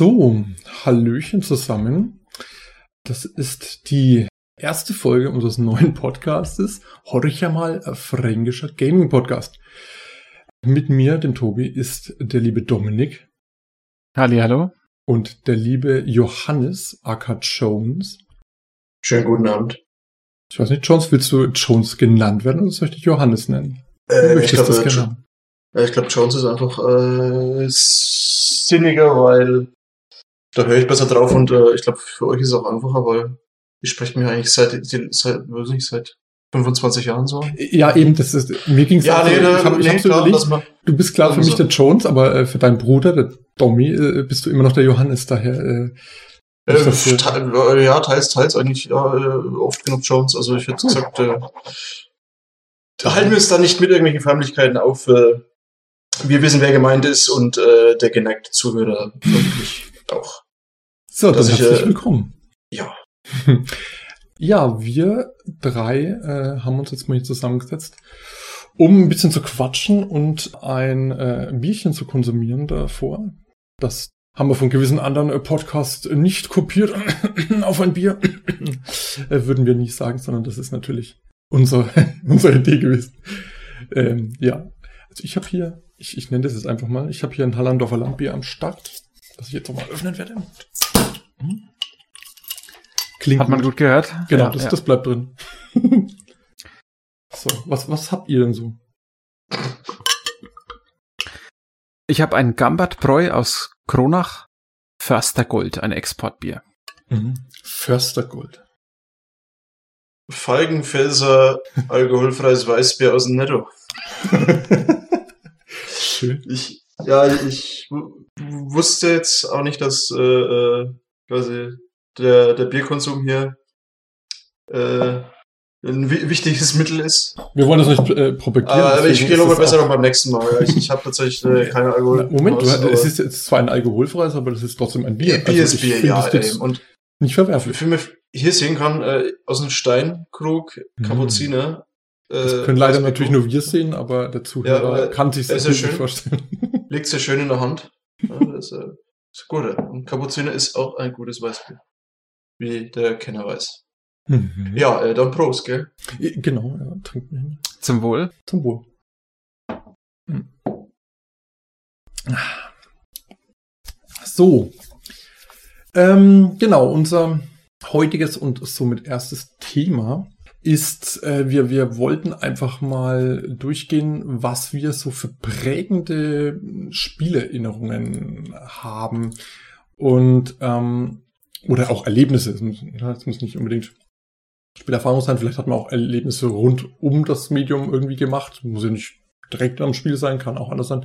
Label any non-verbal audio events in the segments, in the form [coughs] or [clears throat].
So, Hallöchen zusammen. Das ist die erste Folge unseres neuen Podcastes. Horch ja mal, fränkischer Gaming-Podcast. Mit mir, dem Tobi, ist der liebe Dominik. Halli, hallo. Und der liebe Johannes, aka Jones. Schönen guten Abend. Ich weiß nicht, Jones, willst du Jones genannt werden oder soll ich dich Johannes nennen? Äh, ich glaube, äh, ich glaub, Jones ist einfach äh, sinniger, weil da höre ich besser drauf und äh, ich glaube, für euch ist es auch einfacher, weil ich spreche mir eigentlich seit, seit, weiß nicht, seit 25 Jahren so. Ja, eben, das ist, mir ging es ja, nee, ich hab, ich nee, klar, überlegt, du bist klar für mich der Jones, aber äh, für deinen Bruder, der Domi, äh, bist du immer noch der Johannes, daher, äh, äh, äh, ja, teils, teils eigentlich, ja, äh, oft genug Jones, also ich hätte gesagt, äh, halten wir uns da nicht mit irgendwelchen Förmlichkeiten auf, äh, wir wissen, wer gemeint ist und äh, der geneigte Zuhörer wirklich auch. So, dann herzlich äh, willkommen. Ja. [laughs] Ja, wir drei äh, haben uns jetzt mal hier zusammengesetzt, um ein bisschen zu quatschen und ein äh, Bierchen zu konsumieren davor. Das haben wir von gewissen anderen äh, Podcasts nicht kopiert [coughs] auf ein Bier. [coughs] äh, würden wir nicht sagen, sondern das ist natürlich unsere, [laughs] unsere Idee gewesen. Ähm, ja, also ich habe hier, ich, ich nenne das jetzt einfach mal, ich habe hier ein Hallandorfer Landbier am Start, das ich jetzt nochmal öffnen werde. Hm? Klingt Hat man gut, gut gehört. Genau, ja, das, ja. das bleibt drin. [laughs] so, was, was habt ihr denn so? Ich habe ein Gambert Bräu aus Kronach, Förstergold, ein Exportbier. Mhm. Förstergold. Feigenfelser, [laughs] alkoholfreies Weißbier aus dem Netto. Schön. Ich, ja, ich wusste jetzt auch nicht, dass äh, äh quasi der, der Bierkonsum hier äh, ein wichtiges Mittel ist. Wir wollen das nicht äh, propagieren. Aber ich gehe nochmal besser noch beim nächsten Mal. Ich, ich habe tatsächlich äh, [laughs] keine Alkohol. Moment, Haus, du, es ist jetzt zwar ein alkoholfreies, aber das ist trotzdem ein Bier. Bier also ist Bier, ja. Eben. Und nicht verwerflich. Wie man hier sehen kann, äh, aus einem Steinkrug, mhm. Kapuziner. Äh, das können leider natürlich nur wir sehen, aber der Zuhörer ja, kann sich das nicht vorstellen. [laughs] Liegt sehr schön in der Hand. Ja, das, äh, ist gut. Und Kapuziner ist auch ein gutes Weißbier wie der Kenner weiß. Mhm. Ja, äh, dann Prost, gell? Genau, ja, trinken. Zum Wohl. Zum Wohl. Hm. So. Ähm, genau, unser heutiges und somit erstes Thema ist, äh, wir, wir wollten einfach mal durchgehen, was wir so für prägende Spielerinnerungen haben. Und ähm, oder auch Erlebnisse. Es muss, muss nicht unbedingt Spielerfahrung sein. Vielleicht hat man auch Erlebnisse rund um das Medium irgendwie gemacht. Muss ja nicht direkt am Spiel sein, kann auch anders sein.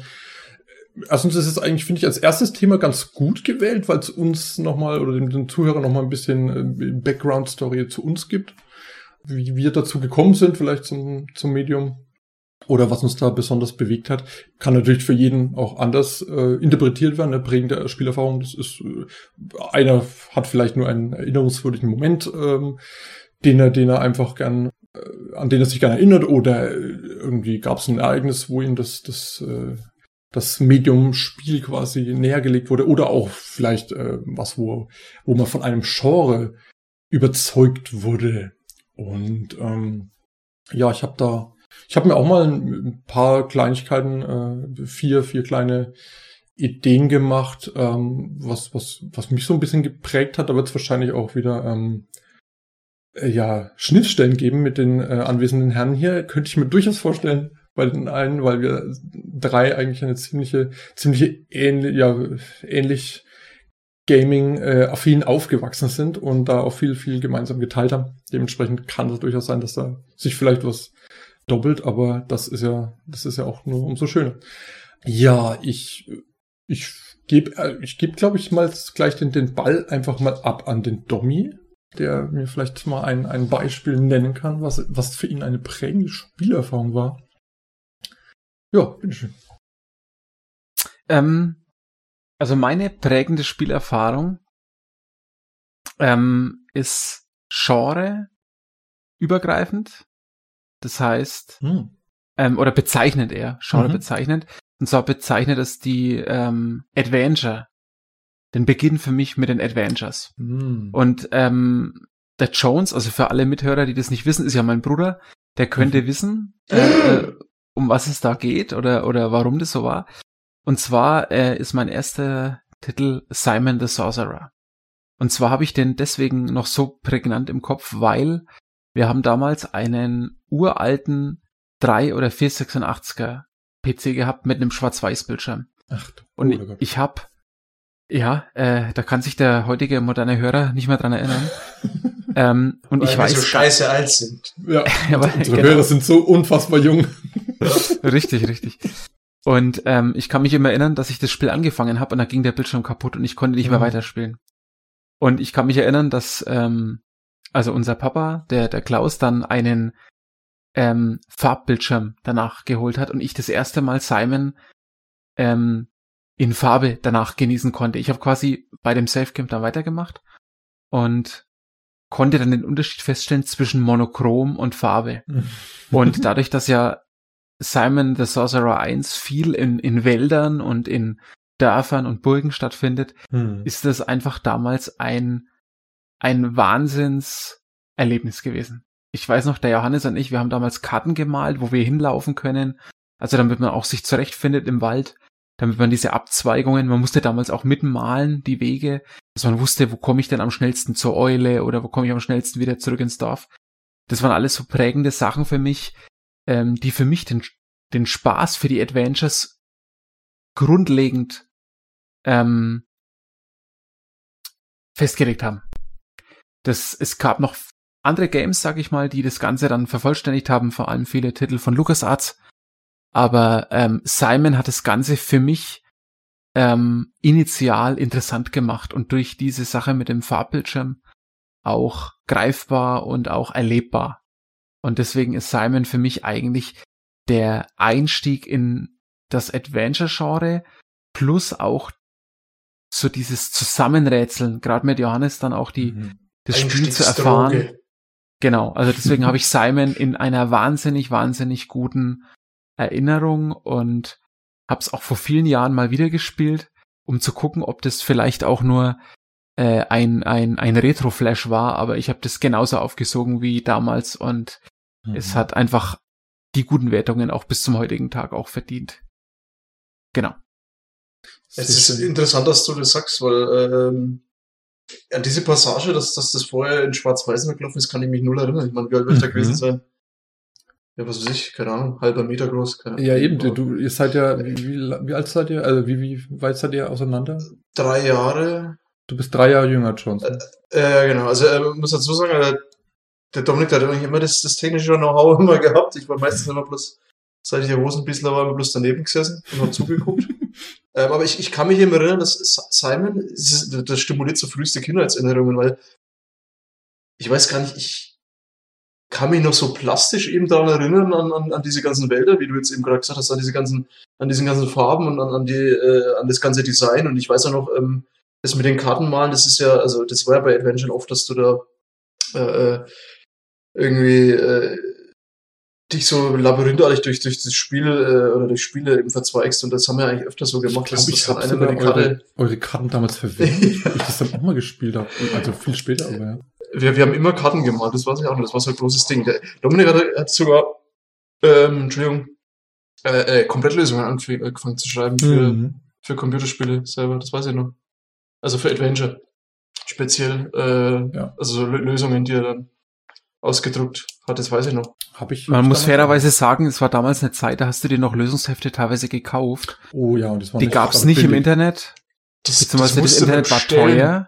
Erstens ist es eigentlich, finde ich, als erstes Thema ganz gut gewählt, weil es uns nochmal oder den, den Zuhörern nochmal ein bisschen äh, Background-Story zu uns gibt. Wie wir dazu gekommen sind, vielleicht zum, zum Medium oder was uns da besonders bewegt hat, kann natürlich für jeden auch anders äh, interpretiert werden. Eine prägende Spielerfahrung, das ist, äh, einer hat vielleicht nur einen erinnerungswürdigen Moment, ähm, den er, den er einfach gern, äh, an den er sich gern erinnert, oder irgendwie gab es ein Ereignis, wo ihm das, das, äh, das Medium-Spiel quasi näher gelegt wurde, oder auch vielleicht äh, was, wo, wo man von einem Genre überzeugt wurde. Und ähm, ja, ich habe da ich habe mir auch mal ein paar Kleinigkeiten, äh, vier, vier kleine Ideen gemacht, ähm, was, was, was mich so ein bisschen geprägt hat. Da wird es wahrscheinlich auch wieder ähm, äh, ja, Schnittstellen geben mit den äh, anwesenden Herren hier. Könnte ich mir durchaus vorstellen bei den einen, weil wir drei eigentlich eine ziemliche, ziemliche ähnlich, ja, ähnlich Gaming-affin äh, aufgewachsen sind und da auch viel, viel gemeinsam geteilt haben. Dementsprechend kann es durchaus sein, dass da sich vielleicht was doppelt, aber das ist ja, das ist ja auch nur umso schöner. Ja, ich, ich gebe, äh, ich gebe, glaube ich, mal gleich den, den Ball einfach mal ab an den Dommy, der mir vielleicht mal ein, ein Beispiel nennen kann, was, was für ihn eine prägende Spielerfahrung war. Ja, bitteschön. Ähm, also meine prägende Spielerfahrung ähm, ist Genre übergreifend. Das heißt, hm. ähm, oder bezeichnet er, Genre mhm. bezeichnet. Und zwar bezeichnet es die ähm, Adventure. den Beginn für mich mit den Adventures. Hm. Und ähm, der Jones, also für alle Mithörer, die das nicht wissen, ist ja mein Bruder. Der könnte Mhm. wissen, [gasps] äh, äh, um was es da geht oder oder warum das so war. Und zwar äh, ist mein erster Titel Simon the Sorcerer. Und zwar habe ich den deswegen noch so prägnant im Kopf, weil wir haben damals einen uralten 3 oder 486er PC gehabt mit einem Schwarz-Weiß-Bildschirm. Ach, Und ich habe, ja, äh, da kann sich der heutige moderne Hörer nicht mehr dran erinnern. [laughs] ähm, und Weil ich weiß, so scheiße alt sind. ja, [laughs] aber, unsere genau, Hörer sind so unfassbar jung. [laughs] richtig, richtig. Und ähm, ich kann mich immer erinnern, dass ich das Spiel angefangen habe und da ging der Bildschirm kaputt und ich konnte nicht mehr Mhm. weiterspielen. Und ich kann mich erinnern, dass ähm, also unser Papa, der der Klaus, dann einen ähm, Farbbildschirm danach geholt hat und ich das erste Mal Simon ähm, in Farbe danach genießen konnte. Ich habe quasi bei dem Safecamp dann weitergemacht und konnte dann den Unterschied feststellen zwischen Monochrom und Farbe. [laughs] Und dadurch, dass ja Simon the Sorcerer 1 viel in, in Wäldern und in Dörfern und Burgen stattfindet, Hm. ist das einfach damals ein, ein Wahnsinnserlebnis gewesen. Ich weiß noch, der Johannes und ich, wir haben damals Karten gemalt, wo wir hinlaufen können. Also damit man auch sich zurechtfindet im Wald, damit man diese Abzweigungen, man musste damals auch mitmalen, die Wege, dass man wusste, wo komme ich denn am schnellsten zur Eule oder wo komme ich am schnellsten wieder zurück ins Dorf. Das waren alles so prägende Sachen für mich, ähm, die für mich den, den Spaß für die Adventures grundlegend ähm, festgelegt haben. Das, es gab noch andere Games, sag ich mal, die das Ganze dann vervollständigt haben, vor allem viele Titel von LucasArts. Aber ähm, Simon hat das Ganze für mich ähm, initial interessant gemacht und durch diese Sache mit dem Farbbildschirm auch greifbar und auch erlebbar. Und deswegen ist Simon für mich eigentlich der Einstieg in das Adventure-Genre plus auch so dieses Zusammenrätseln, gerade mit Johannes dann auch die, Mhm. das Spiel zu erfahren. Genau, also deswegen habe ich Simon in einer wahnsinnig, wahnsinnig guten Erinnerung und habe es auch vor vielen Jahren mal wieder gespielt, um zu gucken, ob das vielleicht auch nur äh, ein, ein, ein Retro-Flash war, aber ich habe das genauso aufgesogen wie damals und Mhm. es hat einfach die guten Wertungen auch bis zum heutigen Tag auch verdient. Genau. Es ist interessant, dass du das sagst, weil ähm, an diese Passage, dass, dass das vorher in Schwarz-Weiß gelaufen ist, kann ich mich null erinnern. Ich meine, wie alt wird der Mhm. gewesen sein? Ja, was weiß ich, keine Ahnung, halber Meter groß. Keine Ja, Ahnung. eben, du, du, ihr seid ja, wie, wie, wie alt seid ihr? Also wie, wie weit seid ihr auseinander? Drei Jahre. Du bist drei Jahre jünger, Johnson. Äh, genau, also äh, man muss dazu sagen, äh, der Dominik hat eigentlich immer das, das technische Know-how [laughs] immer gehabt. Ich war meistens immer bloß, seit ich der Hosenbissler war, immer bloß daneben gesessen und hab zugeguckt. [laughs] ähm, aber ich, ich kann mich immer erinnern, dass Simon, das, stimuliert so früheste Kindheitserinnerungen, weil ich weiß gar nicht, ich kann mich noch so plastisch eben daran erinnern, an, an, an diese ganzen Wälder, wie du jetzt eben gerade gesagt hast, an diese ganzen, an diesen ganzen Farben und an, an die, äh, an das ganze Design. Und ich weiß auch noch, ähm, das mit den Kartenmalen, das ist ja, also das war ja bei Adventure oft, dass du da äh, äh, irgendwie äh, dich so labyrinthartig durch, durch das Spiel äh, oder durch Spiele eben verzweigst und das haben wir eigentlich öfter so gemacht, ich glaube, ich dann habe einer mal sogar die Karte. eure, eure Karten damals verwendet, [laughs] weil ich das dann auch mal gespielt habe. Also viel später, aber ja. Wir, wir haben immer Karten gemalt, das weiß ich auch noch, das war so ein großes Ding. Der Dominik hat, hat sogar, ähm, Entschuldigung, äh, äh, Komplettlösungen angef- angefangen zu schreiben für, Mhm. für Computerspiele selber, das weiß ich noch. Also für Adventure. Speziell, äh, Ja. also so Lö- Lösungen, die er dann ausgedruckt hat, das weiß ich noch. Hab ich, Man muss fairerweise sagen, es war damals eine Zeit, da hast du dir noch Lösungshefte teilweise gekauft. Oh ja, und das war Die gab's gerade nicht im billig. Internet, Das, beziehungsweise das, man Internet war bestellen. teuer.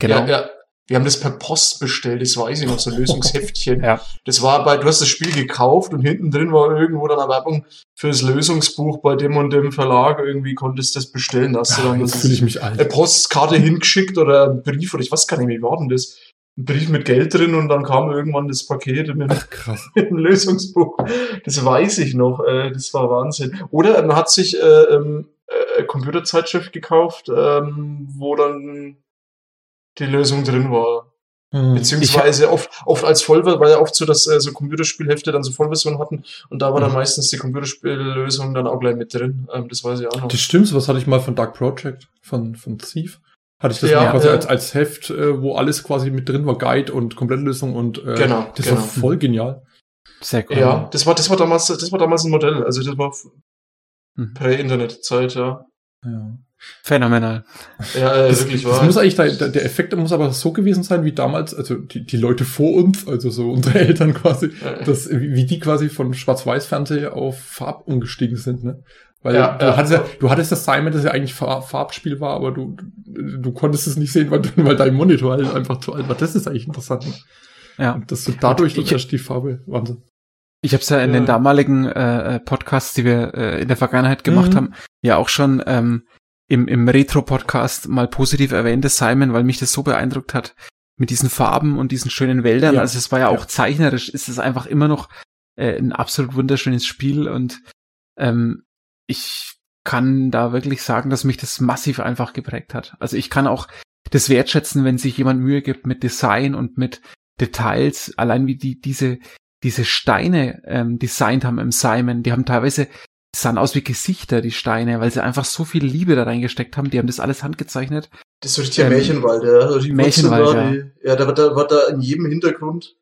Genau. Ja, ja. Wir haben das per Post bestellt, das weiß ich noch, so ein Lösungsheftchen. Ja. Das war bei, du hast das Spiel gekauft und hinten drin war irgendwo dann eine Werbung für das Lösungsbuch bei dem und dem Verlag. Irgendwie konntest du das bestellen. Da hast du Ja, dann fühle ich mich eine. Postkarte hingeschickt oder einen Brief oder ich weiß gar nicht, wie war denn das? Ein Brief mit Geld drin und dann kam irgendwann das Paket mit Ach, krass. [laughs] dem Lösungsbuch. Das weiß ich noch. Äh, das war Wahnsinn. Oder man hat sich äh, ähm, äh, Computerzeitschrift gekauft, ähm, wo dann die Lösung drin war. Mhm. Beziehungsweise oft, oft als Vollversion, weil ja oft so, dass äh, so Computerspielhefte dann so Vollversion hatten und da war dann Mhm. meistens die Computerspiellösung dann auch gleich mit drin. Ähm, das weiß ich auch noch. Das stimmt, sowas hatte ich mal von Dark Project, von, von Thief. Hatte ich das Ja, mal quasi ja. als, als Heft, äh, wo alles quasi mit drin war, Guide und Komplettlösung und äh, Genau, das genau. war voll genial. Sehr cool. Ja, das war, das war damals, das war damals ein Modell. Also das war Mhm. Prä-Internet-Zeit, ja. Ja. Phänomenal. Ja, äh, Das, wirklich das wahr. muss eigentlich, der, der Effekt muss aber so gewesen sein wie damals, also die, die Leute vor uns, also so unsere [laughs] Eltern quasi, Ja. dass, wie wie die quasi von Schwarz-Weiß-Fernseher auf Farb umgestiegen sind, ne? Weil Ja, du, ja. hattest ja, du hattest das Simon, das ja eigentlich Farb, Farbspiel war, aber du, du, konntest es nicht sehen, weil, [laughs] weil dein Monitor halt einfach zu alt war. Das ist eigentlich interessant. Ne? Ja. Und dass du dadurch Ich- erst die Farbe, Wahnsinn. Ich habe es ja in Ja. den damaligen äh, Podcasts, die wir äh, in der Vergangenheit gemacht Mhm. haben, ja auch schon ähm, im, im Retro-Podcast mal positiv erwähnt, das Simon, weil mich das so beeindruckt hat mit diesen Farben und diesen schönen Wäldern. Ja. Also es war ja Ja. auch zeichnerisch, ist es einfach immer noch äh, ein absolut wunderschönes Spiel und ähm, ich kann da wirklich sagen, dass mich das massiv einfach geprägt hat. Also ich kann auch das wertschätzen, wenn sich jemand Mühe gibt mit Design und mit Details, allein wie die diese diese Steine ähm, designt haben im Simon, die haben teilweise sahen aus wie Gesichter, die Steine, weil sie einfach so viel Liebe da reingesteckt haben. Die haben das alles handgezeichnet. Das ist so richtig Ähm, Märchenwald, ja. Also die Märchenwald, ja. Die, ja, da war, da war da in jedem Hintergrund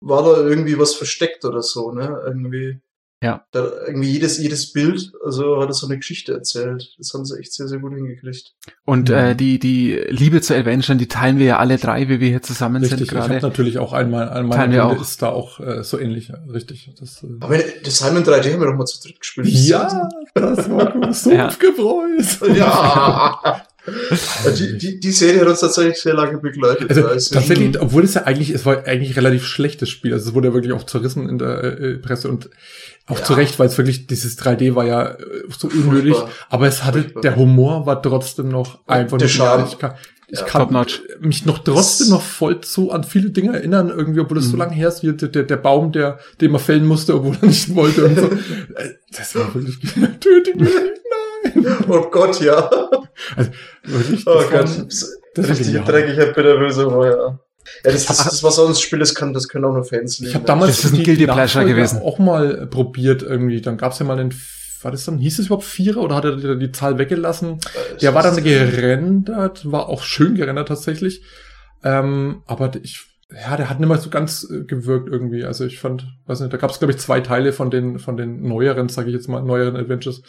war da irgendwie was versteckt oder so, ne? Irgendwie. Ja. Da, irgendwie jedes, jedes Bild, also hat es so eine Geschichte erzählt. Das haben sie echt sehr, sehr gut hingekriegt. Und Mhm. äh, die die Liebe zu Adventure, die teilen wir ja alle drei, wie wir hier zusammen Richtig, sind ich habe gerade. natürlich auch einmal, einmal Teilen wir auch. ist da auch äh, so ähnlich, ja, richtig. Das, äh, Aber wenn- das Simon 3D haben wir doch mal zu dritt gespielt. ja, das war gut. So Ja. Ja. [laughs] die, die, die Serie hat uns tatsächlich sehr lange begleitet. Also Also, tatsächlich, obwohl es ja eigentlich, es war eigentlich relativ schlechtes Spiel. Also es wurde ja wirklich auch zerrissen in der äh, Presse und auch Ja. zu Recht, weil es wirklich, dieses 3D war ja äh, so unnötig, aber es hatte, Furchtbar. der Humor war trotzdem noch einfach Der nur Charme. Ich kann, ich Ja, kann mich noch trotzdem noch voll zu an viele Dinge erinnern, irgendwie, obwohl es so Mhm. lange her ist, wie der, der, der Baum, der, den man fällen musste, obwohl er nicht wollte und so. [laughs] Äh, Das war wirklich, töte mich nicht, nein. [laughs] oh Gott, ja. Also, wirklich, Oh Gott. das Richtig genial. dreckiger, bitterböse Humor, ja. Ja, das, das, das war so ein Spiel, das, kann, das können auch nur Fans lieben. Ich habe damals Das ist ein die- Guilty Pleasure gewesen. auch mal äh, probiert irgendwie. Dann gab's ja mal den, war das dann, hieß es überhaupt Vierer oder hat er die, die Zahl weggelassen? Äh, Der war dann gerendert, war auch schön gerendert tatsächlich. Ähm, aber ich, ja, der hat nicht mal so ganz äh, gewirkt irgendwie. Also ich fand, weiß nicht, da gab's glaube ich zwei Teile von den von den neueren, sage ich jetzt mal, neueren Adventures,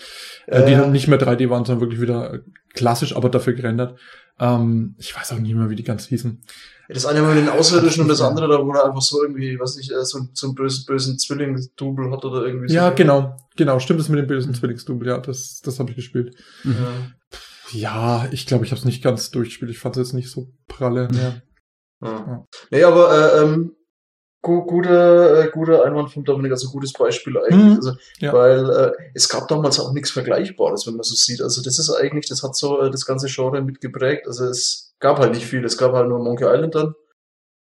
äh, die Ja. dann nicht mehr 3D waren, sondern wirklich wieder äh, klassisch, aber dafür gerendert. Ähm, ich weiß auch nicht mehr, wie die ganz hießen. Das eine war mit den Außerirdischen und das andere, da wo er einfach so irgendwie, weiß nicht, äh, so, so einen bösen, bösen Zwilling-Double hat oder irgendwie so. Ja, genau, genau, stimmt es mit dem bösen Zwillingsdouble, ja, das, das habe ich gespielt. Mhm. Ja. Ja, ich glaube, ich habe es nicht ganz durchgespielt. Ich fand es jetzt nicht so pralle. Ja. Ja. Nee, aber äh, ähm, gu guter, äh, guter Einwand von Dominik, also gutes Beispiel eigentlich. Mhm. Also, Ja. Weil äh, es gab damals auch nichts Vergleichbares, wenn man so sieht. Also das ist eigentlich, das hat so äh, das ganze Genre mitgeprägt. Also es gab halt nicht viel. Es gab halt nur Monkey Island dann.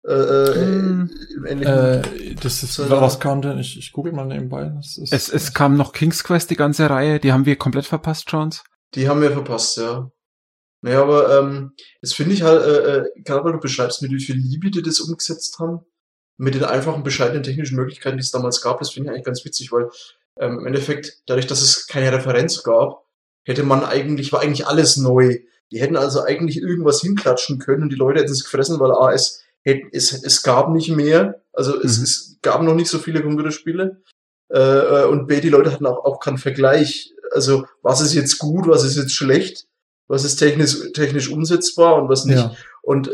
Äh, im ähnlichen Äh, das ist, So, was kam denn? Ich, ich google mal nebenbei. Das ist, Es, es kam noch King's Quest, die ganze Reihe, die haben wir komplett verpasst, Jones. Die haben wir verpasst, ja. Naja, aber ähm, das finde ich halt, äh, äh, gerade weil du beschreibst, mit wie viel Liebe die das umgesetzt haben, mit den einfachen, bescheidenen technischen Möglichkeiten, die es damals gab, das finde ich eigentlich ganz witzig, weil ähm, im Endeffekt, dadurch, dass es keine Referenz gab, hätte man eigentlich, war eigentlich alles neu. Die hätten also eigentlich irgendwas hinklatschen können und die Leute hätten es gefressen, weil A, es, hätte, es, es gab nicht mehr, also es, Mhm. es gab noch nicht so viele Computerspiele. Äh, äh, und B, die Leute hatten auch, auch keinen Vergleich. Also, was ist jetzt gut, was ist jetzt schlecht, was ist technisch, technisch umsetzbar und was nicht. ja. Und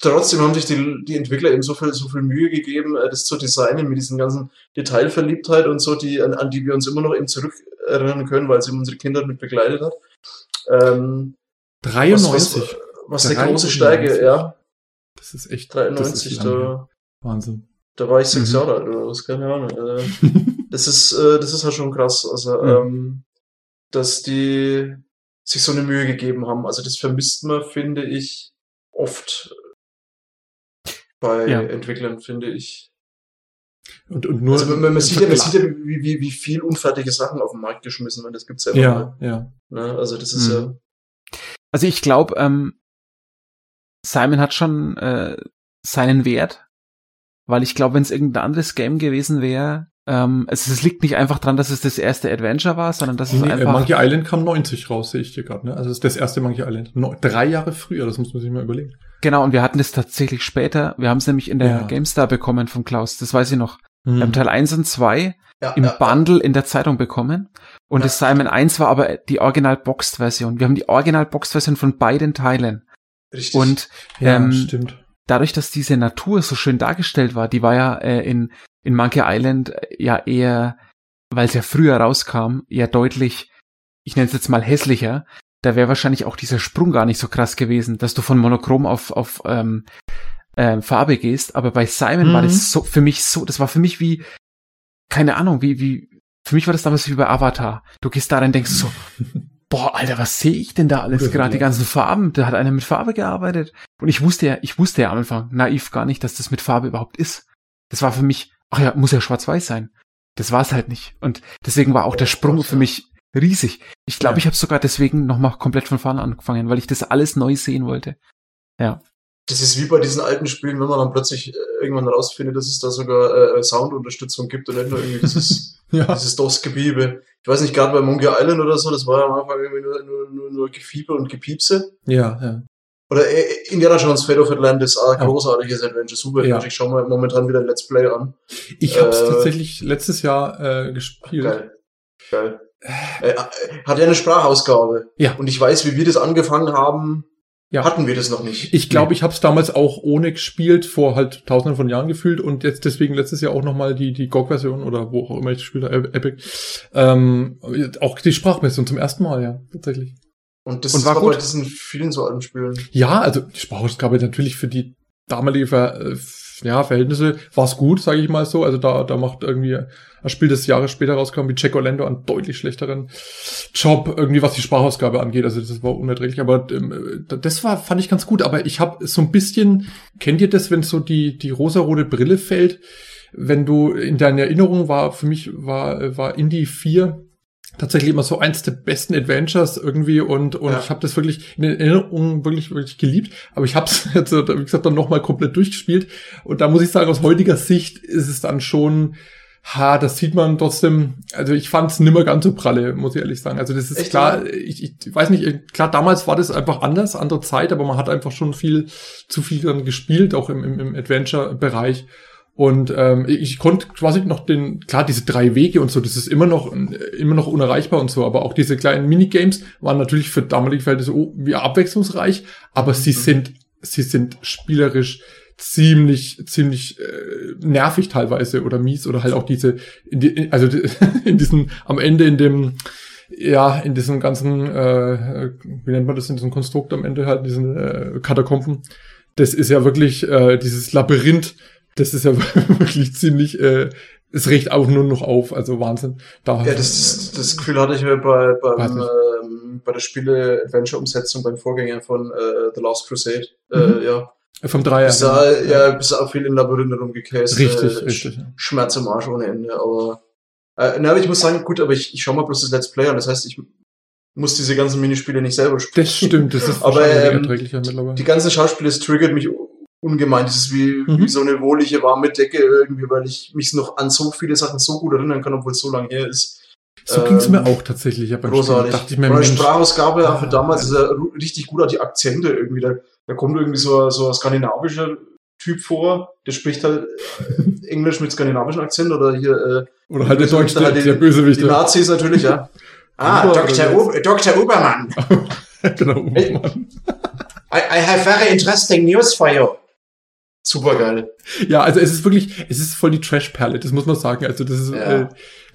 trotzdem haben sich die, die Entwickler eben so viel, so viel Mühe gegeben, äh, das zu designen mit diesen ganzen Detailverliebtheit und so, die, an, an die wir uns immer noch eben zurückerinnern können, weil sie unsere Kinder mit begleitet hat. Ähm, was, 93. was, was eine große 93. Stärke, ja. das ist echt. 93, das ist da, Wahnsinn. da war ich sechs Mhm. Jahre alt oder was, keine Ahnung. Äh, [laughs] das ist, äh, das ist halt schon krass. Also, ähm, dass die sich so eine Mühe gegeben haben. Also das vermisst man, finde ich, oft bei Ja. Entwicklern, finde ich. Und, und nur. Also man, man, sieht ja, man sieht ja, wie, wie, wie viel unfertige Sachen auf den Markt geschmissen werden. Das gibt's ja immer. Ja, ja. Ne? Also das ist Mhm. ja. Also ich glaube, ähm, Simon hat schon äh, seinen Wert, weil ich glaube, wenn es irgendein anderes Game gewesen wäre, Ähm, es, es liegt nicht einfach dran, dass es das erste Adventure war, sondern dass es Nee, äh, einfach. Monkey Island kam 90 raus, sehe ich dir gerade. Ne? Also das ist das erste Monkey Island. No, drei Jahre früher, das muss man sich mal überlegen. Genau, und wir hatten es tatsächlich später. Wir haben es nämlich in der Ja. GameStar bekommen von Klaus, das weiß ich noch. Hm. Wir haben Teil 1 und 2 Ja, im ja, Bundle in der Zeitung bekommen. Und Ja. das Simon 1 war aber die Original-Boxed-Version. Wir haben die Original-Boxed-Version von beiden Teilen. richtig. Und ja, ähm, stimmt. dadurch, dass diese Natur so schön dargestellt war, die war ja äh, in, in Monkey Island äh, ja eher, weil es ja früher rauskam, eher deutlich, ich nenne es jetzt mal hässlicher. Da wäre wahrscheinlich auch dieser Sprung gar nicht so krass gewesen, dass du von Monochrom auf, auf ähm, ähm, Farbe gehst. Aber bei Simon war Mhm. das so für mich so, das war für mich wie, keine Ahnung, wie, wie, für mich war das damals wie bei Avatar. Du gehst da rein und denkst so, [laughs] boah, Alter, was sehe ich denn da alles gerade? Die ganzen Farben, da hat einer mit Farbe gearbeitet. Und ich wusste ja, ich wusste ja am Anfang naiv gar nicht, dass das mit Farbe überhaupt ist. Das war für mich, ach ja, muss ja schwarz-weiß sein. Das war es halt nicht. Und deswegen war auch der Sprung für mich riesig. Ich glaube, Ja. ich habe sogar deswegen nochmal komplett von vorne angefangen, weil ich das alles neu sehen wollte. Ja. Das ist wie bei diesen alten Spielen, wenn man dann plötzlich äh, irgendwann rausfindet, dass es da sogar äh, Soundunterstützung gibt und nicht nur irgendwie dieses, [laughs] Ja. dieses DOS-Gebiebe. Ich weiß oder ja. Ja, ja. Äh, Indiana Jones Fate of Atlantis, ah, Oh. großartiges Adventure, super. Ja. Ich schaue mir momentan wieder ein Let's Play an. Ich habe es Äh, tatsächlich letztes Jahr äh, gespielt. Geil. Geil. Äh, äh, hat ja eine Sprachausgabe. Ja. Und ich weiß, wie wir das angefangen haben, Ja. hatten wir das noch nicht. Ich glaube, ich habe es damals auch ohne gespielt, vor halt tausenden von Jahren gefühlt und jetzt deswegen letztes Jahr auch nochmal die, die GOG-Version oder wo auch immer ich gespielt habe, Epic. Ähm, auch die Sprachversion zum ersten Mal, ja, tatsächlich. Und das Und war war gut? bei diesen vielen so alten Spielen. Ja, also die Sprachausgabe natürlich für die damalige Ver äh, ja, Verhältnisse war es gut, sage ich mal so. Also da, da macht irgendwie ein Spiel, das Jahre später rauskam, wie Jack Orlando, einen deutlich schlechteren Job, irgendwie was die Sprachausgabe angeht. Also das war unerträglich. Aber ähm, das war, fand ich ganz gut. Aber ich habe so ein bisschen, kennt ihr das, wenn so die, die rosarote Brille fällt? Wenn du in deiner Erinnerung war, für mich war, war Indie 4 tatsächlich immer so eins der besten Adventures irgendwie und und Ja. ich habe das wirklich in Erinnerung wirklich wirklich geliebt, aber ich habe es [laughs] jetzt äh, wie gesagt dann noch mal komplett durchgespielt und da muss ich sagen aus heutiger Sicht ist es dann schon ha, das sieht man trotzdem, also ich fand es nimmer ganz so pralle, muss ich ehrlich sagen. Also das ist Echt, klar, ich, ich weiß nicht, klar, damals war das einfach anders, andere Zeit, aber man hat einfach schon viel zu viel dann gespielt, auch im, im, im Adventure-Bereich. Und ähm, ich konnte quasi noch den, klar, diese drei Wege und so, das ist immer noch immer noch unerreichbar und so, aber auch diese kleinen Minigames waren natürlich für damalige Verhältnisse oh, wie abwechslungsreich, aber sie Mhm. sind sie sind spielerisch ziemlich ziemlich äh, nervig teilweise oder mies oder halt auch diese in die, also [laughs] in diesem am Ende in dem ja in diesem ganzen äh, wie nennt man das in diesem Konstrukt am Ende halt in diesen äh, Katakomben das ist ja wirklich äh, dieses Labyrinth das ist ja [laughs] wirklich ziemlich, äh, es riecht auch nur noch auf, also Wahnsinn. Da, Ja, das, das Gefühl hatte ich mir bei, beim, ähm, bei der Spiele-Adventure-Umsetzung beim Vorgänger von äh, The Last Crusade. Mhm. Äh, ja. vom Dreier. Bis da, ja, bis auch viel in Labyrinthen rumgekäst. Richtig, äh, richtig. Sch- Schmerz im Arsch ohne Ende, aber, äh, na, aber ich muss sagen, gut, aber ich, ich schau mal bloß das Let's Play an, das heißt, ich muss diese ganzen Minispiele nicht selber spielen. Das stimmt, das ist [laughs] Aber, ähm, erträglicher mittlerweile. Die ganzen Schauspiele, das triggert mich ungemein. Das ist wie, Mhm. wie so eine wohlige, warme Decke irgendwie, weil ich mich noch an so viele Sachen so gut erinnern kann, obwohl es so lange her ist. so ging's mir ähm, auch tatsächlich. Ja, beim Großartig. Dachte ich mir, Mensch, Sprachausgabe auch für Ah, damals ist Alter. er ru- richtig gut, auch die Akzente irgendwie. Da, da kommt irgendwie so, so ein skandinavischer Typ vor, der spricht halt äh, Englisch mit skandinavischem Akzent oder hier äh, oder halt der Deutsche, der, halt die- der Bösewicht. die Nazis natürlich, ja. [laughs] Ah, Dr. U Dr. Ubermann. genau, Hey. Mann. I, I have very interesting news for you. Super geil. Ja, also es ist wirklich, es ist voll die Trash-Perle, das muss man sagen. Also das ist, Ja. äh, [laughs]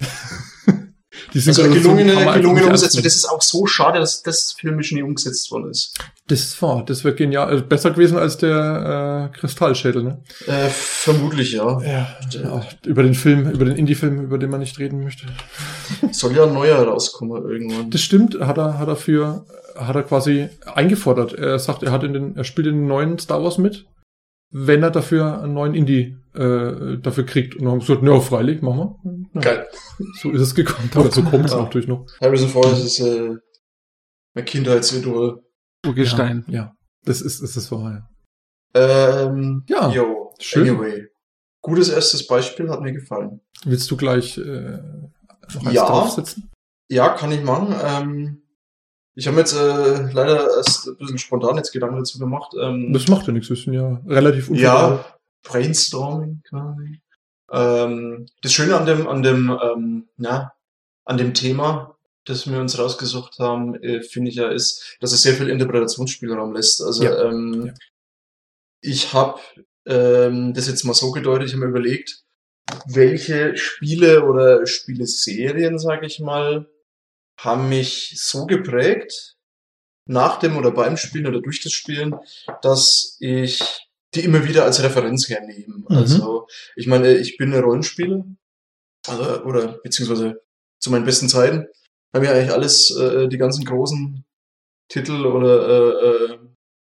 die Also Synchronisation gelungene, gelungene Umsetzung. Das ist auch so schade, dass das filmisch nie umgesetzt worden ist. Das war, das wäre genial, also besser gewesen als der äh, Kristallschädel, ne? Äh, vermutlich, ja. Ja, ja, über den Film, über den Indie-Film, über den man nicht reden möchte. Soll ja ein neuer rauskommen irgendwann. Das stimmt, hat er, hat er für, hat er quasi eingefordert. Er sagt, er hat in den, er spielt in den neuen Star Wars mit, wenn er dafür einen neuen Indie äh, dafür kriegt. Und dann haben gesagt, ja, freilich, machen wir. Ja, Geil. So ist es gekommen, aber so kommt es Ja. natürlich noch. Harrison Ford ist äh, mein Kindheitsidol. Urgestein. Ja, ja, das ist, das ist wahr, ja. Ähm, Ja, yo, schön. anyway. gutes erstes Beispiel, hat mir gefallen. Willst du gleich äh, noch eins ja, draufsetzen? Ja, kann ich machen. Ähm, ich habe jetzt äh, leider erst ein bisschen spontan jetzt Gedanken dazu gemacht. Ähm, das macht ja nichts, wir sind ja relativ Ja, Brainstorming quasi. Ähm, das Schöne an dem, an dem, ähm, ja, an dem Thema, das wir uns rausgesucht haben, äh, finde ich ja, ist, dass es sehr viel Interpretationsspielraum lässt. Also ja. Ähm, ja. ich habe ähm, das jetzt mal so gedeutet, ich habe mir überlegt, welche Spiele oder Spieleserien, sage ich mal, haben mich so geprägt, nach dem oder beim Spielen oder durch das Spielen, dass ich die immer wieder als Referenz hernehme. Mhm. Also, ich meine, ich bin ein Rollenspieler, also, oder beziehungsweise zu meinen besten Zeiten, haben ja eigentlich alles, äh, die ganzen großen Titel oder äh, äh,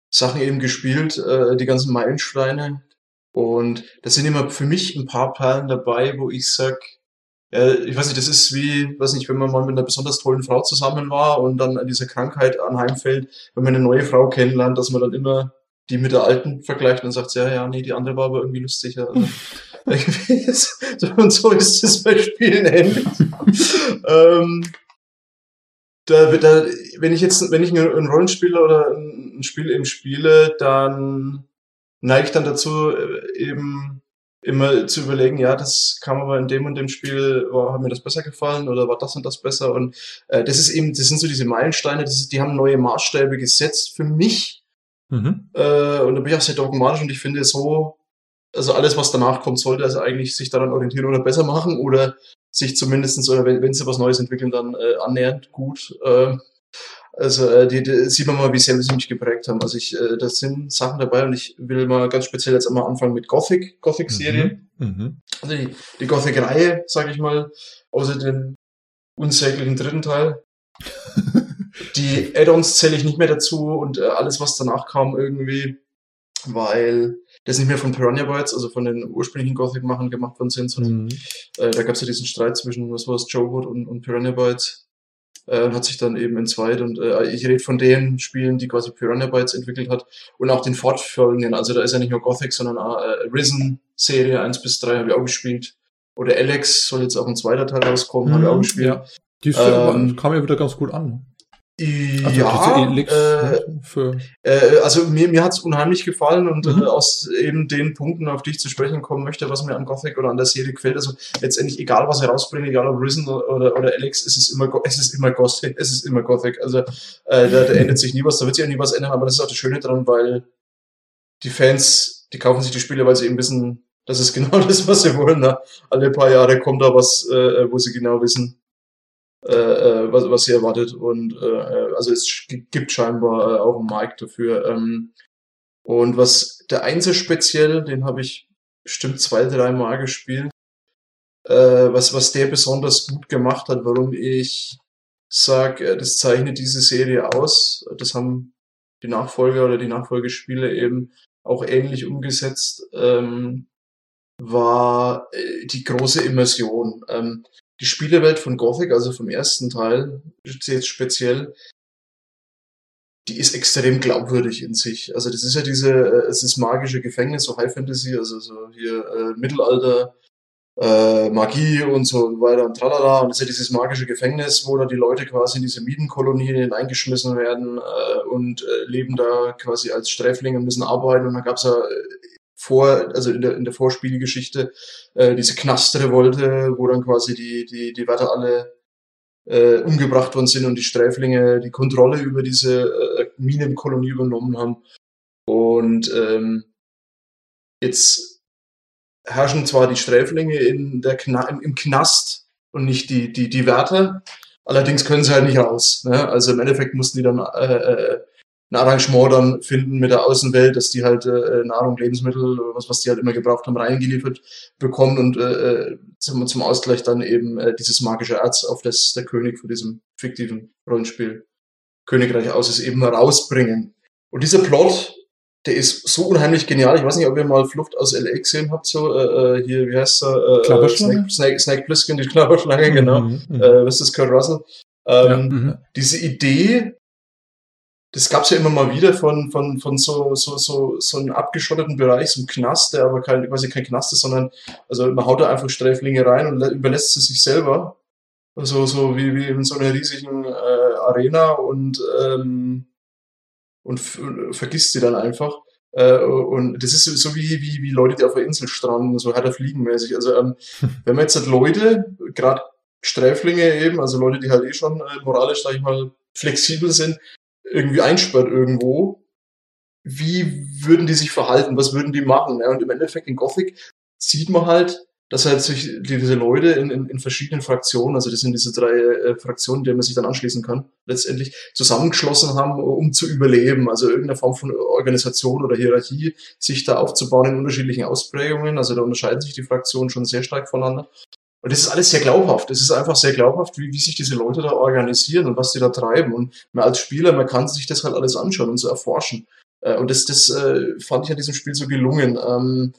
Sachen eben gespielt, äh, die ganzen Meilensteine. Und das sind immer für mich ein paar Perlen dabei, wo ich sag, ja, ich weiß nicht, das ist wie, weiß nicht, wenn man mal mit einer besonders tollen Frau zusammen war und dann an dieser Krankheit anheimfällt, wenn man eine neue Frau kennenlernt, dass man dann immer die mit der alten vergleicht und sagt, ja, ja, nee, die andere war aber irgendwie lustiger. Also, [laughs] und so ist es bei Spielen ähnlich. [laughs] ähm, da, da, wenn ich jetzt, wenn ich ein Rollenspiel oder ein Spiel eben spiele, dann neige ich dann dazu, äh, eben immer zu überlegen, ja, das kam aber in dem und dem Spiel, war, hat mir das besser gefallen oder war das und das besser und äh, das ist eben, das sind so diese Meilensteine, das ist, die haben neue Maßstäbe gesetzt für mich mhm. äh, und da bin ich auch sehr dogmatisch und ich finde so, also alles, was danach kommt, sollte also eigentlich sich daran orientieren oder besser machen oder sich zumindestens oder wenn, wenn sie was Neues entwickeln, dann äh, annähernd gut. Äh, also äh, die, die sieht man mal, wie sehr sie mich geprägt haben. Also ich, äh, das sind Sachen dabei und ich will mal ganz speziell jetzt einmal anfangen mit Gothic, Gothic-Serie. Mhm. Mhm. Also die, die Gothic-Reihe, sage ich mal, außer den unsäglichen dritten Teil. [laughs] die Add-ons zähle ich nicht mehr dazu und äh, alles, was danach kam, irgendwie, weil das nicht mehr von Piranha Bytes, also von den ursprünglichen Gothic-Machern gemacht worden sind, sondern mhm. äh, da gab es ja diesen Streit zwischen, was war es, Joe Wood und, und Piranha Bytes äh, und hat sich dann eben entzweit. Und äh, ich rede von den Spielen, die quasi Piranha Bytes entwickelt hat und auch den fortfolgenden. Also da ist ja nicht nur Gothic, sondern auch äh, Risen Serie 1 bis 3 habe ich auch gespielt. Oder Alex soll jetzt auch ein zweiter Teil rauskommen, mhm, habe ich auch mhm, gespielt. Ja. Die ähm, kam ja wieder ganz gut an. Also ja, äh, für äh, also mir, mir hat es unheimlich gefallen und mhm. äh, aus eben den Punkten, auf die ich zu sprechen kommen möchte, was mir an Gothic oder an der Serie gefällt, also letztendlich egal, was er rausbringt, egal ob Risen oder, oder Alex, es ist immer, es ist immer Gothic, es ist immer Gothic, also äh, da, da ändert sich nie was, da wird sich auch nie was ändern, aber das ist auch das Schöne dran, weil die Fans, die kaufen sich die Spiele, weil sie eben wissen, das ist [laughs] genau das, was sie wollen. Ne? Alle paar Jahre kommt da was, äh, wo sie genau wissen, äh, äh, was, was sie erwartet. Und äh, also es gibt scheinbar äh, auch einen Markt dafür. Ähm, und was der Einzel speziell, den habe ich bestimmt zwei, drei Mal gespielt. Äh, was, was der besonders gut gemacht hat, warum ich sag, äh, das zeichnet diese Serie aus. Das haben die Nachfolger oder die Nachfolgespiele eben auch ähnlich umgesetzt, ähm, war die große Immersion. Ähm, die Spielewelt von Gothic, also vom ersten Teil, jetzt speziell, die ist extrem glaubwürdig in sich. Also das ist ja diese, äh, es ist magische Gefängnis, so High Fantasy, also so hier äh, Mittelalter, äh, Magie und so weiter und tralala. Und das ist ja dieses magische Gefängnis, wo da die Leute quasi in diese Mietenkolonien eingeschmissen werden äh, und äh, leben da quasi als Sträflinge müssen arbeiten. Und dann gab's ja äh, vor, also in der, in der Vorspielgeschichte, äh, diese Knastrevolte, wo dann quasi die, die, die Wärter alle äh, umgebracht worden sind und die Sträflinge die Kontrolle über diese äh, Minenkolonie übernommen haben. Und ähm, jetzt herrschen zwar die Sträflinge in der Kna im, Knast und nicht die, die, die Wärter, allerdings können sie halt nicht raus. Ne? Also im Endeffekt mussten die dann äh, äh, ein Arrangement dann finden mit der Außenwelt, dass die halt äh, Nahrung, Lebensmittel, was, was die halt immer gebraucht haben, reingeliefert bekommen und äh, äh zum, zum Ausgleich dann eben äh, dieses magische Erz, auf das der König von diesem fiktiven Rollenspiel Königreich aus ist, eben rausbringen. Und dieser Plot, der ist so unheimlich genial. Ich weiß nicht, ob ihr mal Flucht aus L.A. gesehen habt, so äh, äh, hier, wie heißt er? Äh, Snake, Snake, Snake Plissken, die Klapperschlange, genau. Mhm, mhm. äh, was ist Kurt Russell? Ähm, ja, mhm. Diese Idee, das gab's ja immer mal wieder von, von, von so, so, so, so einem abgeschotteten Bereich, so einem Knast, der aber kein, quasi kein Knast ist, sondern, also man haut da einfach Sträflinge rein und überlässt sie sich selber. Also so wie, wie in so einer riesigen äh, Arena und, ähm, und vergisst sie dann einfach. Äh, und das ist so wie, wie, wie Leute, die auf der Insel stranden, so hat er fliegenmäßig. Also ähm, wenn man jetzt halt Leute, gerade Sträflinge eben, also Leute, die halt eh schon äh, moralisch, sag ich mal, flexibel sind, irgendwie einsperrt irgendwo, wie würden die sich verhalten? Was würden die machen? Ja, und im Endeffekt in Gothic sieht man halt, dass halt sich diese Leute in, in, in verschiedenen Fraktionen, also das sind diese drei äh, Fraktionen, denen man sich dann anschließen kann, letztendlich zusammengeschlossen haben, um zu überleben. Also irgendeine Form von Organisation oder Hierarchie sich da aufzubauen in unterschiedlichen Ausprägungen. Also da unterscheiden sich die Fraktionen schon sehr stark voneinander. Und das ist alles sehr glaubhaft. Es ist einfach sehr glaubhaft, wie, wie sich diese Leute da organisieren und was die da treiben. Und man als Spieler, man kann sich das halt alles anschauen und so erforschen. Äh, und das, das äh, fand ich an diesem Spiel so gelungen. Ähm,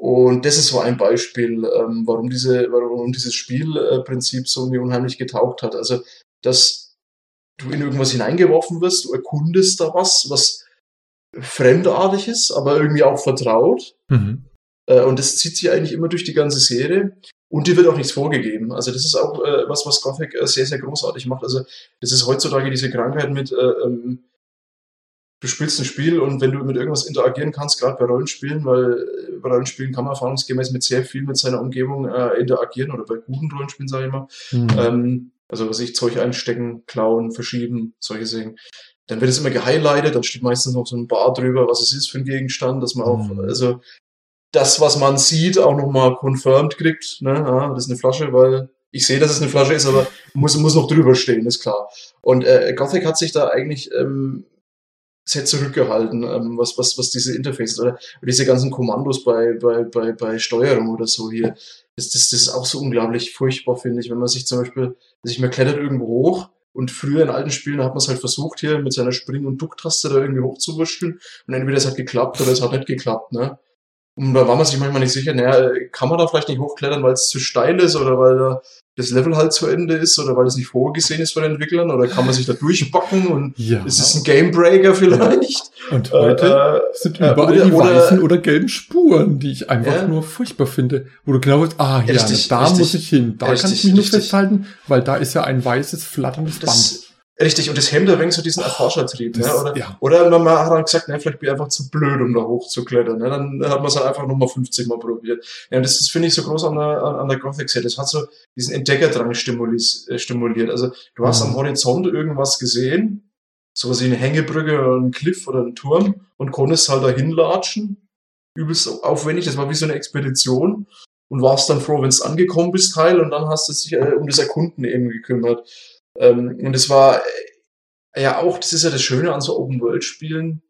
und das ist so ein Beispiel, ähm, warum, diese, warum dieses Spielprinzip so mir unheimlich getaugt hat. Also, dass du in irgendwas hineingeworfen wirst, du erkundest da was, was fremdartig ist, aber irgendwie auch vertraut. Mhm. Äh, und das zieht sich eigentlich immer durch die ganze Serie. Und dir wird auch nichts vorgegeben. Also das ist auch äh, was, was Gothic äh, sehr, sehr großartig macht. Also das ist heutzutage diese Krankheit mit, äh, ähm, du spielst ein Spiel und wenn du mit irgendwas interagieren kannst, gerade bei Rollenspielen, weil äh, bei Rollenspielen kann man erfahrungsgemäß mit sehr viel mit seiner Umgebung äh, interagieren oder bei guten Rollenspielen, sage ich mal. Mhm. Ähm, also sich Zeug einstecken, klauen, verschieben, solche Sachen. Dann wird es immer gehighlightet, dann steht meistens noch so ein Bar drüber, was es ist für ein Gegenstand, dass man auch, mhm. also das, was man sieht, auch nochmal confirmed kriegt. Ne? Ja, das ist eine Flasche, weil ich sehe, dass es eine Flasche ist, aber muss, muss noch drüber stehen, ist klar. Und äh, Gothic hat sich da eigentlich ähm, sehr zurückgehalten, ähm, was, was, was diese Interfaces oder diese ganzen Kommandos bei, bei, bei, bei Steuerung oder so hier. Das, das, das ist auch so unglaublich furchtbar, finde ich, wenn man sich zum Beispiel, sich man klettert irgendwo hoch und früher in alten Spielen hat man es halt versucht, hier mit seiner Spring- und Ducktaste da irgendwie hochzuwurschteln und entweder es hat geklappt oder es hat nicht geklappt, ne? Und da war man sich manchmal nicht sicher, naja, kann man da vielleicht nicht hochklettern, weil es zu steil ist oder weil da das Level halt zu Ende ist oder weil es nicht vorgesehen ist von den Entwicklern oder kann man sich da durchbacken und ja. ist es ein Gamebreaker vielleicht? Ja. Und heute äh, sind äh, überall oder, die weißen oder gelben Spuren, die ich einfach ja. nur furchtbar finde. Wo du genau weißt, ah ja, richtig, da richtig, muss ich hin, da richtig, kann ich mich nur festhalten, weil da ist ja ein weißes, flatterndes Band. Richtig, und das hemmt ein wenig so diesen Erforschertrieb. Ne? Oder, ja. oder man hat dann gesagt, ne, vielleicht bin ich einfach zu blöd, um da hochzuklettern. Ne? Dann hat man es halt einfach nochmal 50 Mal probiert. Ja, und das, das finde ich so groß an der, an der Gothic-Set. Das hat so diesen Entdeckerdrang äh, stimuliert. Also du hast mhm. am Horizont irgendwas gesehen, sowas wie eine Hängebrücke oder ein Cliff oder ein Turm und konntest halt da hinlatschen. Übelst aufwendig, das war wie so eine Expedition und warst dann froh, wenn es angekommen bist, Teil, und dann hast du dich äh, um das Erkunden eben gekümmert. Ähm, und es war äh, ja auch, das ist ja das Schöne an so Open-World-Spielen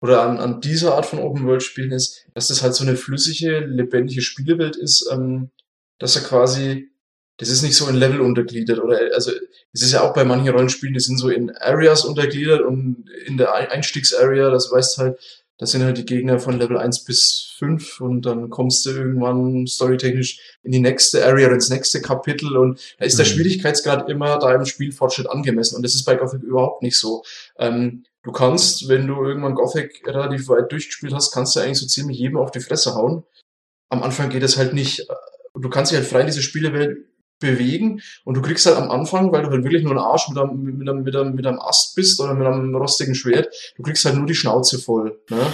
oder an, an dieser Art von Open-World-Spielen ist, dass das halt so eine flüssige, lebendige Spielewelt ist, ähm, dass er quasi, das ist nicht so in Level untergliedert oder, also, es ist ja auch bei manchen Rollenspielen, die sind so in Areas untergliedert und in der Einstiegsarea, das weißt halt, das sind halt die Gegner von Level 1 bis 5 und dann kommst du irgendwann storytechnisch in die nächste Area oder ins nächste Kapitel und da ist mhm. der Schwierigkeitsgrad immer deinem Spielfortschritt angemessen und das ist bei Gothic überhaupt nicht so. Ähm, du kannst, wenn du irgendwann Gothic relativ weit durchgespielt hast, kannst du eigentlich so ziemlich jedem auf die Fresse hauen. Am Anfang geht es halt nicht. Du kannst dich halt frei in diese Spielewelt bewegen und du kriegst halt am Anfang, weil du halt wirklich nur ein Arsch mit einem, mit einem, mit einem, mit einem Ast bist oder mit einem rostigen Schwert, du kriegst halt nur die Schnauze voll. Ne?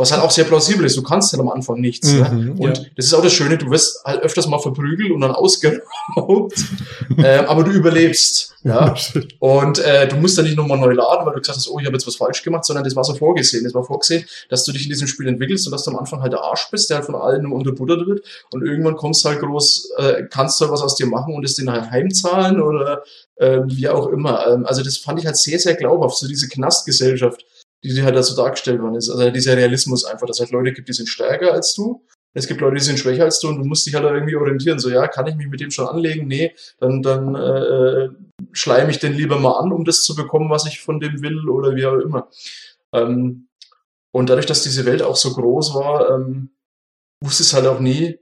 Was halt auch sehr plausibel ist. Du kannst halt am Anfang nichts. Ne? Mhm, ne? Und ja. das ist auch das Schöne, du wirst halt öfters mal verprügelt und dann ausgeraubt. [laughs] äh, aber du überlebst. Ja. Und äh, du musst dann nicht nochmal neu laden, weil du gesagt hast, oh, ich habe jetzt was falsch gemacht, sondern das war so vorgesehen. Das war vorgesehen, dass du dich in diesem Spiel entwickelst und dass du am Anfang halt der Arsch bist, der halt von allen nur unterbuttert wird. Und irgendwann kommst du halt groß, äh, kannst du halt was aus dir machen und es den halt heimzahlen oder äh, wie auch immer. Ähm, also das fand ich halt sehr, sehr glaubhaft, so diese Knastgesellschaft die halt dazu dargestellt worden ist. Also dieser Realismus einfach, dass es halt Leute gibt, die sind stärker als du. Es gibt Leute, die sind schwächer als du und du musst dich halt irgendwie orientieren. So, ja, kann ich mich mit dem schon anlegen? Nee, dann, dann äh, schleime ich den lieber mal an, um das zu bekommen, was ich von dem will oder wie auch immer. Ähm, und dadurch, dass diese Welt auch so groß war, ähm, wusste es halt auch nie,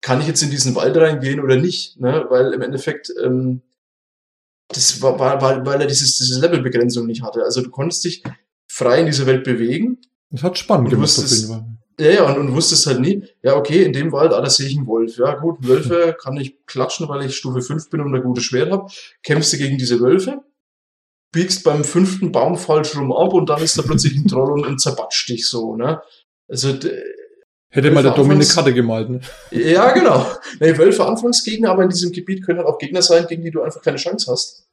kann ich jetzt in diesen Wald reingehen oder nicht, ne? Weil im Endeffekt ähm, das war, war weil, weil er dieses, diese Levelbegrenzung nicht hatte. Also du konntest dich frei in dieser Welt bewegen. Das hat spannend gemacht, Fall. Ja, ja, und, und wusstest halt nie, ja, okay, in dem Wald, ah, da sehe ich einen Wolf. Ja, gut, Wölfe [laughs] kann ich klatschen, weil ich Stufe 5 bin und ein gutes Schwert habe. Kämpfst du gegen diese Wölfe, biegst beim fünften Baum falsch rum ab und dann ist da plötzlich ein Troll und, und zerbatscht dich so, ne? Also, Hätte mal der Dominik Karte gemalt, ne? Ja, genau. Nee, Wölfe Anfangsgegner, aber in diesem Gebiet können halt auch Gegner sein, gegen die du einfach keine Chance hast.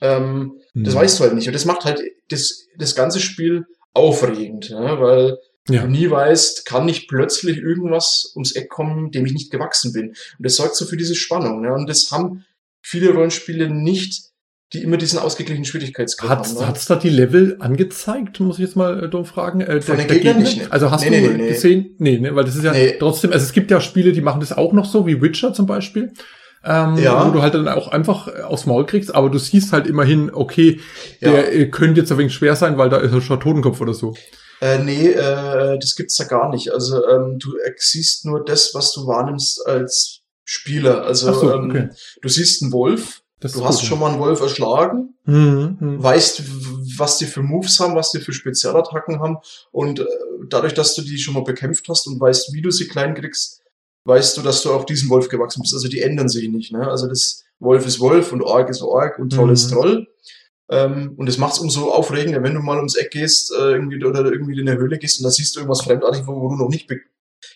Ähm, hm. Das weißt du halt nicht. Und das macht halt das, das ganze Spiel aufregend, ne? weil ja. du nie weißt, kann nicht plötzlich irgendwas ums Eck kommen, dem ich nicht gewachsen bin. Und das sorgt so für diese Spannung. Ne? Und das haben viele Rollenspiele nicht, die immer diesen ausgeglichenen Schwierigkeitsgrad haben. Ne? Hat es da die Level angezeigt, muss ich jetzt mal äh, dumm fragen? Äh, Von der, den Gegnern nicht. Ne? Also hast nee, du nee, nee, gesehen? Nee, ne, weil das ist ja trotzdem, also es gibt ja Spiele, die machen das auch noch so, wie Witcher zum Beispiel. Ähm, ja. wo du halt dann auch einfach aufs Maul kriegst, aber du siehst halt immerhin, okay, der ja. Äh, könnte jetzt ein wenig schwer sein, weil da ist er schon Totenkopf oder so. Äh, nee, äh, das gibt's da gar nicht. Also ähm, du siehst nur das, was du wahrnimmst als Spieler. Also so, ähm, okay. ähm, du siehst einen Wolf, das du hast gut, schon mal einen Wolf erschlagen, mhm, mh. weißt, was die für Moves haben, was die für Spezialattacken haben und äh, dadurch, dass du die schon mal bekämpft hast und weißt, wie du sie klein kriegst, weißt du, dass du auch diesem Wolf gewachsen bist. Also die ändern sich nicht. Ne? Also das Wolf ist Wolf und Ork ist Ork und Troll mhm. ist Troll. Ähm, und das macht es umso aufregender, wenn du mal ums Eck gehst äh, irgendwie, oder irgendwie in eine Höhle gehst und da siehst du irgendwas Fremdartiges, wo, wo du noch nicht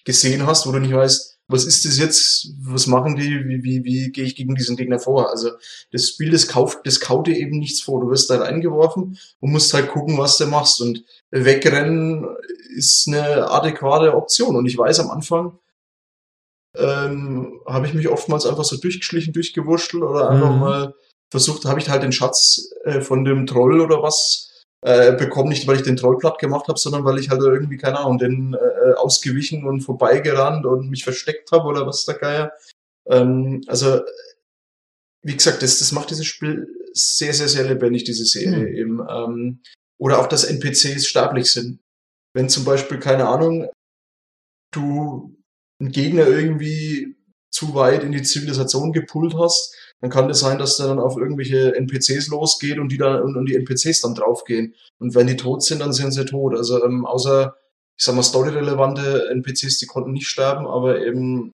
gesehen hast, wo du nicht weißt, was ist das jetzt, was machen die, wie, wie, wie gehe ich gegen diesen Gegner vor? Also das Spiel, das kauft, das kaut dir eben nichts vor. Du wirst da reingeworfen und musst halt gucken, was du machst. Und wegrennen ist eine adäquate Option. Und ich weiß am Anfang, ähm, habe ich mich oftmals einfach so durchgeschlichen, durchgewurschtelt oder einfach mhm. mal versucht, habe ich halt den Schatz äh, von dem Troll oder was äh, bekommen, nicht weil ich den Troll platt gemacht habe, sondern weil ich halt irgendwie, keine Ahnung, den äh, ausgewichen und vorbeigerannt und mich versteckt habe oder was der Geier. Ähm, also, wie gesagt, das, das macht dieses Spiel sehr, sehr, sehr lebendig, diese Serie mhm. eben. Ähm, oder auch, dass NPCs sterblich sind. Wenn zum Beispiel, keine Ahnung, du einen Gegner irgendwie zu weit in die Zivilisation gepult hast, dann kann es das sein, dass der dann auf irgendwelche NPCs losgeht und die dann und, und die NPCs dann draufgehen. Und wenn die tot sind, dann sind sie tot. Also ähm, außer, ich sag mal, storyrelevante NPCs, die konnten nicht sterben, aber eben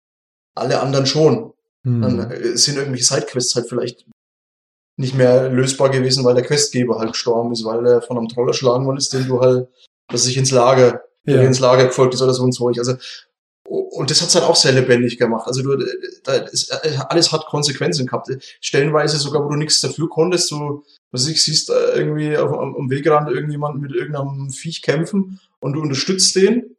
alle anderen schon. Hm. Dann äh, sind irgendwelche Sidequests halt vielleicht nicht mehr lösbar gewesen, weil der Questgeber halt gestorben ist, weil er von einem Troll erschlagen worden ist, den du halt, dass sich ins Lager, ja. ins Lager gefolgt ist oder so und so. Also und das hat's halt auch sehr lebendig gemacht. Also du, da ist, alles hat Konsequenzen gehabt. Stellenweise sogar, wo du nichts dafür konntest, du, was ich siehst, irgendwie auf, am Wegrand irgendjemand mit irgendeinem Viech kämpfen und du unterstützt den.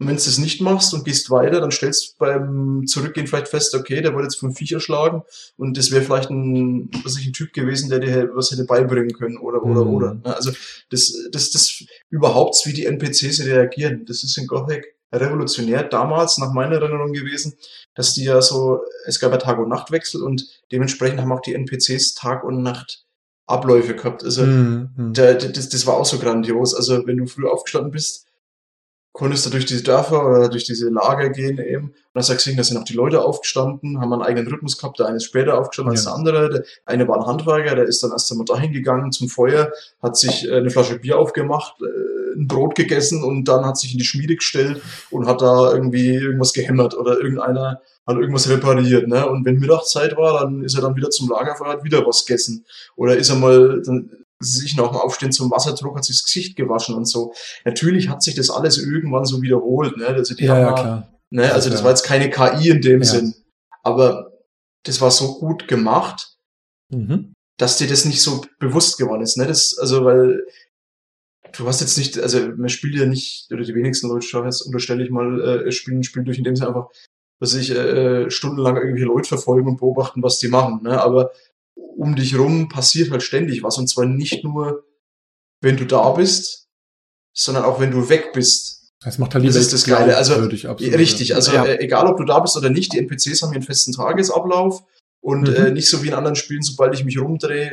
Und wenn du das nicht machst und gehst weiter, dann stellst du beim Zurückgehen vielleicht fest, okay, der wurde jetzt vom Viech erschlagen und das wäre vielleicht ein, was ich, ein Typ gewesen, der dir was hätte beibringen können oder, oder, mhm. oder. Also, das, das, das überhaupt, wie die NPCs reagieren, das ist in Gothic revolutionär damals, nach meiner Erinnerung gewesen, dass die ja so, es gab ja Tag- und Nachtwechsel und dementsprechend haben auch die NPCs Tag und Nacht Abläufe gehabt. Also mhm. der, das, das war auch so grandios. Also wenn du früh aufgestanden bist, konntest du durch diese Dörfer oder durch diese Lager gehen eben. Und dann hast du gesehen, da sind auch die Leute aufgestanden, haben einen eigenen Rhythmus gehabt. Der eine ist später aufgestanden ja. als der andere. Der eine war ein Handwerker, der ist dann erst einmal dahin gegangen zum Feuer, hat sich äh, eine Flasche Bier aufgemacht, äh, ein Brot gegessen und dann hat sich in die Schmiede gestellt und hat da irgendwie irgendwas gehämmert oder irgendeiner hat irgendwas repariert. Ne? Und wenn Mittagszeit war, dann ist er dann wieder zum Lagerfeuer, hat wieder was gegessen. Oder ist er mal dann sich nach dem Aufstehen zum Wasserdruck, hat sich das Gesicht gewaschen und so. Natürlich hat sich das alles irgendwann so wiederholt. Ne? Also die ja, ja, klar. Ne? Also das war jetzt keine KI in dem ja. Sinn. Aber das war so gut gemacht, mhm. dass dir das nicht so bewusst geworden ist. Ne? Das, also, weil du hast jetzt nicht, also man spielt ja nicht, oder die wenigsten Leute, unterstelle ich mal, äh, spielen ein Spiel durch, indem sie einfach, was ich, äh, stundenlang irgendwelche Leute verfolgen und beobachten, was die machen. Ne? Aber um dich rum passiert halt ständig was. Und zwar nicht nur, wenn du da bist, sondern auch wenn du weg bist. Das macht halt das ist das Geile. Also, richtig. Also, ja. äh, egal ob du da bist oder nicht, die NPCs haben hier einen festen Tagesablauf. Und mhm. äh, nicht so wie in anderen Spielen, sobald ich mich rumdrehe,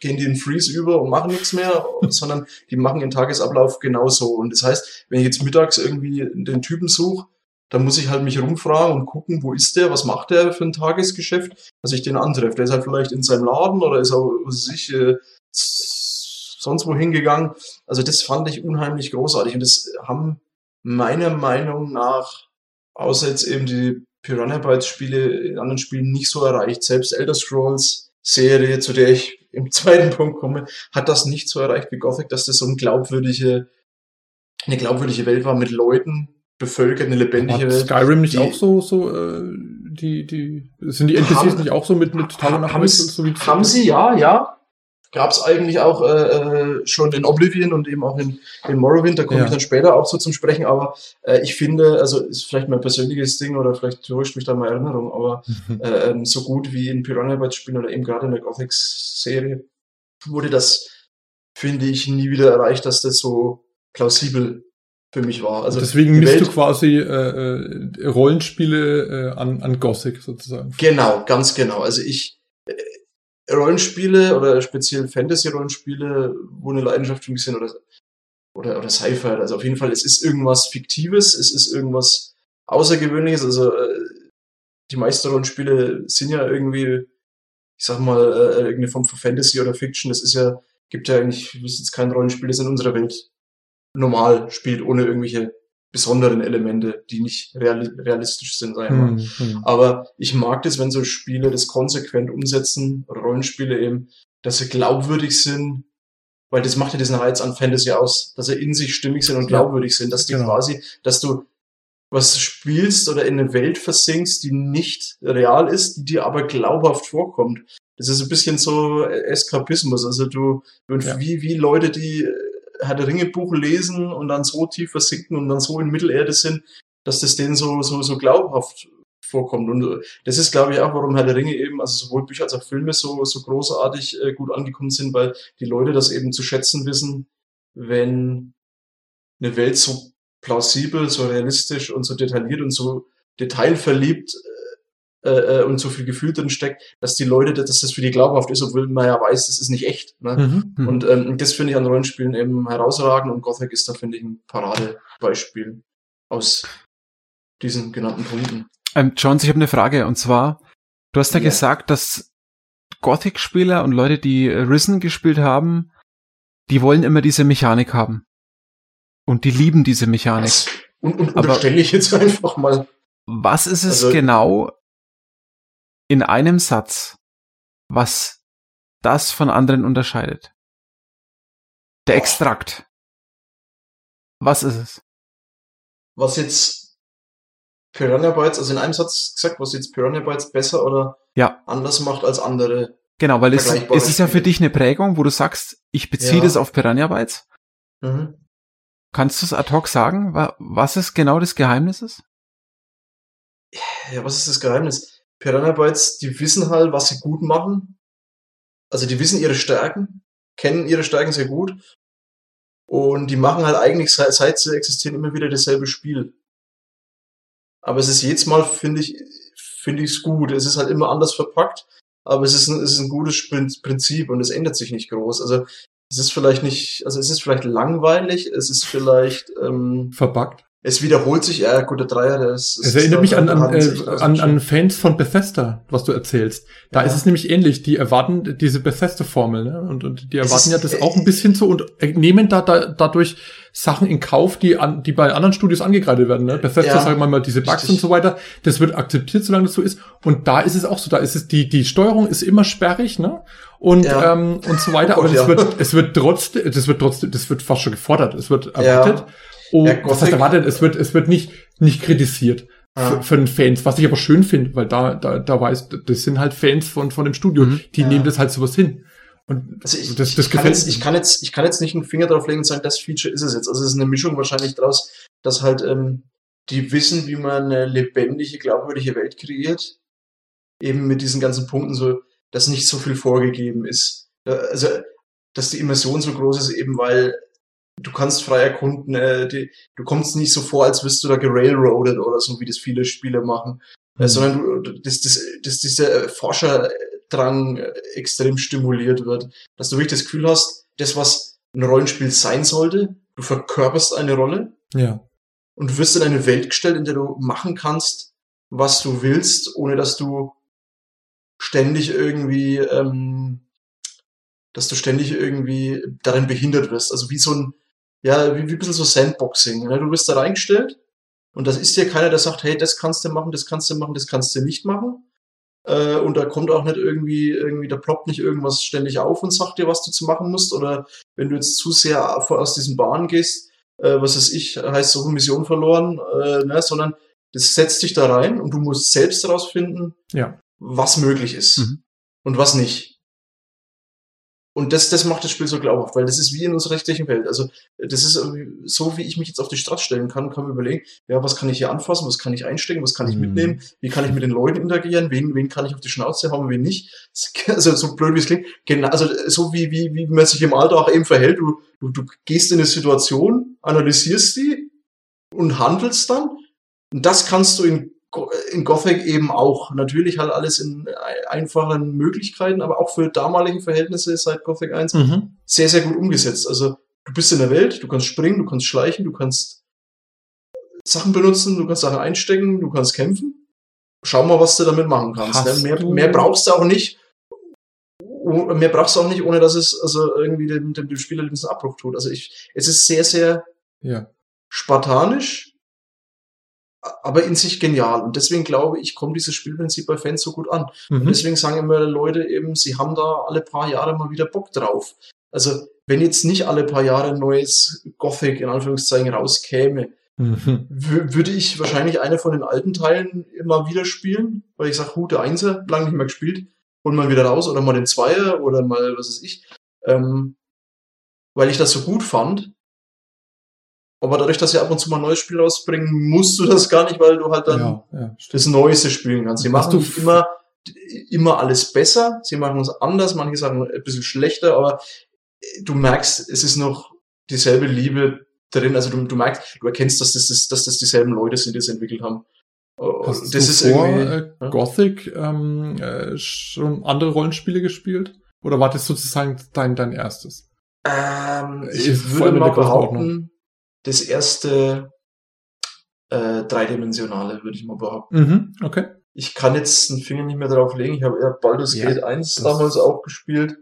gehen die in Freeze über und machen nichts mehr, [laughs] sondern die machen ihren Tagesablauf genauso. Und das heißt, wenn ich jetzt mittags irgendwie den Typen suche, dann muss ich halt mich rumfragen und gucken, wo ist der, was macht der für ein Tagesgeschäft, dass ich den antreffe. Der ist halt vielleicht in seinem Laden oder ist auch sich äh, sonst wo hingegangen. Also das fand ich unheimlich großartig und das haben meiner Meinung nach, außer jetzt eben die Piranha Bytes Spiele in anderen Spielen nicht so erreicht. Selbst Elder Scrolls Serie, zu der ich im [laughs] zweiten Punkt komme, hat das nicht so erreicht wie Gothic, dass das so eine glaubwürdige, eine glaubwürdige Welt war mit Leuten, bevölkert, eine lebendige Hat Skyrim nicht auch so, so, äh, die, die, sind die NPCs haben, nicht auch so mit, mit Tag und Nacht? Haben, so wie haben sie, ja, ja. Gab es eigentlich auch äh, äh, schon in Oblivion und eben auch in, in Morrowind, da komme ja. ich dann später auch so zum Sprechen, aber äh, ich finde, also ist vielleicht mein persönliches Ding oder vielleicht täuscht mich da meine Erinnerung, aber äh, ähm, so gut wie in Piranha Bytes Spielen oder eben gerade in der Gothic-Serie wurde das, finde ich, nie wieder erreicht, dass das so plausibel für mich war. Also deswegen misst du quasi äh, äh, Rollenspiele äh, an, an Gothic sozusagen. Genau, ganz genau. Also ich äh, Rollenspiele oder speziell Fantasy-Rollenspiele, wo eine Leidenschaft für mich sind oder oder oder Sci-Fi. Also auf jeden Fall, es ist irgendwas Fiktives, es ist irgendwas Außergewöhnliches. Also äh, die meisten Rollenspiele sind ja irgendwie, ich sag mal, äh, irgendeine Form von Fantasy oder Fiction. Das ist ja gibt ja eigentlich, ich wüsste jetzt kein Rollenspiel, das in unserer Welt normal spielt, ohne irgendwelche besonderen Elemente, die nicht realistisch sind, sagen wir hm, hm. Aber ich mag das, wenn so Spiele das konsequent umsetzen, Rollenspiele eben, dass sie glaubwürdig sind, weil das macht ja diesen Reiz an Fantasy aus, dass sie in sich stimmig sind und glaubwürdig sind, dass die genau. quasi, dass du was spielst oder in eine Welt versinkst, die nicht real ist, die dir aber glaubhaft vorkommt. Das ist ein bisschen so Eskapismus. Also du, ja. wie, wie Leute, die Herr der Ringe Buch lesen und dann so tief versinken und dann so in Mittelerde sind, dass das denen so, so, so glaubhaft vorkommt. Und äh, das ist, glaube ich, auch, warum Herr der Ringe eben, also sowohl Bücher als auch Filme so, so großartig äh, gut angekommen sind, weil die Leute das eben zu schätzen wissen, wenn eine Welt so plausibel, so realistisch und so detailliert und so detailverliebt äh, äh, und so viel Gefühl drin steckt, dass die Leute, dass das für die glaubhaft ist, obwohl man ja weiß, das ist nicht echt. Ne? Mhm, mhm. und ähm, das finde ich an Rollenspielen eben herausragend und Gothic ist da, finde ich, ein Paradebeispiel aus diesen genannten Punkten. Ähm, Jones, ich habe eine Frage und zwar, du hast ja, ja. gesagt, dass Gothic-Spieler und Leute, die Risen gespielt haben, die wollen immer diese Mechanik haben. Und die lieben diese Mechanik. Was? Und, und unterstelle ich jetzt [laughs] einfach mal. Was ist es also, genau, in einem Satz, was das von anderen unterscheidet. Der Extrakt. Was ist es? Was jetzt Piranha Bytes, also in einem Satz gesagt, was jetzt Piranha Bytes besser oder ja. anders macht als andere. Genau, weil es, es ist ja für dich eine Prägung, wo du sagst, ich beziehe ja. das auf Piranha Bytes. Mhm. Kannst du es ad hoc sagen, was es genau das Geheimnis ist? Ja, was ist das Geheimnis? Piranha Bytes, die wissen halt, was sie gut machen. Also die wissen ihre Stärken, kennen ihre Stärken sehr gut. Und die machen halt eigentlich, seit, sie existieren, immer wieder dasselbe Spiel. Aber es ist jedes Mal, finde ich, finde ich es gut. Es ist halt immer anders verpackt, aber es ist ein, es ist ein gutes Prinzip und es ändert sich nicht groß. Also es ist vielleicht nicht, also es ist vielleicht langweilig, es ist vielleicht ähm, verpackt es wiederholt sich, ja, gut, der Dreier, der ist. Es erinnert mich an, an, äh, an, an Fans von Bethesda, was du erzählst. Da ja. ist es nämlich ähnlich. Die erwarten diese Bethesda-Formel, ne? Und, und die erwarten ist, ja das äh, auch ein bisschen so und nehmen da, da dadurch Sachen in Kauf, die an, die bei anderen Studios angekreidet werden, ne? Bethesda, ja, sagen wir mal, diese Bugs richtig. und so weiter. Das wird akzeptiert, solange das so ist. Und da ist es auch so. Da ist es, die, die Steuerung ist immer sperrig, ne? Und, ja. ähm, und so weiter. [laughs] Oh Gott, Aber das wird, es wird trotzdem, das wird trotzdem, das wird fast schon gefordert. Es wird erwartet. Oh, ja, was heißt erwartet? Es wird, es wird nicht, nicht kritisiert. Ah. Für, den Fans, was ich aber schön finde, weil da, da, da weiß, das sind halt Fans von, von dem Studio, mhm. die ja. nehmen das halt sowas hin. Und also ich, das, das ich, gefällt jetzt, ich kann jetzt, ich kann jetzt nicht einen Finger drauf legen und sagen, das Feature ist es jetzt. Also es ist eine Mischung wahrscheinlich draus, dass halt ähm, die wissen, wie man eine lebendige, glaubwürdige Welt kreiert. Eben mit diesen ganzen Punkten so, dass nicht so viel vorgegeben ist. Also, dass die Immersion so groß ist, eben weil du kannst frei erkunden, äh, die, du kommst nicht so vor, als wirst du da gerailroadet oder so, wie das viele Spiele machen, äh, mhm. äh, sondern du, dass, dass, dass dieser Forscherdrang äh, extrem stimuliert wird, dass du wirklich das Gefühl hast, das, was ein Rollenspiel sein sollte, du verkörperst eine Rolle. Ja. und du wirst in eine Welt gestellt, in der du machen kannst, was du willst, ohne dass du ständig irgendwie, ähm, dass du ständig irgendwie darin behindert wirst. Also wie so ein, ja, wie, wie ein bisschen so Sandboxing. Ne? Du wirst da reingestellt und das ist dir keiner, der sagt, hey, das kannst du machen, das kannst du machen, das kannst du nicht machen. Äh, und da kommt auch nicht irgendwie, irgendwie, da ploppt nicht irgendwas ständig auf und sagt dir, was du zu machen musst. Oder wenn du jetzt zu sehr aus diesen Bahnen gehst, äh, was weiß ich, heißt so Mission verloren, äh, ne, sondern das setzt dich da rein und du musst selbst herausfinden, ja. was möglich ist mhm. und was nicht. Und das, das macht das Spiel so glaubhaft, weil das ist wie in unserer rechtlichen Welt. Also das ist so, wie ich mich jetzt auf die Straße stellen kann, kann man überlegen, ja, was kann ich hier anfassen, was kann ich einstecken, was kann ich mhm. mitnehmen, wie kann ich mit den Leuten interagieren, wen, wen kann ich auf die Schnauze haben, wen nicht. Also [laughs] so blöd wie es klingt, genau, also so wie, wie, wie man sich im Alltag eben verhält, du, du, du gehst in eine Situation, analysierst die und handelst dann. Und das kannst du in in Gothic eben auch. Natürlich halt alles in einfachen Möglichkeiten, aber auch für damalige Verhältnisse seit Gothic 1 mhm. sehr, sehr gut umgesetzt. Also du bist in der Welt, du kannst springen, du kannst schleichen, du kannst Sachen benutzen, du kannst Sachen einstecken, du kannst kämpfen. Schau mal, was du damit machen kannst. Ne? Mehr, mehr brauchst du auch nicht. Mehr brauchst du auch nicht, ohne dass es also irgendwie dem, dem, dem Spieler diesen Abbruch tut. Also ich, es ist sehr, sehr ja. spartanisch, aber in sich genial. Und deswegen glaube ich, kommt dieses Spielprinzip bei Fans so gut an. Mhm. Und deswegen sagen immer Leute eben, sie haben da alle paar Jahre mal wieder Bock drauf. Also, wenn jetzt nicht alle paar Jahre ein neues Gothic in Anführungszeichen rauskäme, mhm. würde ich wahrscheinlich eine von den alten Teilen immer wieder spielen, weil ich sage, Hute Einser, lang nicht mehr gespielt, und mal wieder raus, oder mal den Zweier, oder mal, was weiß ich. Ähm, weil ich das so gut fand, aber dadurch, dass sie ab und zu mal ein neues Spiel rausbringen, musst du das gar nicht, weil du halt dann ja, ja, das Neueste spielen kannst. Sie machen nicht immer, immer alles besser, sie machen es anders, manche Sachen ein bisschen schlechter, aber du merkst, es ist noch dieselbe Liebe drin. Also du, du merkst, du erkennst, dass das, dass das dieselben Leute sind, die es entwickelt haben. Hast das du ist vor äh, Gothic ähm, äh, schon andere Rollenspiele gespielt? Oder war das sozusagen dein, dein erstes? Ähm, ich würde mal behaupten, das erste äh, dreidimensionale, würde ich mal behaupten. Mhm, okay. Ich kann jetzt den Finger nicht mehr drauf legen. Ich habe eher Baldur's ja, Gate 1 damals auch gespielt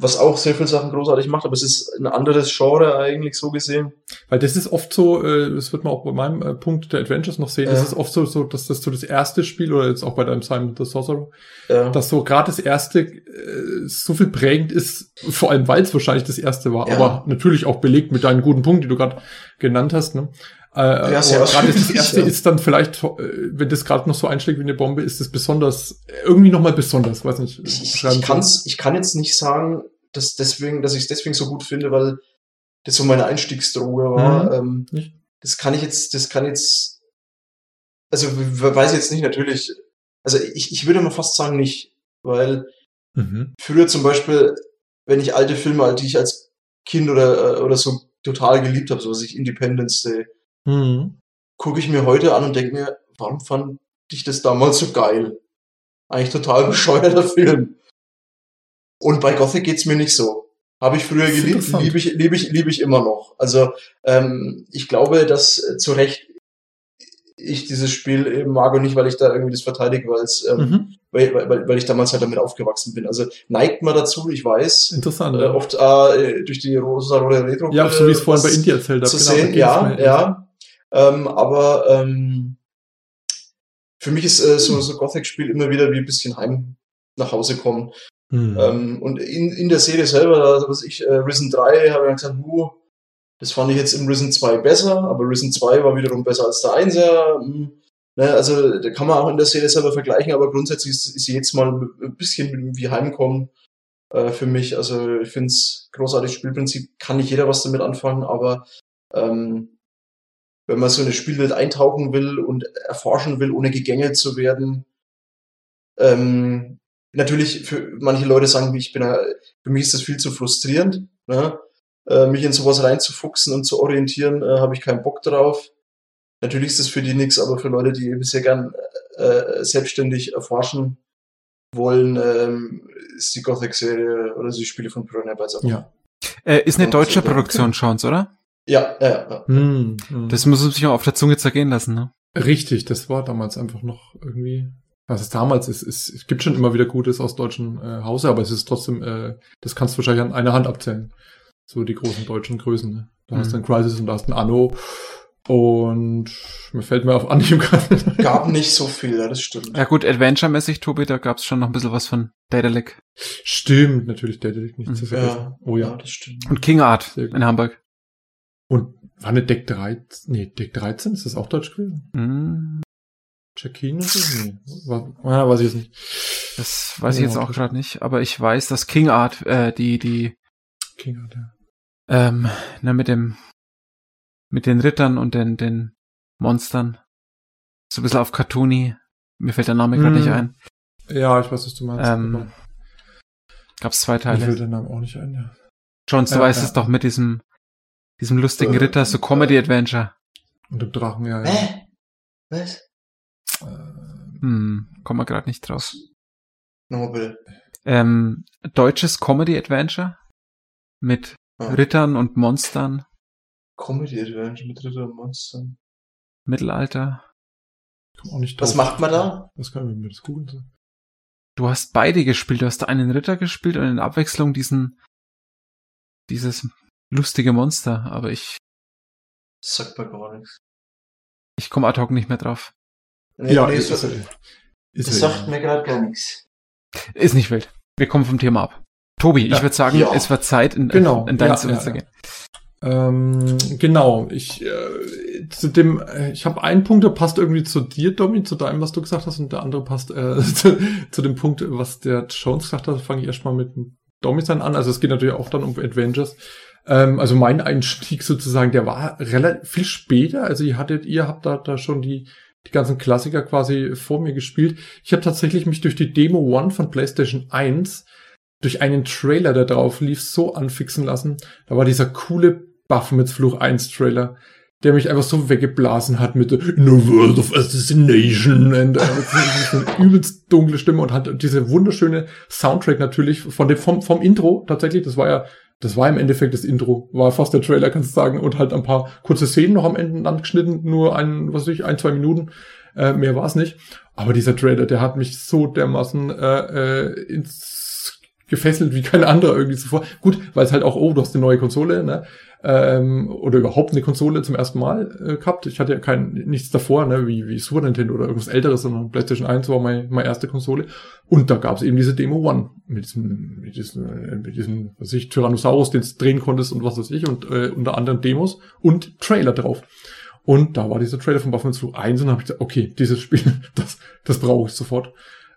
was auch sehr viele Sachen großartig macht, aber es ist ein anderes Genre eigentlich so gesehen. Weil das ist oft so, äh, das wird man auch bei meinem äh, Punkt der Adventures noch sehen, ja. das ist oft so, so, dass das so das erste Spiel oder jetzt auch bei deinem Simon the Sorcerer, ja. dass so gerade das erste äh, so viel prägend ist, vor allem weil es wahrscheinlich das erste war, ja. aber natürlich auch belegt mit deinen guten Punkten, die du gerade genannt hast. Ne? Äh, ja, sehr gerade das erste ja. ist dann vielleicht, äh, wenn das gerade noch so einschlägt wie eine Bombe, ist es besonders, irgendwie nochmal besonders, weiß nicht. Ich, ich, kann's, ich kann jetzt nicht sagen, dass deswegen, dass ich es deswegen so gut finde, weil das so meine Einstiegsdroge war. Mhm. Ähm, das kann ich jetzt, das kann jetzt, also weiß ich jetzt nicht natürlich, also ich, ich würde mal fast sagen nicht, weil mhm. früher zum Beispiel, wenn ich alte Filme, die ich als Kind oder, äh, oder so total geliebt habe, so was ich Independence Day, Mhm. Gucke ich mir heute an und denke mir, warum fand ich das damals so geil? Eigentlich total bescheuerter Film. Und bei Gothic geht's mir nicht so. Habe ich früher geliebt, liebe ich, liebe ich, liebe ich immer noch. Also ähm, ich glaube, dass äh, zu Recht ich dieses Spiel eben mag und nicht, weil ich da irgendwie das verteidige, weil es, ähm, mhm. weil, weil, weil ich damals halt damit aufgewachsen bin. Also neigt man dazu, ich weiß. Interessant. Äh, oft äh, durch die rosa rote Retro. Ja, so wie es vorhin bei Indie erzählt habe. Zu genau, sehen, ja, ja. Ähm, aber ähm, für mich ist äh, so, so Gothic-Spiel immer wieder wie ein bisschen heim nach Hause kommen. Hm. Ähm, und in, in der Serie selber, also was ich, äh, Risen 3, habe ich gesagt, huh, das fand ich jetzt im Risen 2 besser, aber Risen 2 war wiederum besser als der 1er. Hm. Ne, also da kann man auch in der Serie selber vergleichen, aber grundsätzlich ist, ist jetzt mal ein bisschen wie Heimkommen äh, für mich. Also ich finde es großartiges Spielprinzip, kann nicht jeder was damit anfangen, aber ähm, wenn man so eine Spielwelt eintauchen will und erforschen will, ohne gegängelt zu werden. Ähm, natürlich, für manche Leute sagen, ich bin, für mich ist das viel zu frustrierend, ne? äh, mich in sowas reinzufuchsen und zu orientieren, äh, habe ich keinen Bock drauf. Natürlich ist das für die nichts, aber für Leute, die sehr gern äh, selbstständig erforschen wollen, ähm, ist die Gothic-Serie oder die Spiele von Piranha Bytes Ja. Äh, ist eine deutsche Produktion, Chance, oder? Ja, ja, ja. Hm, hm. Das muss man sich auch auf der Zunge zergehen lassen, ne? Richtig, das war damals einfach noch irgendwie. Was es damals ist, ist, es gibt schon immer wieder Gutes aus deutschen äh, Hause, aber es ist trotzdem, äh, das kannst du wahrscheinlich an einer Hand abzählen. So die großen deutschen Größen. Ne? Da mhm. hast du ein Crisis und da hast du ein Anno. Und mir fällt mir auf Anhieb [laughs] gerade. Gab nicht so viel, ja, das stimmt. Ja gut, Adventure-mäßig, Tobi, da gab's schon noch ein bisschen was von Daedalic. Stimmt, natürlich Daedalic nicht mhm. zu vergessen. Ja, oh ja. ja. das stimmt. Und King Art in Hamburg. Und war eine Deck 13? Nee, Deck 13, ist das auch Deutsch gewesen? Check-in oder so? Nee, war, ah, weiß ich jetzt nicht. Das weiß ich jetzt auch gerade nicht, aber ich weiß, dass King Art, äh, die, die King Art, ja. Ähm, na, mit dem, mit den Rittern und den, den Monstern. So ein bisschen auf Cartoony. Mir fällt der Name gerade nicht hm. ein. Ja, ich weiß, was du meinst. Ähm, gab's zwei Teile. Mir fällt der Name auch nicht ein, ja. Jones, du ja, weißt ja. es doch mit diesem, diesem lustigen äh, Ritter, so Comedy Adventure. Und dem Drachen, ja, ja. Hä? Was? Äh, hm, komm mal gerade nicht draus. Nochmal bitte. Ähm, deutsches Comedy Adventure mit ah. Rittern und Monstern. Comedy Adventure mit Rittern und Monstern. Mittelalter. Komm auch nicht Was macht man da? Was kann man mir das googeln? Du hast beide gespielt. Du hast einen Ritter gespielt und in Abwechslung diesen, dieses lustige Monster. Aber ich. Das sagt mir gar nichts. Ich komme ad hoc nicht mehr drauf. Nee, ja, nee, ist, ist, ist, das sagt mir gerade gar nichts. Ist nicht wild. Wir kommen vom Thema ab. Tobi, ja, ich würde sagen, ja. es wird Zeit, in, genau. in dein ja, Zimmer zu gehen. Ähm, genau, ich äh, zu dem, äh, ich habe einen Punkt, der passt irgendwie zu dir, Domi, zu deinem, was du gesagt hast, und der andere passt äh, [laughs] zu, zu dem Punkt, was der Jones gesagt hat. Fange ich erstmal mit Domi sein an. Also es geht natürlich auch dann um Adventures. Ähm, also mein Einstieg sozusagen, der war relativ viel später. Also ihr hattet, ihr habt da, da schon die die ganzen Klassiker quasi vor mir gespielt. Ich habe tatsächlich mich durch die Demo One von PlayStation 1 durch einen Trailer, der drauf lief, so anfixen lassen. Da war dieser coole Baphomets Fluch 1 Trailer, der mich einfach so weggeblasen hat mit In a World of Assassination und äh, eine übelst dunkle Stimme und hat diese wunderschöne Soundtrack natürlich von dem, vom, vom Intro tatsächlich, das war ja das war im Endeffekt das Intro, war fast der Trailer, kannst du sagen, und halt ein paar kurze Szenen noch am Ende angeschnitten, nur ein, was weiß ich, ein, zwei Minuten, äh, mehr war es nicht. Aber dieser Trailer, der hat mich so dermaßen äh, äh, ins gefesselt wie kein anderer irgendwie zuvor. Gut, weil es halt auch, oh, du hast eine neue Konsole, ne? Ähm, oder überhaupt eine Konsole zum ersten Mal äh, gehabt. Ich hatte ja kein nichts davor, ne, wie, wie Super Nintendo oder irgendwas älteres, sondern PlayStation 1 war meine, meine erste Konsole. Und da gab es eben diese Demo One mit diesem, mit diesem, äh, mit diesem, was ich, Tyrannosaurus, den du drehen konntest und was weiß ich, und äh, unter anderem Demos und Trailer drauf. Und da war dieser Trailer von Buffalo 1 und habe ich gesagt, okay, dieses Spiel, [laughs] das, das brauche ich sofort.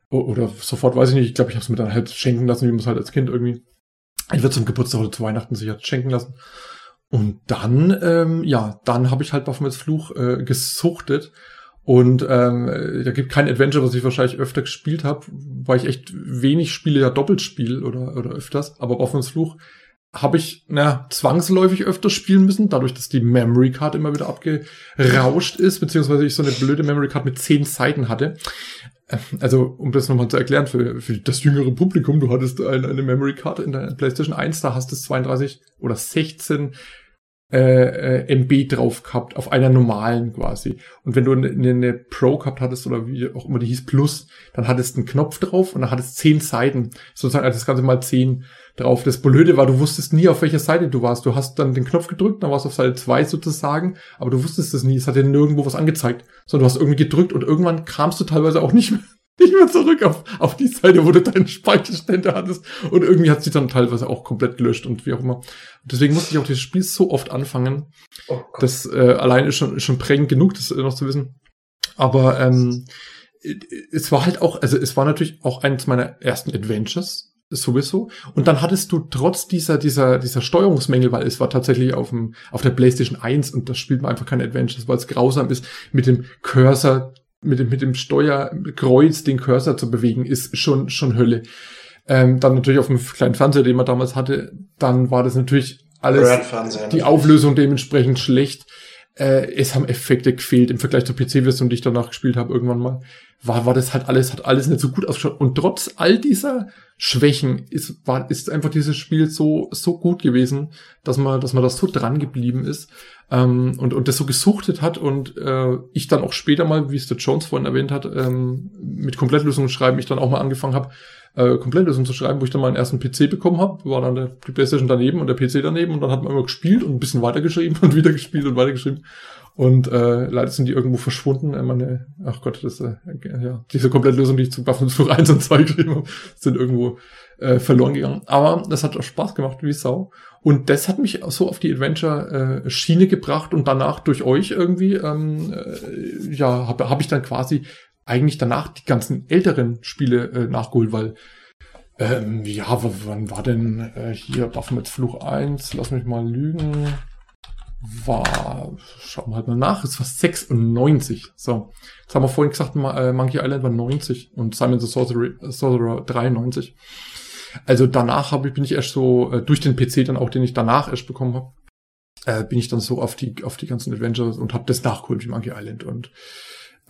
Oder sofort weiß ich nicht, ich glaube, ich habe es mir dann halt schenken lassen, wie man es halt als Kind irgendwie ich würde zum Geburtstag oder zu Weihnachten sich hat schenken lassen. Und dann, ähm, ja, dann habe ich halt Baphomets Fluch äh, gesuchtet. Und ähm, da gibt kein Adventure, was ich wahrscheinlich öfter gespielt habe, weil ich echt wenig Spiele ja doppelt spiele oder, oder öfters. Aber Baphomets Fluch habe ich na, zwangsläufig öfter spielen müssen, dadurch, dass die Memory Card immer wieder abgerauscht ist, beziehungsweise ich so eine blöde Memory Card mit zehn Seiten hatte. Also, um das nochmal zu erklären für, für das jüngere Publikum, du hattest eine, eine Memory Card in der PlayStation 1, da hast du 32 oder 16 äh, äh, MB drauf gehabt, auf einer normalen quasi. Und wenn du eine, eine Pro gehabt hattest oder wie auch immer die hieß, Plus, dann hattest du einen Knopf drauf und dann hattest zehn Seiten, sozusagen also das Ganze mal zehn drauf. Das Blöde war, du wusstest nie, auf welcher Seite du warst. Du hast dann den Knopf gedrückt, dann warst du auf Seite zwei sozusagen, aber du wusstest es nie. Es hat dir nirgendwo was angezeigt, sondern du hast irgendwie gedrückt und irgendwann kamst du teilweise auch nicht mehr [laughs] nicht mehr zurück auf, auf die Seite, wo du deinen Speicherstände hattest. Und irgendwie hat sie dann teilweise auch komplett gelöscht und wie auch immer. Und deswegen musste ich auch dieses Spiel so oft anfangen. Oh das äh, allein ist schon, ist schon prägend genug, das noch zu wissen. Aber ähm, es war halt auch, also es war natürlich auch eines meiner ersten Adventures, sowieso. Und dann hattest du trotz dieser, dieser, dieser Steuerungsmängel, weil es war tatsächlich auf dem, auf der PlayStation 1 und das spielt man einfach kein Adventures, weil es grausam ist, mit dem Cursor mit dem, mit dem Steuerkreuz den Cursor zu bewegen, ist schon, schon Hölle. Ähm, dann natürlich auf dem kleinen Fernseher, den man damals hatte, dann war das natürlich alles, die Auflösung dementsprechend schlecht. Äh, es haben Effekte gefehlt im Vergleich zur PC-Version, die ich danach gespielt habe, irgendwann mal. War, war das halt alles, hat alles nicht so gut ausgeschaut. Und trotz all dieser Schwächen ist, war, ist einfach dieses Spiel so, so gut gewesen, dass man, dass man das so dran geblieben ist, ähm, und, und das so gesuchtet hat und äh, ich dann auch später mal, wie es der Jones vorhin erwähnt hat, ähm, mit Komplettlösungen schreiben, ich dann auch mal angefangen habe, äh, Komplettlösungen zu schreiben, wo ich dann meinen ersten PC bekommen habe, war dann der, die Playstation daneben und der PC daneben und dann hat man immer gespielt und ein bisschen weitergeschrieben [laughs] und wieder gespielt und weitergeschrieben. Und äh, leider sind die irgendwo verschwunden. Meine, ach Gott, das äh, ja, diese Komplettlösung, die ich zu Waffenfluch 1 und 2 geschrieben habe, sind irgendwo äh, verloren gegangen. Aber das hat auch Spaß gemacht, wie Sau. Und das hat mich so auf die Adventure-Schiene äh, gebracht und danach durch euch irgendwie, ähm, äh, ja, habe hab ich dann quasi eigentlich danach die ganzen älteren Spiele äh, nachgeholt, weil ähm, ja, wann war denn äh, hier Baphomets Fluch 1? Lass mich mal lügen war, schauen wir halt mal nach, es war 96. So, jetzt haben wir vorhin gesagt, äh, Monkey Island war 90 und Simon the Sorcerer, Sorcerer 93. Also danach habe ich, bin ich erst so, äh, durch den PC dann auch, den ich danach erst bekommen habe, äh, bin ich dann so auf die, auf die ganzen Adventures und habe das nachgeholt wie Monkey Island und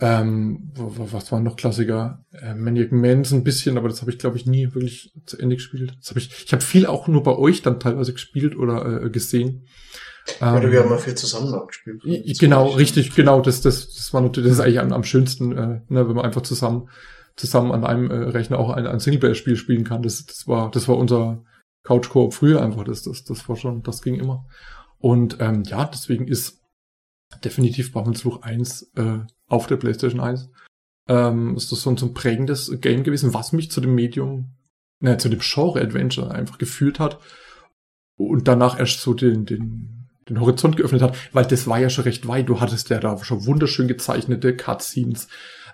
ähm, was war noch Klassiker? Äh, Maniac Man's ein bisschen, aber das habe ich glaube ich nie wirklich zu Ende gespielt. Das habe ich, ich habe viel auch nur bei euch dann teilweise gespielt oder äh, gesehen. Oder ähm, wir haben mal viel zusammen gespielt. Genau, richtig, genau. Das, das, das war natürlich, das ist eigentlich am, am schönsten, äh, ne, wenn man einfach zusammen, zusammen an einem äh, Rechner auch ein, ein Singleplayer-Spiel spielen kann. Das, das war, das war unser Couch-Koop früher einfach. Das, das, das war schon, das ging immer. Und ähm, ja, deswegen ist definitiv Fluch 1 äh, auf der PlayStation 1 ähm, ist das so ein, so ein prägendes Game gewesen, was mich zu dem Medium, ne, zu dem Genre Adventure einfach geführt hat und danach erst so den, den den Horizont geöffnet hat, weil das war ja schon recht weit. Du hattest ja da schon wunderschön gezeichnete Cutscenes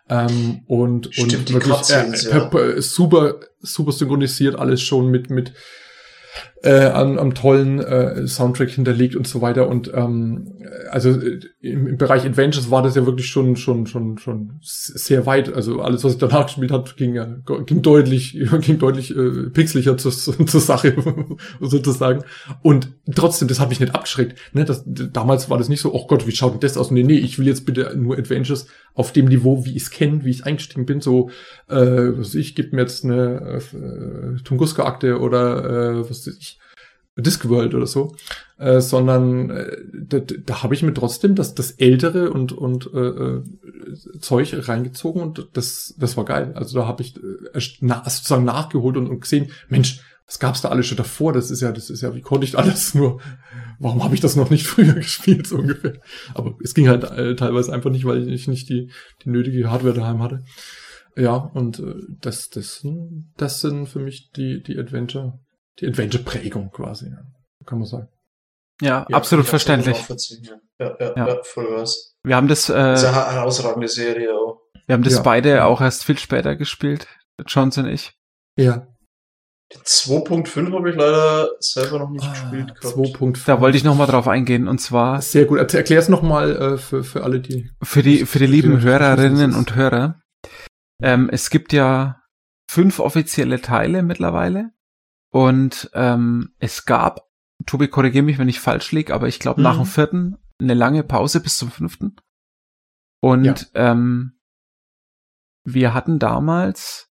ähm, und Stimmt, und wirklich äh, ja. super super synchronisiert alles schon mit mit äh, an, am tollen äh, Soundtrack hinterlegt und so weiter. Und ähm, also äh, im, im Bereich Adventures war das ja wirklich schon schon schon schon sehr weit. Also alles, was ich danach gespielt hat, ging ja ging deutlich [laughs] ging deutlich äh, pixeliger zur, [laughs] zur Sache [laughs] sozusagen. Und trotzdem, das hat mich nicht abgeschreckt. Ne? Das, damals war das nicht so, oh Gott, wie schaut denn das aus? Nee, nee, ich will jetzt bitte nur Adventures auf dem Niveau, wie ich es kenne, wie ich eingestiegen bin. So, äh, was ich, gib mir jetzt eine äh, Tunguska-Akte oder äh, was ich, Discworld oder so, äh, sondern äh, da, da habe ich mir trotzdem das, das ältere und, und äh, äh, Zeug reingezogen und das, das war geil. Also da habe ich äh, na, sozusagen nachgeholt und, und gesehen, Mensch, was gab's da alles schon davor? Das ist ja, das ist ja, wie konnte ich alles [laughs] nur, warum habe ich das noch nicht [laughs] früher gespielt, so ungefähr. Aber es ging halt äh, teilweise einfach nicht, weil ich nicht die, die nötige Hardware daheim hatte. Ja, und äh, das, das, das sind für mich die, die Adventure die Adventure-Prägung quasi, ja. kann man sagen. Ja, ja absolut verständlich. Ja, ja, ja, ja, voll was. Wir haben das, äh, das ist eine herausragende Serie auch. Wir haben das ja. beide auch erst viel später gespielt, Johnson und ich. Ja. 2.5 habe ich leider selber noch nicht ah, gespielt. 2.5. Da wollte ich noch mal drauf eingehen und zwar. Sehr gut. Erklär es noch mal äh, für, für alle, die. Für die, für die lieben Hörerinnen und Hörer. Ähm, es gibt ja fünf offizielle Teile mittlerweile. Und ähm, es gab, Tobi, korrigiere mich, wenn ich falsch liege, aber ich glaube mhm. nach dem vierten eine lange Pause bis zum fünften. Und ja. ähm, wir hatten damals,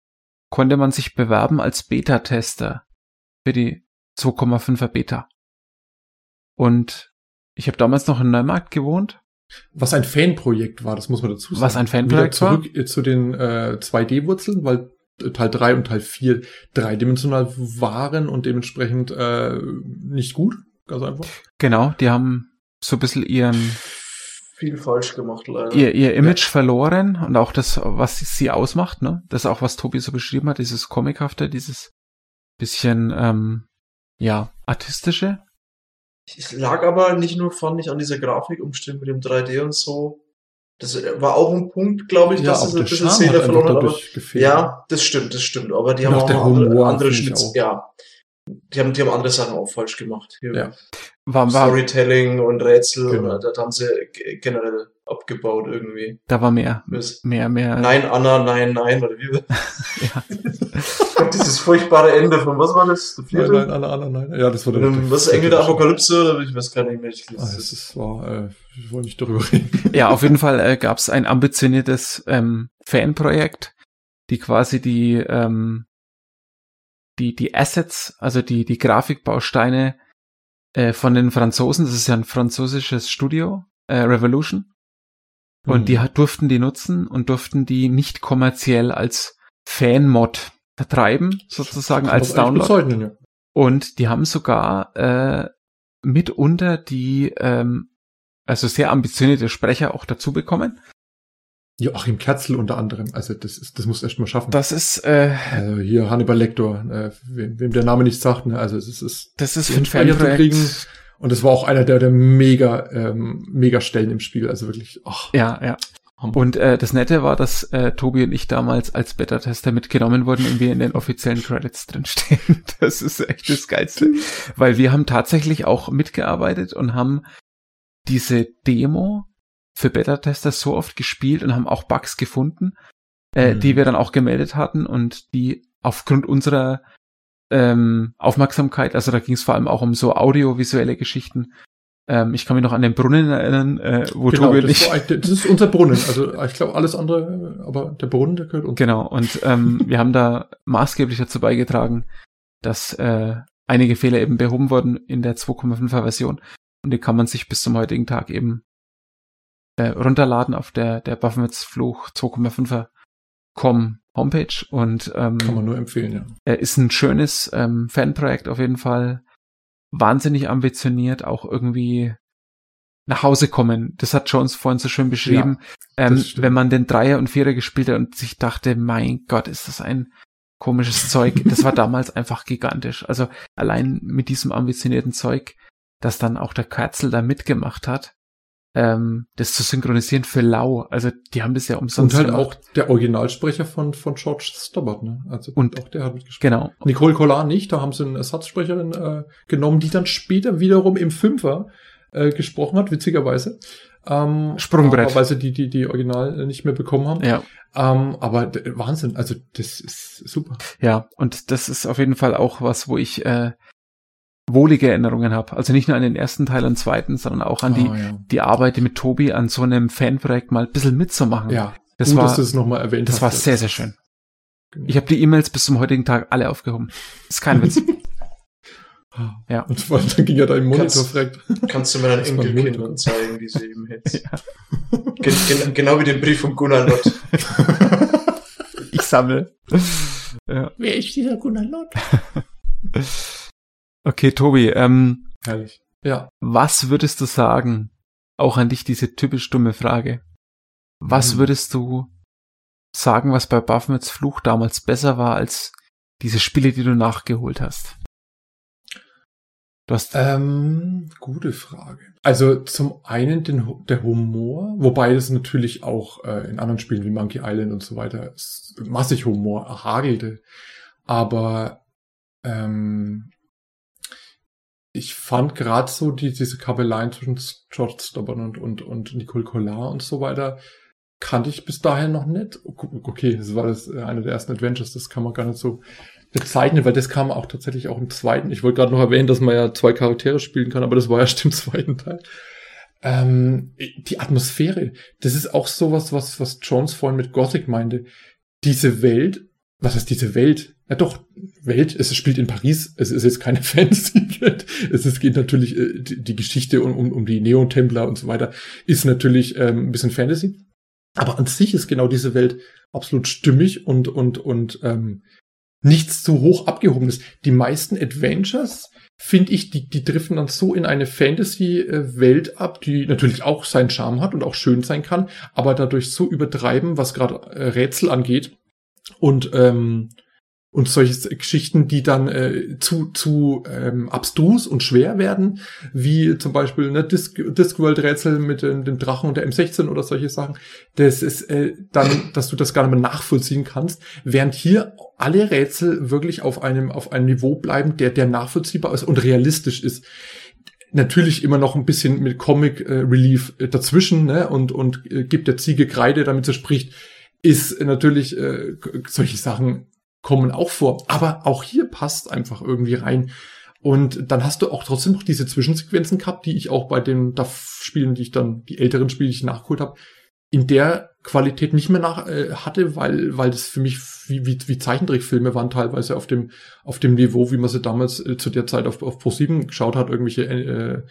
konnte man sich bewerben als Beta-Tester für die 2,5er Beta. Und ich habe damals noch in Neumarkt gewohnt. Was ein Fanprojekt war, das muss man dazu sagen. Was ein Fanprojekt Wieder zurück war? zu den äh, 2D-Wurzeln, weil Teil 3 und Teil 4 dreidimensional waren und dementsprechend äh, nicht gut. Ganz einfach. Genau, die haben so ein bisschen ihren viel falsch gemacht, leider. Ihr, ihr Image ja. verloren und auch das, was sie ausmacht, ne? Das ist auch, was Tobi so beschrieben hat, dieses Comichafte, dieses bisschen, ähm, ja, artistische. Es lag aber nicht nur, fand ich, an dieser Grafikumstellung mit dem 3D und so. Das war auch ein Punkt, glaube ich, ja, dass es ein bisschen Szene verloren hat. Aber, ja, das stimmt, das stimmt. Aber die haben auch, auch andere, andere Schnitz, ja. Die haben, die haben andere Sachen auch falsch gemacht. Hier. Ja. War, war, Storytelling und Rätsel, genau. da haben sie generell abgebaut irgendwie. Da war mehr. Mehr, mehr. Nein, Anna, nein, nein, oder wie? [laughs] ja. Dieses furchtbare Ende von, was war das? Der vierte? Nein, nein, Anna, Anna, nein. Ja, das war der, der Was, Engel der Apokalypse, oder ich weiß gar nicht mehr. Ich, ah, das ist, war, äh, ich wollte nicht darüber reden. [laughs] Ja, auf jeden Fall äh, gab es ein ambitioniertes ähm, Fanprojekt, die quasi die, ähm, die, die Assets, also die, die Grafikbausteine äh, von den Franzosen, das ist ja ein französisches Studio, äh, Revolution. Und mhm. die durften die nutzen und durften die nicht kommerziell als Fan-Mod vertreiben, sozusagen als Download. Ja. Und die haben sogar äh, mitunter die ähm, also sehr ambitionierte Sprecher auch dazu bekommen. Joachim Kerzel unter anderem. Also das ist, das muss erst mal schaffen. Das ist äh, also hier Hannibal Lector, äh, wem, wem der Name nicht sagt. Ne? Also es ist das ist für ein Fanprojekt. Und es war auch einer der, der mega, ähm, mega Stellen im Spiel. Also wirklich. Ach. Ja, ja. Und äh, das Nette war, dass äh, Tobi und ich damals als Beta-Tester mitgenommen wurden und wir in den offiziellen Credits drinstehen. [laughs] Das ist echt das Geilste. Weil wir haben tatsächlich auch mitgearbeitet und haben diese Demo für Beta-Tester so oft gespielt und haben auch Bugs gefunden, äh, mhm. die wir dann auch gemeldet hatten und die aufgrund unserer ähm, Aufmerksamkeit, also da ging es vor allem auch um so audiovisuelle Geschichten, ähm, ich kann mich noch an den Brunnen erinnern, äh, wo genau, Tobi und ich. War, das ist unser Brunnen. Also ich glaube alles andere, aber der Brunnen, der gehört uns. Genau, und ähm, wir haben da maßgeblich dazu beigetragen, dass äh, einige Fehler eben behoben wurden in der 2,5er Version. Und die kann man sich bis zum heutigen Tag eben äh, runterladen auf der, der Baphomet's Fluch 2,5er com Homepage und ähm, kann man nur empfehlen, ja. Er ist ein schönes ähm, Fanprojekt auf jeden Fall wahnsinnig ambitioniert, auch irgendwie nach Hause kommen. Das hat Jones vorhin so schön beschrieben. Ja, ähm, wenn man den Dreier und Vierer gespielt hat und sich dachte, mein Gott, ist das ein komisches Zeug. Das war [laughs] damals einfach gigantisch. Also allein mit diesem ambitionierten Zeug, dass dann auch der Katzel da mitgemacht hat, ähm, das zu synchronisieren für Lau. Also die haben das ja umsonst Und halt gemacht. auch der Originalsprecher von, von George Stobbart, ne? Also und auch der hat mitgespielt. Genau. Nicole Collard nicht, da haben sie eine Ersatzsprecherin äh, genommen, die dann später wiederum im Fünfer äh, gesprochen hat, witzigerweise. Ähm, Sprungbrett. weil sie die, die, die Original nicht mehr bekommen haben. Ja. Ähm, aber Wahnsinn, also das ist super. Ja, und das ist auf jeden Fall auch was, wo ich äh, wohlige Erinnerungen habe. Also nicht nur an den ersten Teil und zweiten, sondern auch an die, oh, ja. die Arbeit mit Tobi an so einem Fanprojekt mal ein bisschen mitzumachen. Ja, das gut, war, dass noch mal erwähnt Das hast, war sehr, sehr schön. Genau. Ich habe die E-Mails bis zum heutigen Tag alle aufgehoben. Ist kein Witz. [laughs] ja. Und dann ging ja dein Monitor fragt. Kannst du mir dein [laughs] Enkelkindern zeigen, diese E-Mails? [laughs] Ja. Gen gen genau wie den Brief von Gunnar Lott. ich sammle. Ja. Wer ist dieser Gunnar Lott? Okay, Tobi, ähm, Herrlich. Ja. Was würdest du sagen? Auch an dich diese typisch dumme Frage. Was mhm. würdest du sagen, was bei Baphomets Fluch damals besser war als diese Spiele, die du nachgeholt hast? Du hast ähm, gute Frage. Also zum einen den, der Humor, wobei es natürlich auch äh, in anderen Spielen wie Monkey Island und so weiter massig Humor hagelte. Aber ähm, ich fand gerade so die, diese Kabeleien zwischen George Stobban und, und, und Nicole Collard und so weiter, kannte ich bis dahin noch nicht. Okay, das war das äh, eine der ersten Adventures, das kann man gar nicht so bezeichnen, weil das kam auch tatsächlich auch im zweiten. Ich wollte gerade noch erwähnen, dass man ja zwei Charaktere spielen kann, aber das war [laughs] erst im zweiten Teil. Ähm, die Atmosphäre, das ist auch sowas, was, was Jones vorhin mit Gothic meinte. Diese Welt, was ist diese Welt? Ja doch, Welt, es spielt in Paris, es ist jetzt keine [laughs] Fantasy-Welt. Es geht natürlich, äh, die, Geschichte um, um, um die Neon-Templer und so weiter, ist natürlich ähm, ein bisschen Fantasy. Aber an sich ist genau diese Welt absolut stimmig und, und, und ähm, nichts zu hoch abgehobenes. Die meisten Adventures, finde ich, die, die driften dann so in eine Fantasy-Welt ab, die natürlich auch seinen Charme hat und auch schön sein kann, aber dadurch so übertreiben, was gerade äh, Rätsel angeht und ähm, und solche Geschichten, die dann äh, zu, zu ähm, abstrus und schwer werden, wie zum Beispiel ne, Disc, Discworld-Rätsel mit ähm, dem Drachen und der M16 oder solche Sachen. Das ist äh, dann, dass du das gar nicht mehr nachvollziehen kannst, während hier alle Rätsel wirklich auf einem, auf einem Niveau bleiben, der, der nachvollziehbar ist und realistisch ist natürlich immer noch ein bisschen mit Comic äh, Relief äh, dazwischen, ne, und, und äh, gibt der Ziege Kreide, damit sie spricht, ist natürlich äh, solche Sachen kommen auch vor. Aber auch hier passt einfach irgendwie rein. Und dann hast du auch trotzdem noch diese Zwischensequenzen gehabt, die ich auch bei den DAF-Spielen, die ich dann, die älteren Spiele, die ich nachgeholt habe, in der Qualität nicht mehr nach äh, hatte, weil weil das für mich wie, wie, wie Zeichentrickfilme waren teilweise auf dem auf dem Niveau, wie man sie damals äh, zu der Zeit auf auf Pro 7 geschaut hat, irgendwelche äh,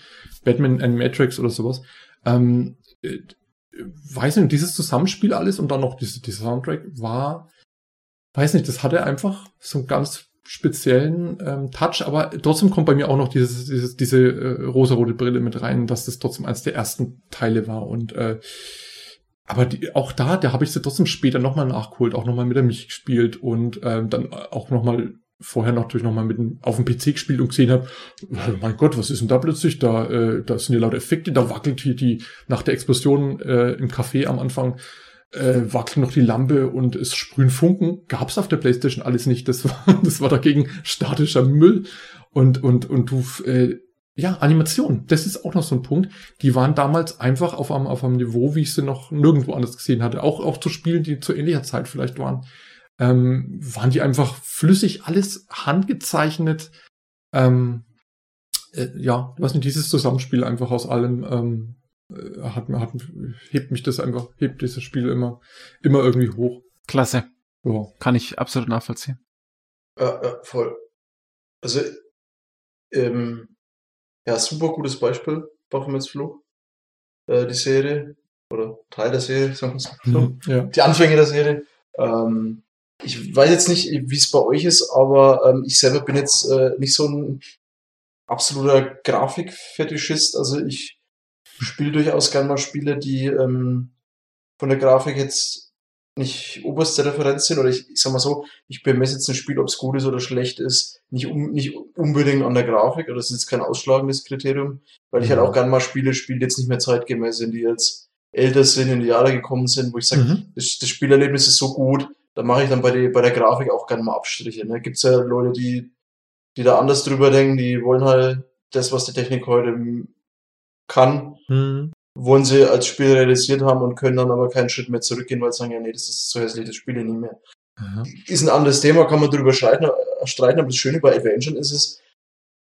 Batman and Matrix oder sowas. Ähm, äh, weiß nicht, dieses Zusammenspiel alles und dann noch diese, dieser Soundtrack war, weiß nicht, das hatte einfach so einen ganz speziellen ähm, Touch, aber trotzdem kommt bei mir auch noch dieses, dieses, diese äh, rosarote Brille mit rein, dass das trotzdem eines der ersten Teile war und äh, aber die, auch da, da habe ich sie trotzdem später nochmal nachgeholt, auch nochmal mit der mich gespielt und ähm, dann auch nochmal vorher natürlich nochmal mit dem, auf dem PC gespielt und gesehen habe, mein Gott, was ist denn da plötzlich? Da, äh, da sind ja lauter Effekte, da wackelt hier die, nach der Explosion äh, im Café am Anfang, äh, wackelt noch die Lampe und es sprühen Funken. Gab's auf der Playstation alles nicht. Das war, [laughs] das war dagegen statischer Müll. Und, und, und du, äh, ja, Animation, das ist auch noch so ein Punkt. Die waren damals einfach auf einem, auf einem Niveau, wie ich sie noch nirgendwo anders gesehen hatte. Auch, auch zu Spielen, die zu ähnlicher Zeit vielleicht waren ähm, waren die einfach flüssig, alles handgezeichnet. Ähm, äh, ja, was nicht, dieses Zusammenspiel einfach aus allem ähm, äh, hat, hat, hebt mich das einfach, hebt dieses Spiel immer, immer irgendwie hoch. Klasse. Ja. Kann ich absolut nachvollziehen. Ja, ja voll. Also, ähm, ja, super gutes Beispiel, Baphomets Fluch. Äh, die Serie, oder Teil der Serie, sagen wir es so. Mhm, ja. Die Anfänge der Serie. Ähm, ich weiß jetzt nicht, wie es bei euch ist, aber ähm, ich selber bin jetzt äh, nicht so ein absoluter Grafikfetischist. Also ich spiele durchaus gerne mal Spiele, die ähm, von der Grafik jetzt nicht oberste Referenz sind. Oder ich, ich sag mal so, ich bemesse jetzt ein Spiel, ob es gut ist oder schlecht ist, nicht, um, nicht unbedingt an der Grafik. Oder das ist jetzt kein ausschlagendes Kriterium, weil ich halt auch gerne mal Spiele spiele, die jetzt nicht mehr zeitgemäß sind, die jetzt älter sind, in die Jahre gekommen sind, wo ich sage, mhm. das, das Spielerlebnis ist so gut, da mache ich dann bei, die, bei der Grafik auch gerne mal Abstriche. Ne? Gibt es ja Leute, die, die da anders drüber denken, die wollen halt das, was die Technik heute kann, mhm. wollen sie als Spiel realisiert haben und können dann aber keinen Schritt mehr zurückgehen, weil sie sagen, ja, nee, das ist so hässlich, das spiele ich nicht mehr. Mhm. Ist ein anderes Thema, kann man drüber streiten, streiten, aber das Schöne bei Adventure ist es,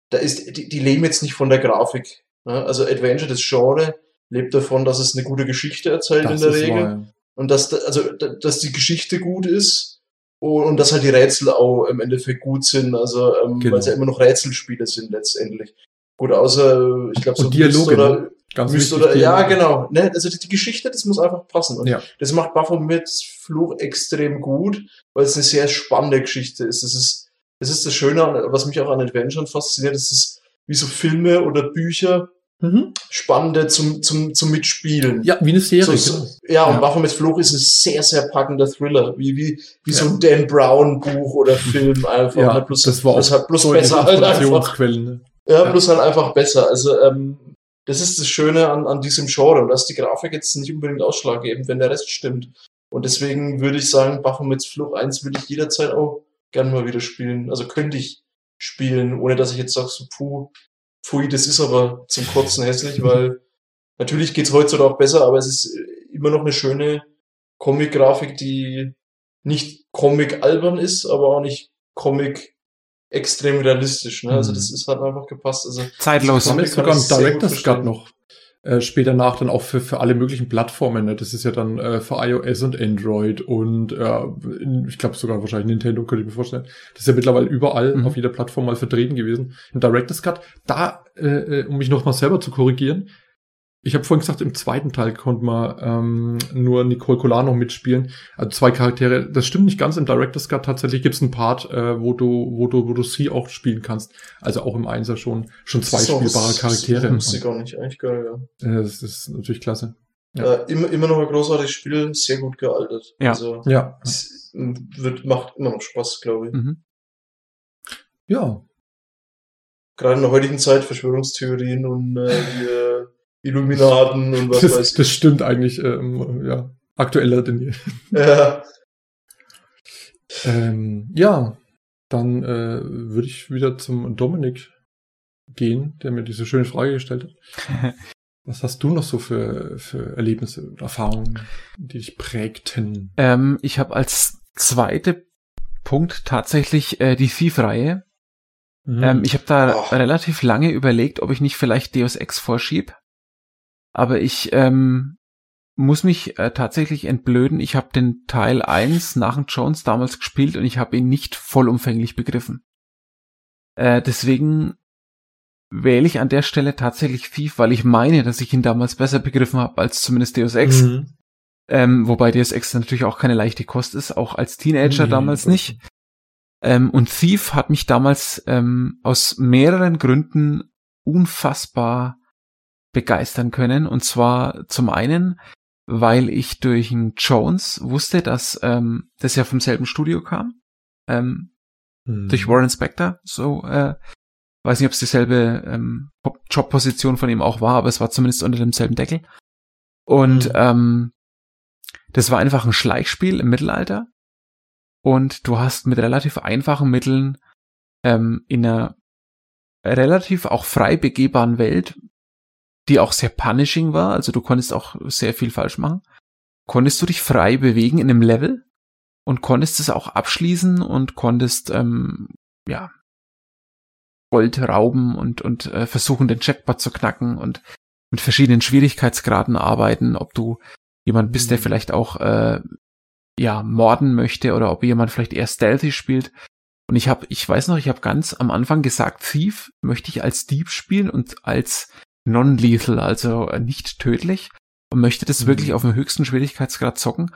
da ist, die, die leben jetzt nicht von der Grafik. Ne? Also Adventure, das Genre, lebt davon, dass es eine gute Geschichte erzählt das in der Regel. Wahr, und dass, also, dass die Geschichte gut ist und, dass halt die Rätsel auch im Endeffekt gut sind, also ähm, genau. weil es ja immer noch Rätselspiele sind letztendlich. Gut, außer, ich glaube, so Dialoge, oder, ne? Ganz Myst oder Ja, genau. Ne? Also die, die Geschichte, das muss einfach passen. Und ja. das macht mit Fluch extrem gut, weil es eine sehr spannende Geschichte ist. Das ist, das ist das Schöne, was mich auch an Adventure fasziniert, das ist wie so Filme oder Bücher, Mhm. Spannende zum, zum, zum Mitspielen. Ja, wie eine Serie. So, genau. ja, und ja. Waffe mit Fluch ist ein sehr, sehr packender Thriller. Wie, wie, wie ja. so ein Dan Brown Buch oder Film [laughs] einfach. Ja, halt bloß, das war auch halt bloß so besser halt einfach. Ne? Ja, ja, bloß halt einfach besser. Also, ähm, das ist das Schöne an, an diesem Genre. Und dass die Grafik jetzt nicht unbedingt ausschlaggebend, wenn der Rest stimmt. Und deswegen würde ich sagen, Baphomets Fluch 1 würde ich jederzeit auch gerne mal wieder spielen. Also könnte ich spielen, ohne dass ich jetzt sage, so puh, Pfui, das ist aber zum Kotzen hässlich, weil natürlich geht's heutzutage auch besser, aber es ist immer noch eine schöne Comic-Grafik, die nicht Comic-albern ist, aber auch nicht Comic extrem realistisch. Ne? Also mhm. das ist halt einfach gepasst. Also Zeitlos. Haben sogar ein Director's Cut noch äh, später nach dann auch für, für alle möglichen Plattformen. Ne? Das ist ja dann äh, für iOS und Android und äh, ich glaube sogar wahrscheinlich Nintendo, könnte ich mir vorstellen. Das ist ja mittlerweile überall mhm. auf jeder Plattform mal vertreten gewesen. Ein Director's Cut, da, äh, äh um mich noch mal selber zu korrigieren, ich habe vorhin gesagt, im zweiten Teil konnte man ähm, nur Nicole Colano mitspielen. Also zwei Charaktere. Das stimmt nicht ganz. Im Director's Cut tatsächlich gibt es einen Part, äh, wo du, wo du, wo du sie auch spielen kannst. Also auch im Einser schon, schon zwei so, spielbare Charaktere. Das ist gar nicht. Eigentlich geil, ja. ja das ist natürlich klasse. Ja. Äh, immer, immer noch ein großartiges Spiel, sehr gut gealtert. Ja. Also, ja. Es wird, macht immer noch Spaß, glaube ich. Mhm. Ja. Gerade in der heutigen Zeit Verschwörungstheorien und äh, die, äh, Illuminaten und was das, weiß ich. Das stimmt eigentlich, ähm, ja, aktueller denn je. Ja. ähm, ja, dann äh, würde ich wieder zum Dominik gehen, der mir diese schöne Frage gestellt hat. [laughs] Was hast du noch so für, für Erlebnisse und Erfahrungen, die dich prägten? Ähm, ich habe als zweite Punkt tatsächlich äh, die Thief-Reihe. Mhm. Ähm, ich habe da oh. relativ lange überlegt, ob ich nicht vielleicht Deus Ex vorschieb aber ich ähm, muss mich äh, tatsächlich entblöden. Ich habe den Teil 1 nach dem Jones damals gespielt und ich habe ihn nicht vollumfänglich begriffen. Äh, deswegen wähle ich an der Stelle tatsächlich Thief, weil ich meine, dass ich ihn damals besser begriffen habe als zumindest Deus Ex. Mhm. Ähm, wobei Deus Ex natürlich auch keine leichte Kost ist, auch als Teenager mhm, damals nicht. Ähm, und Thief hat mich damals ähm, aus mehreren Gründen unfassbar begeistern können. Und zwar zum einen, weil ich durch einen Jones wusste, dass ähm, das ja vom selben Studio kam. Ähm, hm. Durch Warren Spector. So, äh, weiß nicht, ob es dieselbe ähm, Jobposition von ihm auch war, aber es war zumindest unter demselben Deckel. Und hm. ähm, das war einfach ein Schleichspiel im Mittelalter. Und du hast mit relativ einfachen Mitteln ähm, in einer relativ auch frei begehbaren Welt, die auch sehr punishing war, also du konntest auch sehr viel falsch machen, konntest du dich frei bewegen in einem Level und konntest es auch abschließen und konntest ähm, ja Gold rauben und und äh, versuchen den Jackpot zu knacken und mit verschiedenen Schwierigkeitsgraden arbeiten, ob du jemand bist, der mhm. vielleicht auch äh, ja morden möchte oder ob jemand vielleicht eher stealthy spielt. Und ich habe, ich weiß noch, ich habe ganz am Anfang gesagt, Thief möchte ich als Dieb spielen und als non-lethal, also nicht tödlich und möchte das mhm. wirklich auf dem höchsten Schwierigkeitsgrad zocken.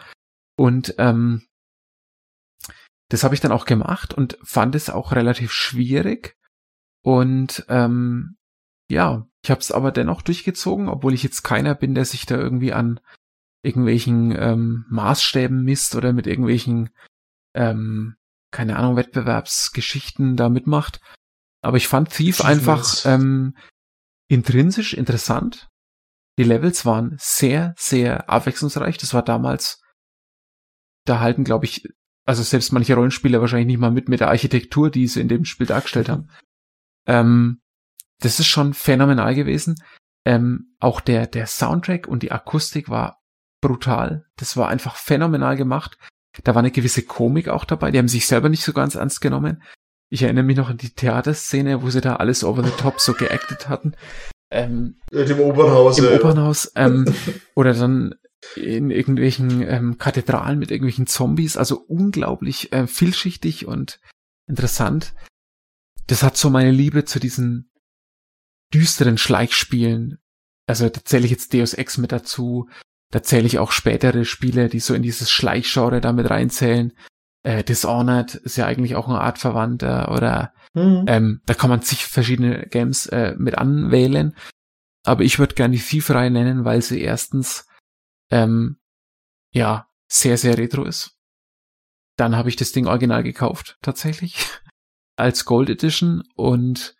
Und ähm, das habe ich dann auch gemacht und fand es auch relativ schwierig. Und ähm, ja, ich habe es aber dennoch durchgezogen, obwohl ich jetzt keiner bin, der sich da irgendwie an irgendwelchen ähm, Maßstäben misst oder mit irgendwelchen, ähm, keine Ahnung, Wettbewerbsgeschichten da mitmacht. Aber ich fand Thief einfach ähm, intrinsisch interessant. Die Levels waren sehr, sehr abwechslungsreich. Das war damals, da halten, glaube ich, also selbst manche Rollenspieler wahrscheinlich nicht mal mit mit der Architektur, die sie in dem Spiel dargestellt haben. Ähm, das ist schon phänomenal gewesen. Ähm, auch der, der Soundtrack und die Akustik war brutal. Das war einfach phänomenal gemacht. Da war eine gewisse Komik auch dabei. Die haben sich selber nicht so ganz ernst genommen. Ich erinnere mich noch an die Theaterszene, wo sie da alles over the top so geactet hatten. Ähm, Im Opernhaus. Im ja. Opernhaus. Ähm, [laughs] oder dann in irgendwelchen ähm, Kathedralen mit irgendwelchen Zombies. Also unglaublich äh, vielschichtig und interessant. Das hat so meine Liebe zu diesen düsteren Schleichspielen. Also da zähle ich jetzt Deus Ex mit dazu, da zähle ich auch spätere Spiele, die so in dieses Schleichgenre damit reinzählen. Äh, Dishonored ist ja eigentlich auch eine Art Verwandter oder mhm. ähm, da kann man sich verschiedene Games äh, mit anwählen. Aber ich würde gerne die Thief-Reihe nennen, weil sie erstens ähm, ja sehr, sehr retro ist. Dann habe ich das Ding original gekauft, tatsächlich, [laughs] als Gold Edition. Und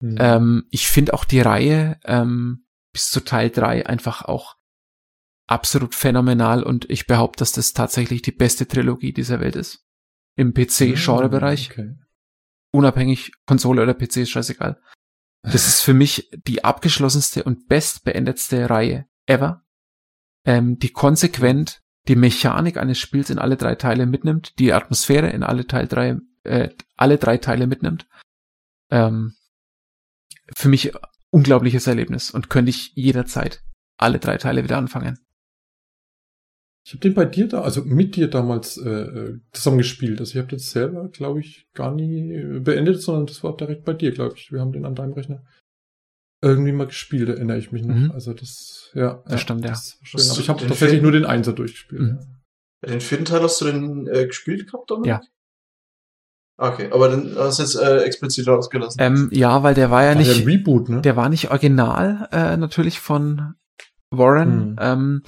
mhm. ähm, ich finde auch die Reihe ähm, bis zu Teil 3 einfach auch absolut phänomenal und ich behaupte, dass das tatsächlich die beste Trilogie dieser Welt ist. Im PC-Genre-Bereich. Okay. Unabhängig, Konsole oder PC ist scheißegal. Das ist für mich die abgeschlossenste und bestbeendetste Reihe ever, ähm, die konsequent die Mechanik eines Spiels in alle drei Teile mitnimmt, die Atmosphäre in alle Teil drei, äh, alle drei Teile mitnimmt. Ähm, für mich unglaubliches Erlebnis und könnte ich jederzeit alle drei Teile wieder anfangen. Ich habe den bei dir da, also mit dir damals äh, äh zusammengespielt. Also ich habe das selber, glaube ich, gar nie äh, beendet, sondern das war direkt bei dir, glaube ich. Wir haben den an deinem Rechner irgendwie mal gespielt, erinnere ich mich noch. Mhm. Also das, ja. Das ja, stimmt, ja. Das schön. Aber ich habe tatsächlich nur den Einser durchgespielt. Mhm. Ja. Den vierten Teil hast du den äh, gespielt gehabt, oder? Ja. Okay, aber dann hast du jetzt äh, explizit rausgelassen. Ähm, ja, weil der war ja war nicht. Der Reboot, ne? Der war nicht original, äh, natürlich von Warren. Mhm. Ähm,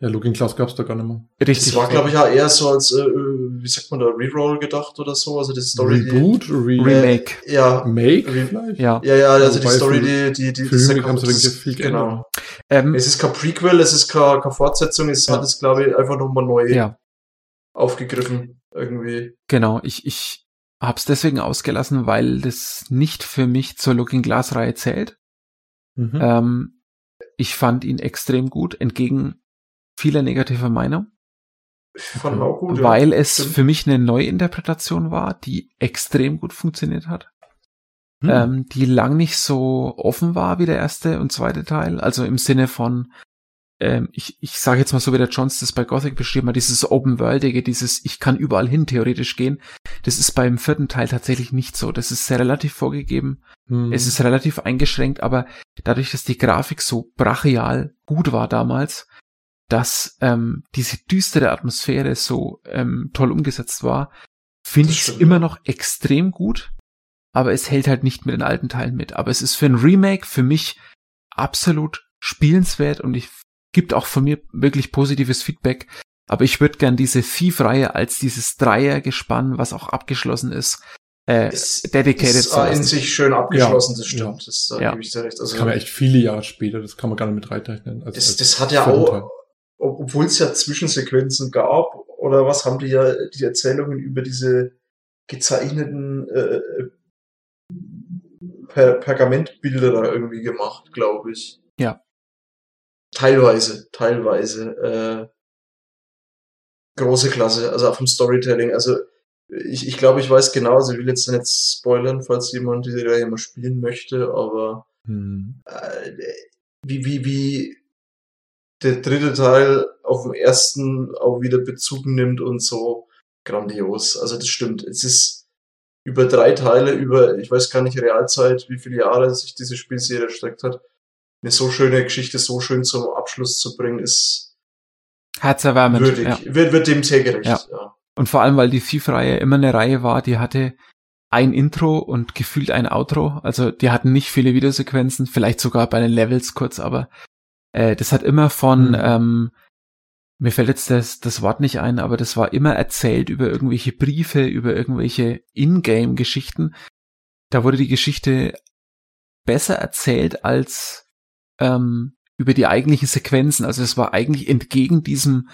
ja, Looking Glass gab's da gar nicht mehr. Richtig. Das war, glaube ich, ja eher so als, äh, wie sagt man da, Reroll gedacht oder so. Also die Story. Reboot? Die, Re Remake. Äh, ja. Make vielleicht? Ja. Ja, ja, also die Story, die, die, die, das Remake haben sie das, viel Genau. Ähm, es ist kein Prequel, es ist keine, keine Fortsetzung, es ja. hat es, glaube ich, einfach nochmal neu ja. aufgegriffen. Irgendwie. Genau, ich, ich hab's deswegen ausgelassen, weil das nicht für mich zur Looking Glass Reihe zählt. Mhm. Ähm, ich fand ihn extrem gut, entgegen vieler negativer Meinung. Fand auch gut, weil ja. es Stimmt. für mich eine Neuinterpretation war, die extrem gut funktioniert hat. Hm. Ähm, die lang nicht so offen war wie der erste und zweite Teil. Also im Sinne von, ähm, ich, ich sage jetzt mal so, wie der Johns das bei Gothic beschrieben hat, dieses Open-Worldige, dieses ich kann überall hin theoretisch gehen, das ist beim vierten Teil tatsächlich nicht so. Das ist sehr relativ vorgegeben, hm. es ist relativ eingeschränkt, aber dadurch, dass die Grafik so brachial gut war damals, dass ähm, diese düstere Atmosphäre so ähm, toll umgesetzt war, finde ich es immer noch extrem gut, aber es hält halt nicht mit den alten Teilen mit. Aber es ist für ein Remake für mich absolut spielenswert und ich gibt auch von mir wirklich positives Feedback. Aber ich würde gern diese Thief-Reihe als dieses Dreiergespann, was auch abgeschlossen ist, äh, es dedicated ist in sich schön abgeschlossen, ja. das stimmt. Das, da ja. gebe ich dir recht. Also, das kam ja echt viele Jahre später, das kann man gar nicht mit reinrechnen. Also das, das hat ja auch, obwohl es ja Zwischensequenzen gab, oder was, haben die ja die Erzählungen über diese gezeichneten äh, per Pergamentbilder da irgendwie gemacht, glaube ich. Ja. Teilweise, teilweise. Äh, große Klasse, also auch vom Storytelling. Also ich, ich glaube, ich weiß genau, also ich will jetzt nicht spoilern, falls jemand diese Reihe mal spielen möchte, aber hm. äh, wie, wie, wie der dritte Teil auf dem ersten auch wieder Bezug nimmt und so grandios. Also das stimmt. Es ist über drei Teile, über, ich weiß gar nicht, Realzeit, wie viele Jahre sich diese Spielserie erstreckt hat. Eine so schöne Geschichte so schön zum Abschluss zu bringen, ist herzerwärmend. Würdig. Ja. Wird, wird dem sehr gerecht, ja. ja. Und vor allem, weil die Thief-Reihe immer eine Reihe war, die hatte ein Intro und gefühlt ein Outro. Also die hatten nicht viele Videosequenzen, vielleicht sogar bei den Levels kurz, aber äh, das hat immer von, mhm. ähm, mir fällt jetzt das, das Wort nicht ein, aber das war immer erzählt über irgendwelche Briefe, über irgendwelche Ingame-Geschichten. Da wurde die Geschichte besser erzählt als ähm, über die eigentlichen Sequenzen. Also es war eigentlich entgegen diesem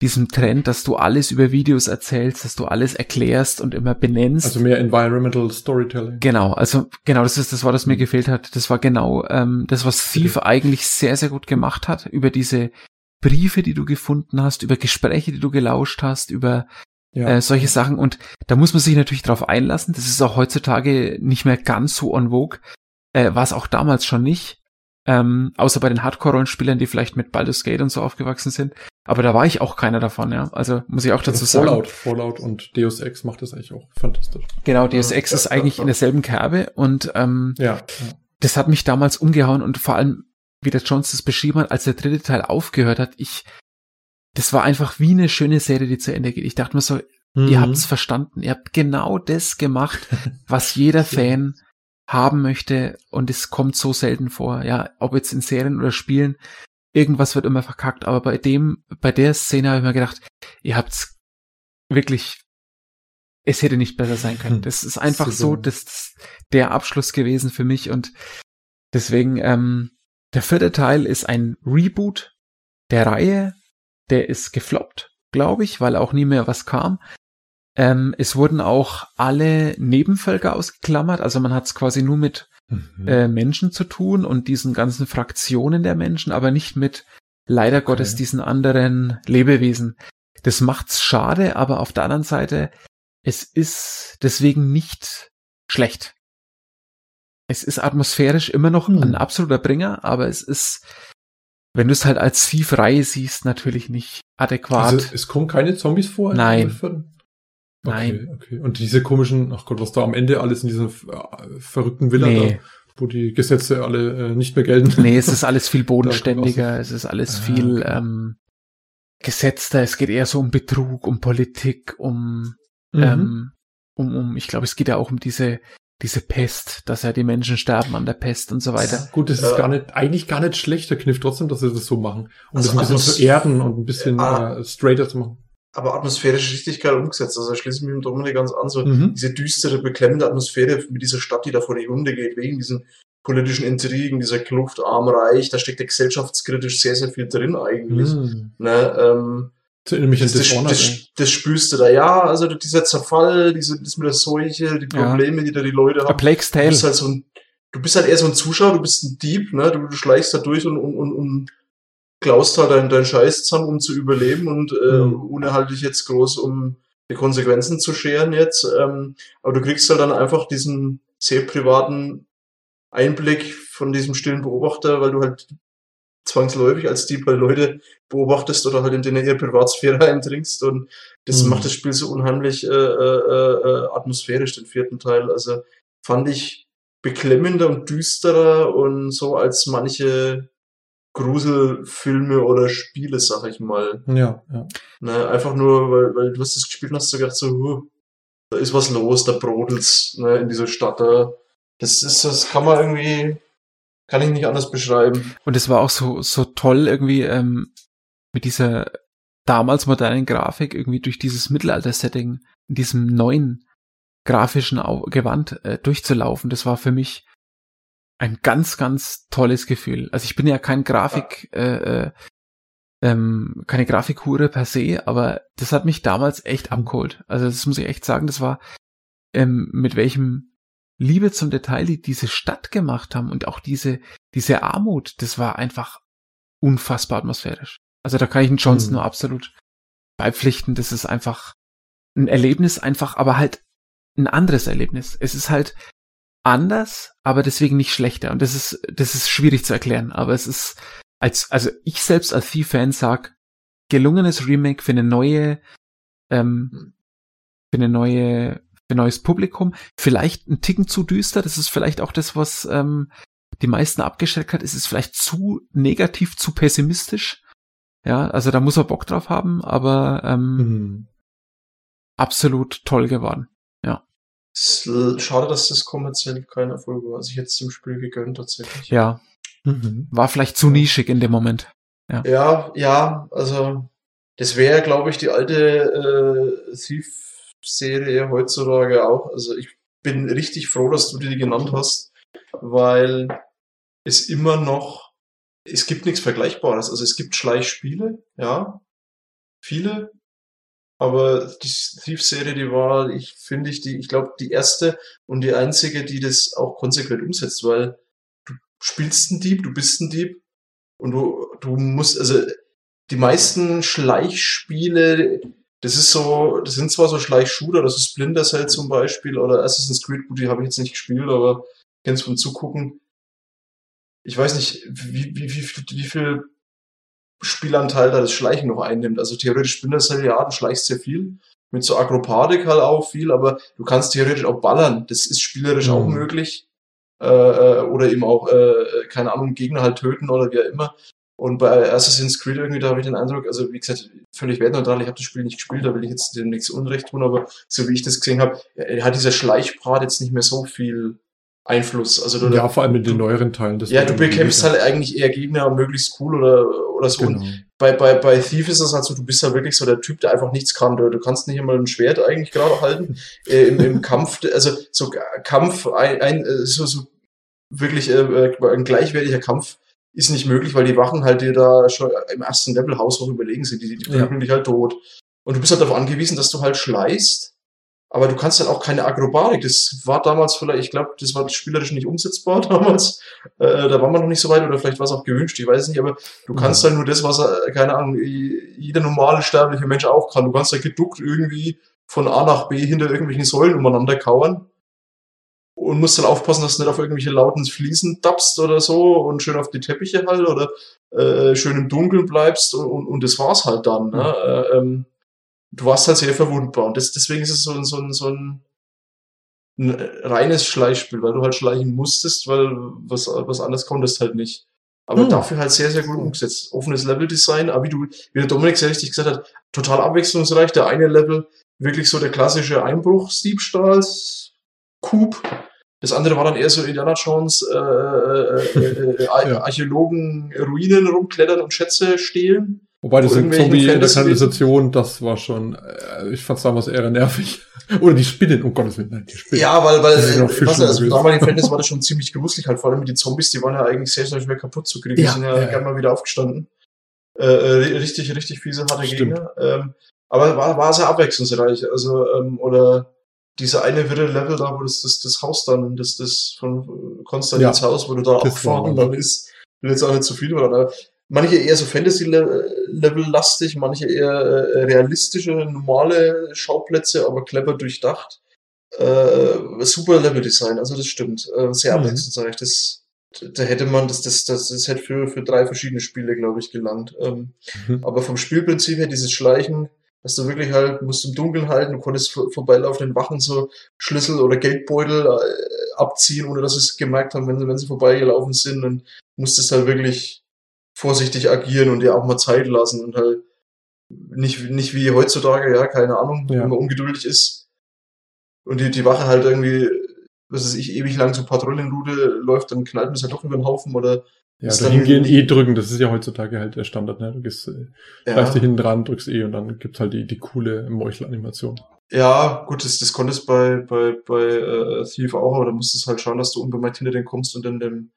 diesem Trend, dass du alles über Videos erzählst, dass du alles erklärst und immer benennst. Also mehr Environmental Storytelling. Genau, also genau, das ist das war, das mir mhm. gefehlt hat. Das war genau ähm, das, was Thief okay. eigentlich sehr, sehr gut gemacht hat, über diese Briefe, die du gefunden hast, über Gespräche, die du gelauscht hast, über ja. äh, solche Sachen. Und da muss man sich natürlich drauf einlassen. Das ist auch heutzutage nicht mehr ganz so en vogue. Äh, war es auch damals schon nicht. Ähm, außer bei den Hardcore-Rollenspielern, die vielleicht mit Baldur's Gate und so aufgewachsen sind. Aber da war ich auch keiner davon, ja. Also muss ich auch dazu also Fallout, sagen. Fallout und Deus Ex macht das eigentlich auch fantastisch. Genau, Deus Ex ja, ist ja, eigentlich ja. in derselben Kerbe und ähm, ja, das hat mich damals umgehauen und vor allem, wie der Jones das beschrieben hat, als der dritte Teil aufgehört hat, ich, das war einfach wie eine schöne Serie, die zu Ende geht. Ich dachte mir so, mhm. ihr habt's verstanden, ihr habt genau das gemacht, was jeder [laughs] Fan haben möchte und es kommt so selten vor. Ja, ob jetzt in Serien oder Spielen, irgendwas wird immer verkackt. Aber bei dem, bei der Szene habe ich mir gedacht, ihr habt's wirklich, es hätte nicht besser sein können. Hm. Das ist einfach so, das, das der Abschluss gewesen für mich und deswegen, ähm, der vierte Teil ist ein Reboot der Reihe. Der ist gefloppt, glaube ich, weil auch nie mehr was kam. Ähm, es wurden auch alle Nebenvölker ausgeklammert, also man hat es quasi nur mit mhm. äh, Menschen zu tun und diesen ganzen Fraktionen der Menschen, aber nicht mit leider okay. Gottes diesen anderen Lebewesen. Das macht's schade, aber auf der anderen Seite, es ist deswegen nicht schlecht. Es ist atmosphärisch immer noch mhm. ein absoluter Bringer, aber es ist, wenn du es halt als Thief-Reihe siehst, natürlich nicht adäquat. Also es kommen keine Zombies vor? Nein. Nein. Okay, okay. Und diese komischen, ach Gott, was da am Ende alles in dieser äh, verrückten Villa nee. da, wo die Gesetze alle äh, nicht mehr gelten. Nee, es ist alles viel [laughs] bodenständiger, es ist alles ah, viel okay. ähm, gesetzter, es geht eher so um Betrug, um Politik, um, mhm. ähm, um, um, ich glaube, es geht ja auch um diese diese Pest, dass ja die Menschen sterben an der Pest und so weiter. Gut, das ist äh, gar nicht, eigentlich gar nicht schlecht, der Kniff trotzdem, dass sie das so machen. Um also, das ein bisschen also, zu erden und ein bisschen äh, straighter zu machen aber atmosphärisch richtig geil umgesetzt. Also schließe ich mich mit Dominik ganz an, so mhm. diese düstere, beklemmende Atmosphäre mit dieser Stadt, die da vor die Hunde geht, wegen diesen politischen Intrigen, dieser Kluft arm-reich, da steckt ja gesellschaftskritisch sehr, sehr viel drin eigentlich. Mhm. Ne, ähm, das, das, das, das, spürst du da, ja, also dieser Zerfall, diese, das mit der Seuche, die Probleme, ja. die da die Leute haben. A Plague's Tale. Du bist halt so ein, du bist halt eher so ein Zuschauer, du bist ein Dieb, ne, du, du schleichst da durch und, und, und, und klaust halt deinen dein Scheiß zusammen, um zu überleben und äh, mhm. ohne halt dich jetzt groß um die Konsequenzen zu scheren jetzt. Ähm, aber du kriegst halt dann einfach diesen sehr privaten Einblick von diesem stillen Beobachter, weil du halt zwangsläufig, als Dieb halt Leute beobachtest oder halt in denen ihre Privatsphäre [laughs] eindringst und das mhm. macht das Spiel so unheimlich äh, äh, äh, atmosphärisch, den vierten Teil. Also fand ich beklemmender und düsterer und so als manche Gruselfilme oder Spiele, sag ich mal. Ja, ja. Ne, einfach nur, weil, weil du hast das gespielt und hast du gedacht so, huh, da ist was los, da brodelt's ne, in dieser Stadt. Da. Das ist, das kann man irgendwie, kann ich nicht anders beschreiben. Und es war auch so, so toll irgendwie ähm, mit dieser damals modernen Grafik irgendwie durch dieses Mittelalter-Setting in diesem neuen grafischen Gewand äh, durchzulaufen. Das war für mich ein ganz, ganz tolles Gefühl. Also ich bin ja kein Grafik, äh, äh, ähm, keine Grafikhure per se, aber das hat mich damals echt abgeholt. Also das muss ich echt sagen, das war ähm, mit welchem Liebe zum Detail die diese Stadt gemacht haben und auch diese diese Armut, das war einfach unfassbar atmosphärisch. Also da kann ich den Johnson mhm. nur absolut beipflichten. Das ist einfach ein Erlebnis, einfach, aber halt ein anderes Erlebnis. Es ist halt anders, aber deswegen nicht schlechter. Und das ist, das ist schwierig zu erklären. Aber es ist, als, also ich selbst als Thief-Fan sag, gelungenes Remake für eine neue, ähm, für eine neue, für ein neues Publikum. Vielleicht ein Ticken zu düster. Das ist vielleicht auch das, was ähm, die meisten abgeschreckt hat. Es ist vielleicht zu negativ, zu pessimistisch. Ja, also da muss er Bock drauf haben, aber ähm, mhm. absolut toll geworden. Ja. Schade, dass das kommerziell kein Erfolg war. Also ich hätte es dem Spiel gegönnt tatsächlich. Ja. Mhm. War vielleicht zu nischig in dem Moment. Ja, ja, ja also das wäre, glaube ich, die alte äh, Thief-Serie heutzutage auch. Also ich bin richtig froh, dass du die genannt hast, weil es immer noch es gibt nichts Vergleichbares. Also es gibt Schleichspiele, ja, viele. Aber die Thief-Serie, die war, ich finde ich, die, ich glaube, die erste und die einzige, die das auch konsequent umsetzt, weil du spielst einen Dieb, du bist ein Dieb und du, du musst, also die meisten Schleichspiele, das ist so, das sind zwar so Schleichshooter, das ist Splinter Cell zum Beispiel oder Assassin's Creed, die habe ich jetzt nicht gespielt, aber kennst vom Zugucken. Ich weiß nicht, wie, wie, wie, wie viel Spielanteil da das Schleichen noch einnimmt. Also theoretisch bin das ja, du schleichst sehr viel. Mit so Akrobatik halt auch viel, aber du kannst theoretisch auch ballern. Das ist spielerisch mhm. auch möglich. Äh, äh, oder eben auch, äh, keine Ahnung, Gegner halt töten oder wie auch immer. Und bei Assassin's Creed irgendwie, da habe ich den Eindruck, also wie gesagt, völlig wertneutral, ich habe das Spiel nicht gespielt, da will ich jetzt dem nichts Unrecht tun, aber so wie ich das gesehen habe, hat dieser Schleichbrat jetzt nicht mehr so viel Einfluss. Also du, ja, vor allem in den neueren Teilen. Das ja, du bekämpfst halt eigentlich eher Gegner möglichst cool oder, oder so. Genau. Und bei, bei, bei Thief ist es halt so, du bist ja wirklich so der Typ, der einfach nichts kann. Du, du kannst nicht immer ein Schwert eigentlich gerade halten. [laughs] äh, im, Im Kampf, also so Kampf, ein, ein so, so wirklich äh, ein gleichwertiger Kampf ist nicht möglich, weil die Wachen halt dir da schon im ersten Level haushoch überlegen sind. Die, die prügeln ja. dich halt tot. Und du bist halt darauf angewiesen, dass du halt schleißt aber du kannst dann auch keine Akrobatik. Das war damals vielleicht, ich glaube, das war spielerisch nicht umsetzbar [laughs] damals. Äh, da war man noch nicht so weit oder vielleicht war es auch gewünscht, ich weiß nicht, aber du kannst dann nur das, was, äh, keine Ahnung, jeder normale sterbliche Mensch auch kann. Du kannst da geduckt irgendwie von A nach B hinter irgendwelchen Säulen umeinander kauern und musst dann aufpassen, dass du nicht auf irgendwelche lauten Fliesen tappst oder so und schön auf die Teppiche halt oder äh, schön im Dunkeln bleibst und, und, und das war's halt dann. Ne? Äh, ähm, du warst halt sehr verwundbar. Und das, deswegen ist es so, so, so ein, ein reines Schleichspiel, weil du halt schleichen musstest, weil was, was anderes konntest halt nicht. Aber hm. dafür halt sehr, sehr gut umgesetzt. Offenes Leveldesign, aber wie du, wie der Dominik sehr richtig gesagt hat, total abwechslungsreich. Der eine Level wirklich so der klassische Einbruchsdiebstahls-Coup. Das andere war dann eher so Indiana Jones, äh, äh, äh, äh [laughs] Archäologen Ruinen rumklettern und Schätze stehlen. Wobei das Zombie in der Kanalisation, das war schon, äh, ich fand's damals eher nervig. [laughs] Oder die Spinnen, um Gottes Willen, nein, die Spinnen. Ja, weil, weil, äh, was, also damaligen Fantasy war das [laughs] schon ziemlich gruselig halt, vor allem mit den Zombies, die waren ja eigentlich sehr, sehr schwer kaputt zu kriegen, ja, die sind ja, ja gerne mal wieder aufgestanden. Äh, äh richtig, richtig fiese, harte Stimmt. Gegner. Ähm, aber war, war sehr abwechslungsreich, also, ähm, oder, diese eine wirre Level da, wo das, das, das Haus dann, das, das von Konstantins ja, Haus, wo du da abgefahren dann ist, will jetzt auch nicht zu viel, aber manche eher so Fantasy-Level-lastig, manche eher äh, realistische, normale Schauplätze, aber clever durchdacht. Äh, super Level-Design, also das stimmt. Äh, sehr mhm. abwechslungsreich. Das da hätte man, das, das, das, das hätte für, für drei verschiedene Spiele, glaube ich, gelangt. Ähm, mhm. Aber vom Spielprinzip her, dieses Schleichen, dass du wirklich halt, musst im Dunkeln halten, du konntest vorbeilaufenden Wachen so Schlüssel oder Geldbeutel äh, abziehen, ohne dass sie es gemerkt haben, wenn, wenn sie vorbeigelaufen sind und musstest halt wirklich vorsichtig agieren und dir auch mal Zeit lassen und halt nicht, nicht wie heutzutage, ja, keine Ahnung, ja. wenn man ungeduldig ist und die, die Wache halt irgendwie, was weiß ich, ewig lang zur Patrouillenroute läuft, dann knallt man es halt doch über den Haufen oder ja, da hingehen E drücken, das ist ja heutzutage halt der Standard, ne? Du gehst, äh, ja. greifst dich hinten dran, drückst E und dann gibt's halt die, die coole Meuchelanimation. Ja, gut, das, das konntest bei, bei, bei äh, Thief auch, aber da musstest halt schauen, dass du unbemerkt hinter den kommst und dann dem,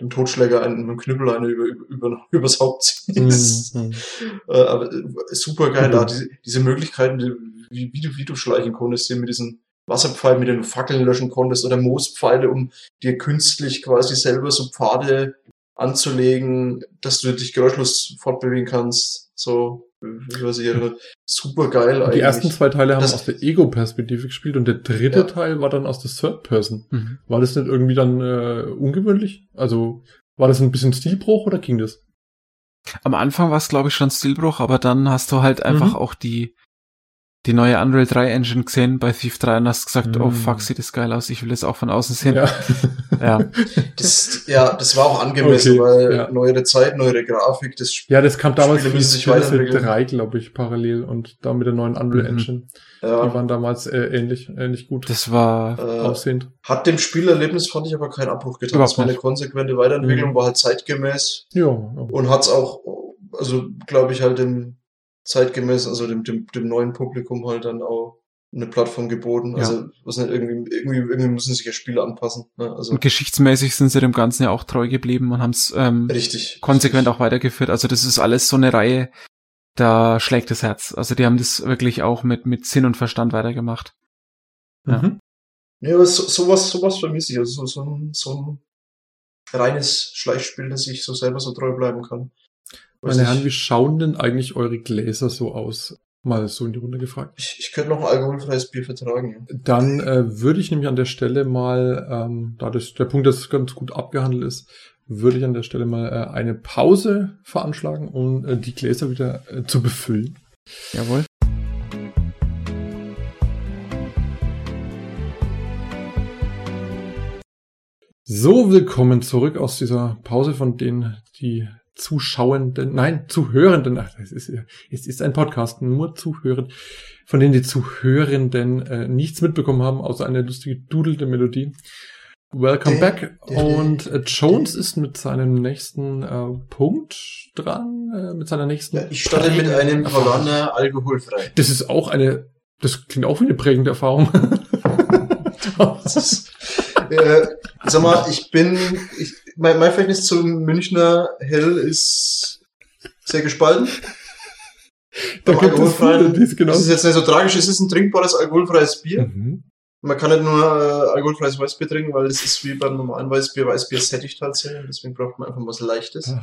dem Totschläger einen, mit dem Knüppel eine über, über, übers Haupt ziehst. Mhm. äh, aber äh, super geil, mhm. da, diese, diese Möglichkeiten, wie, wie, du, wie du schleichen konntest, hier mit diesen Wasserpfeilen, mit denen du Fackeln löschen konntest oder Moospfeile, um dir künstlich quasi selber so Pfade anzulegen, dass du dich geräuschlos fortbewegen kannst. So, weiß ich, super geil eigentlich. Die ersten zwei Teile haben das, aus der Ego-Perspektive gespielt und der dritte ja. Teil war dann aus der Third-Person. Mhm. War das nicht irgendwie dann äh, ungewöhnlich? Also war das ein bisschen Stilbruch oder ging das? Am Anfang war es, glaube ich, schon Stilbruch, aber dann hast du halt einfach mhm. auch die die neue Unreal 3 Engine gesehen bei Thief 3 und hast gesagt, mm. oh fuck, sieht das geil aus, ich will das auch von außen sehen. Ja, ja. [laughs] Das, ja, das war auch angemessen, okay, weil ja. neuere Zeit, neuere Grafik, das Ja, das kam damals für sich 3, glaube ich, parallel und da mit der neuen Unreal mhm. Engine. Ja. Die waren damals äh, ähnlich, ähnlich gut. Das war äh, aussehend. Hat dem Spielerlebnis, fand ich aber keinen Abbruch getan. Das war eine konsequente Weiterentwicklung, mhm. war halt zeitgemäß. Ja. Und hat's auch, also glaube ich halt dem zeitgemäß, also dem, dem, dem neuen Publikum halt dann auch eine Plattform geboten. Ja. Also was nicht irgendwie, irgendwie, irgendwie müssen sich ja Spiele anpassen. Ne? Also und geschichtsmäßig sind sie dem Ganzen ja auch treu geblieben und haben es ähm, richtig konsequent richtig. auch weitergeführt. Also das ist alles so eine Reihe, da schlägt das Herz. Also die haben das wirklich auch mit mit Sinn und Verstand weitergemacht. Ja. Mhm. Ja, aber so, sowas, sowas vermisse ich. Also so, so, ein, so ein reines Schleichspiel, dass ich so selber so treu bleiben kann. Meine Herren, wie schauen denn eigentlich eure Gläser so aus? Mal so in die Runde gefragt. Ich, ich könnte noch ein alkoholfreies Bier vertragen. Dann äh, würde ich nämlich an der Stelle mal, ähm, da das, der Punkt das ganz gut abgehandelt ist, würde ich an der Stelle mal äh, eine Pause veranschlagen, um äh, die Gläser wieder äh, zu befüllen. Jawohl. So, willkommen zurück aus dieser Pause, von denen die Zuschauenden, nein, Zuhörenden, ach, es ist, es ist ein Podcast, nur Zuhören, von denen die Zuhörenden äh, nichts mitbekommen haben, außer eine lustige dudelte Melodie. Welcome back. Und äh, Jones ist mit seinem nächsten äh, Punkt dran, äh, mit seiner nächsten. Ja, ich starte mit einem Paulaner alkoholfrei. Das ist auch eine, das klingt auch wie eine prägende Erfahrung. [laughs] [laughs] ist, äh, sag mal, ich bin, ich, mein, mein Verhältnis zum Münchner Hell ist sehr gespalten. Da gibt es viele, die es genau. Das ist jetzt nicht so tragisch, es ist ein trinkbares alkoholfreies Bier. Mhm. Man kann nicht nur äh, alkoholfreies Weißbier trinken, weil es ist wie beim normalen Weißbier. Weißbier sättigt halt sehr, deswegen braucht man einfach was Leichtes.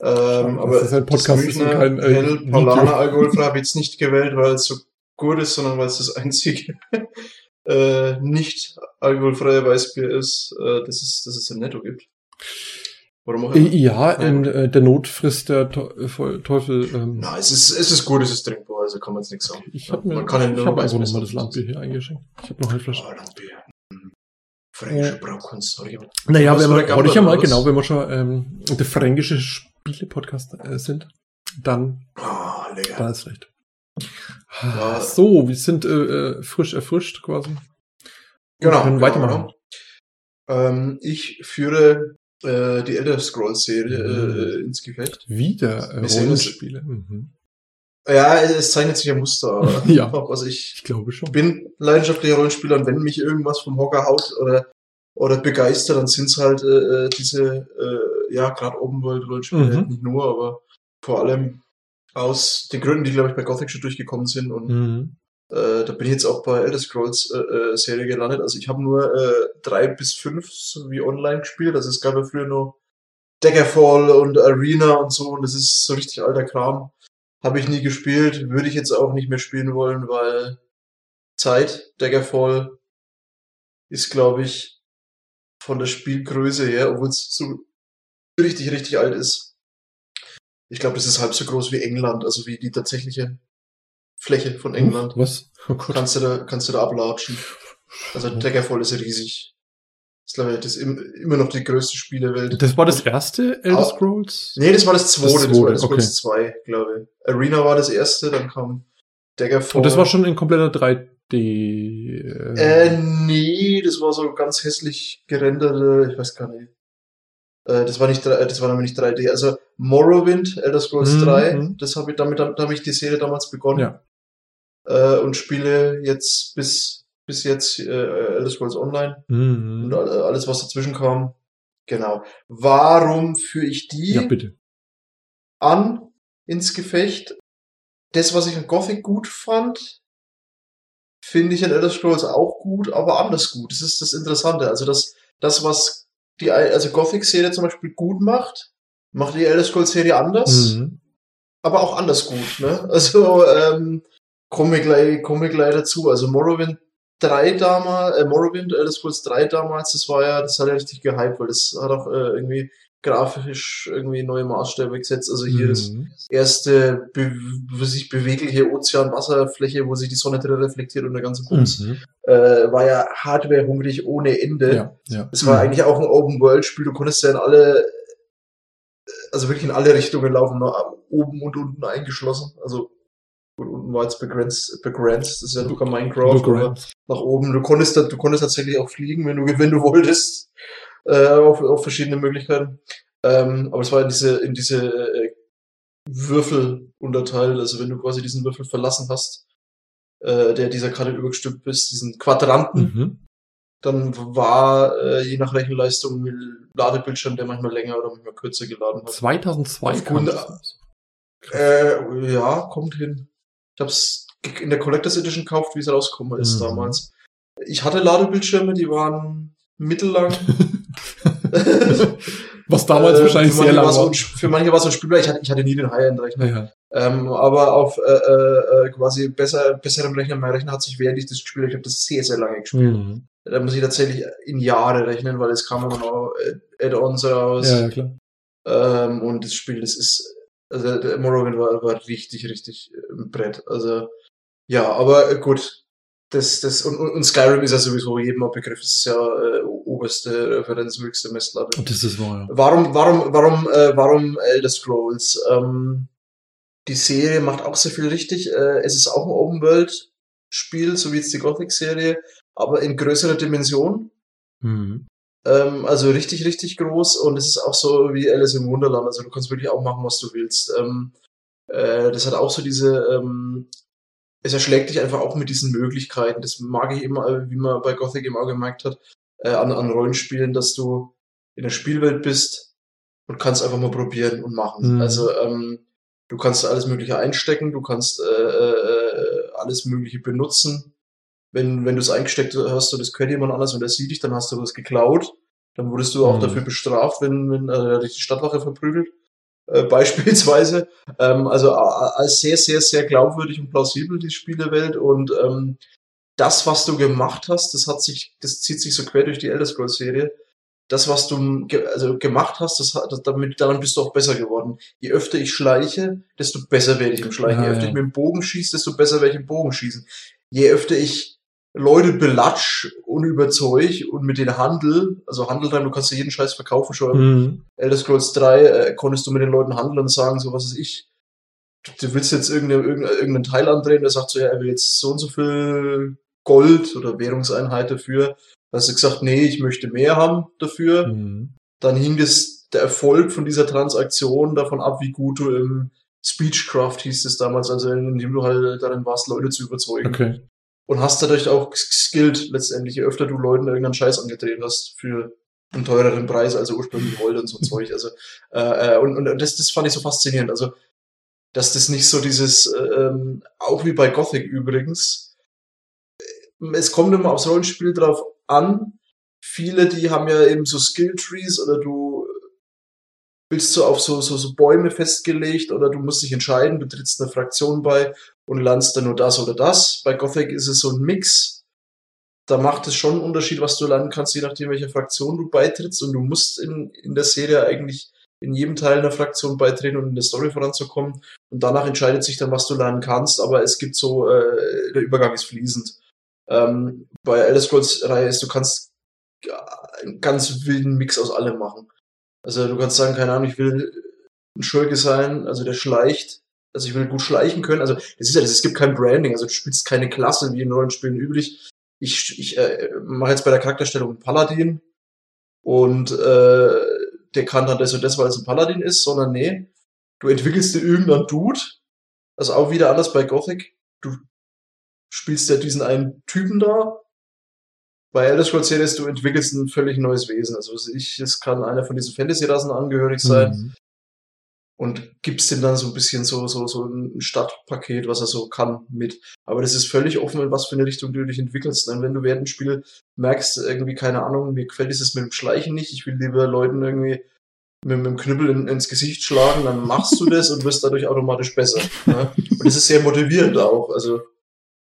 Ähm, aber das ist ein Podcast, das Münchner kein, äh, Hell Paulaner alkoholfrei habe ich jetzt nicht gewählt, weil es so gut ist, sondern weil es das einzige äh, nicht alkoholfreie Weißbier ist, äh, das, ist, das es im Netto gibt. Warum auch immer. Ja, in äh, der Not frisst der äh, Teufel. Ähm. Nein, es ist, es ist gut, es ist trinkbar, also kann man jetzt nichts sagen. Ich habe mir, man kann ich hab einfach nochmal das Landbier hier eingeschenkt. Ich habe noch eine Flasche. Oh, Landbier. Mhm. Fränkische Braukunst, sorry. Naja, wenn wir, wollte ich ja mal, genau, wenn wir schon ähm, der fränkische Spiele-Podcast äh, sind, dann, oh, lecker. da ist recht. Ja. So, wir sind äh, äh, frisch erfrischt quasi. Genau. Wir können genau, weitermachen. Genau. Ähm, ich führe äh, die Elder Scrolls Serie mhm. äh, ins Gefecht. Wieder äh, Rollenspiele. Mhm. Ja, es zeichnet sich ein Muster. [laughs] ja. Also ich, ich glaube schon. bin leidenschaftlicher Rollenspieler und wenn mich irgendwas vom Hocker haut oder oder begeistert, dann sind es halt äh, äh, diese, äh, ja, gerade Open World Rollenspiele, mhm. nicht nur, aber vor allem aus den Gründen, die, glaube ich, bei Gothic schon durchgekommen sind. Und mhm. äh, da bin ich jetzt auch bei Elder Scrolls äh, äh, Serie gelandet. Also ich habe nur äh, drei bis fünf so wie online gespielt. Also es gab ja früher nur Daggerfall und Arena und so. Und das ist so richtig alter Kram. Habe ich nie gespielt. Würde ich jetzt auch nicht mehr spielen wollen, weil Zeit, Daggerfall ist, glaube ich, von der Spielgröße her, obwohl es so richtig, richtig alt ist. Ich glaube, das ist halb so groß wie England, also wie die tatsächliche Fläche von England. Was? Oh kannst du da, kannst du da ablatschen. Also Daggerfall ist riesig. Das ist, glaube ich, das ist immer noch die größte Spielewelt. Das war das erste Elder Scrolls? Nee, das war das zweite. Das, zweite, das war Elder Scrolls okay. 2, glaube ich. Arena war das erste, dann kam Daggerfall. Und das war schon in kompletter 3D. Äh, äh, nee, das war so ganz hässlich gerenderte, ich weiß gar nicht. Äh, das war nicht, das war nämlich nicht 3D. Also Morrowind, Elder Scrolls mhm. 3, das habe ich damit, damit habe ich die Serie damals begonnen. Ja. Äh, und spiele jetzt bis bis jetzt äh, Elder Scrolls Online mhm. und alles, was dazwischen kam. Genau. Warum führe ich die ja, bitte. an ins Gefecht? Das, was ich an Gothic gut fand, finde ich an Elder Scrolls auch gut, aber anders gut. Das ist das Interessante. Also das, das was die also Gothic-Serie zum Beispiel gut macht, macht die Elder Scrolls-Serie anders, mhm. aber auch anders gut. Ne? [laughs] Also ähm, komme gleich, komme gleich dazu. Also Morrowind 3 damals, äh, Morrowind, Elder Scrolls 3 damals, das war ja, das hat ja richtig gehypt, weil das hat auch äh, irgendwie grafisch irgendwie neue Maßstäbe gesetzt. Also hier mhm. das erste be sich bewegliche Ozean-Wasserfläche, wo sich die Sonne drin reflektiert und der ganze Bums, mhm. äh, war ja hardware-hungrig ohne Ende. Ja, ja. Es war mhm. eigentlich auch ein Open-World-Spiel. Du konntest ja in alle, also wirklich in alle Richtungen laufen, nur oben und unten eingeschlossen. Also und unten war jetzt begrenzt, begrenzt, das ist ja sogar Minecraft, aber nach oben. Du konntest, du konntest tatsächlich auch fliegen, wenn du, wenn du wolltest, äh, auf, auf verschiedene Möglichkeiten. Ähm, aber es war in diese, in diese äh, Würfel unterteilt, also wenn du quasi diesen Würfel verlassen hast, äh, der dieser Karte übergestülpt bist, diesen Quadranten, mhm. dann war äh, je nach Rechenleistung Ladebildschirm, der manchmal länger oder manchmal kürzer geladen hat. 2002 Aufgrund, äh, ja, kommt hin. Ich habe es in der Collectors Edition gekauft, wie es rausgekommen ist mhm. damals. Ich hatte Ladebildschirme, die waren mittellang. [laughs] [laughs] Was damals äh, wahrscheinlich sehr lang war. So, für manche war es so spielbar. Ich hatte, ich hatte nie den High-End-Rechner. Ja. Ähm, aber auf äh, äh, quasi besser, besserem Rechner, mein Rechner hat sich während ich das gespielt ich habe das sehr, sehr lange gespielt. Mhm. Da muss ich tatsächlich in Jahre rechnen, weil es kamen auch Add-ons raus. Ja, klar. Ähm, und das Spiel, das ist also der Morrowind war, war richtig, richtig ein äh, Brett. Also ja, aber äh, gut. Das, das, und, und Skyrim ist ja sowieso jedem ein Begriff. Das ist ja äh, oberste Referenz, höchste Messlatte. Das ist wahr, ja. Warum, warum, warum, äh, warum Elder Scrolls? Ähm, die Serie macht auch sehr viel richtig. Äh, es ist auch ein Open World Spiel, so wie jetzt die Gothic Serie, aber in größerer Dimension. Mhm. Ähm, also richtig, richtig groß und es ist auch so wie Alice im Wunderland. Also du kannst wirklich auch machen, was du willst. Ähm, äh, das hat auch so diese, ähm, es erschlägt dich einfach auch mit diesen Möglichkeiten. Das mag ich immer, wie man bei Gothic immer gemerkt hat, äh, an, an Rollenspielen, dass du in der Spielwelt bist und kannst einfach mal probieren und machen. Mhm. Also ähm, du kannst alles Mögliche einstecken, du kannst äh, äh, alles Mögliche benutzen wenn, wenn du es eingesteckt hast und das gehört jemand anders und der sieht dich, dann hast du was geklaut. Dann wurdest du auch mhm. dafür bestraft, wenn, wenn äh, dich die Stadtwache verprügelt. Äh, [laughs] beispielsweise. Ähm, also als sehr, sehr, sehr glaubwürdig und plausibel, die Spielewelt. Und ähm, das, was du gemacht hast, das hat sich, das zieht sich so quer durch die Elder Scrolls Serie. Das, was du ge also gemacht hast, das, das, damit, daran bist du auch besser geworden. Je öfter ich schleiche, desto besser werde ich im Schleichen. Ja, Je öfter ja. ich mit dem Bogen schieße, desto besser werde ich im Bogen schießen. Je öfter ich Leute belatsch und überzeug und mit den Handel, also Handel dann, du kannst dir jeden Scheiß verkaufen schon. Mhm. Elder Scrolls 3 äh, konntest du mit den Leuten handeln und sagen, so was ist ich. Du willst jetzt irgendeine, irgendeinen Teil andrehen, der sagt so, ja, er will jetzt so und so viel Gold oder Währungseinheit dafür. Da hast du gesagt, nee, ich möchte mehr haben dafür. Mhm. Dann hing das, der Erfolg von dieser Transaktion davon ab, wie gut du im Speechcraft hieß es damals, also in dem du halt darin warst, Leute zu überzeugen. Okay und hast dadurch auch skilled letztendlich, je öfter du Leuten irgendeinen Scheiß angedreht hast für einen teureren Preis, also ursprünglich wollte und so [laughs] Zeug. Also äh, äh, und, und das, das fand ich so faszinierend. Also dass das nicht so dieses, äh, ähm, auch wie bei Gothic übrigens, es kommt immer aufs Rollenspiel drauf an. Viele, die haben ja eben so Skill Trees oder du willst du auf so, so, so Bäume festgelegt oder du musst dich entscheiden, du trittst einer Fraktion bei und lernst dann nur das oder das. Bei Gothic ist es so ein Mix. da macht es schon einen Unterschied, was du lernen kannst, je nachdem, welcher Fraktion du beitrittst. Und du musst in, in der Serie eigentlich in jedem Teil einer Fraktion beitreten, um in der Story voranzukommen. Und danach entscheidet sich dann, was du lernen kannst. Aber es gibt so, äh, der Übergang ist fließend. Ähm, bei Elder Scrolls Reihe ist, du kannst einen ganz wilden Mix aus allem machen. Also du kannst sagen, keine Ahnung, ich will ein Schurke sein, also der schleicht. Also ich will gut schleichen können. Also das ist ja es gibt kein Branding, also du spielst keine Klasse wie in Rollenspielen üblich. Ich, ich äh, mache jetzt bei der Charakterstellung einen Paladin und äh, der kann dann das und das, weil es ein Paladin ist, sondern nee, du entwickelst dir irgendeinen Dude. Also auch wieder anders bei Gothic. Du spielst ja diesen einen Typen da bei Elder Scrolls Series, du entwickelst ein völlig neues Wesen. Also ich, es kann einer von diesen Fantasy-Rassen angehörig sein. Mhm. Und gibst ihm dann so ein bisschen so, so, so ein Stadtpaket, was er so kann, mit. Aber das ist völlig offen, in was für eine Richtung du dich entwickelst. Denn wenn du während dem Spiel merkst, irgendwie, keine Ahnung, mir gefällt es mit dem Schleichen nicht, ich will lieber Leuten irgendwie mit, mit dem Knüppel in, ins Gesicht schlagen, dann machst du das und wirst dadurch automatisch besser. Ne? [laughs] Und das ist sehr motivierend auch. Also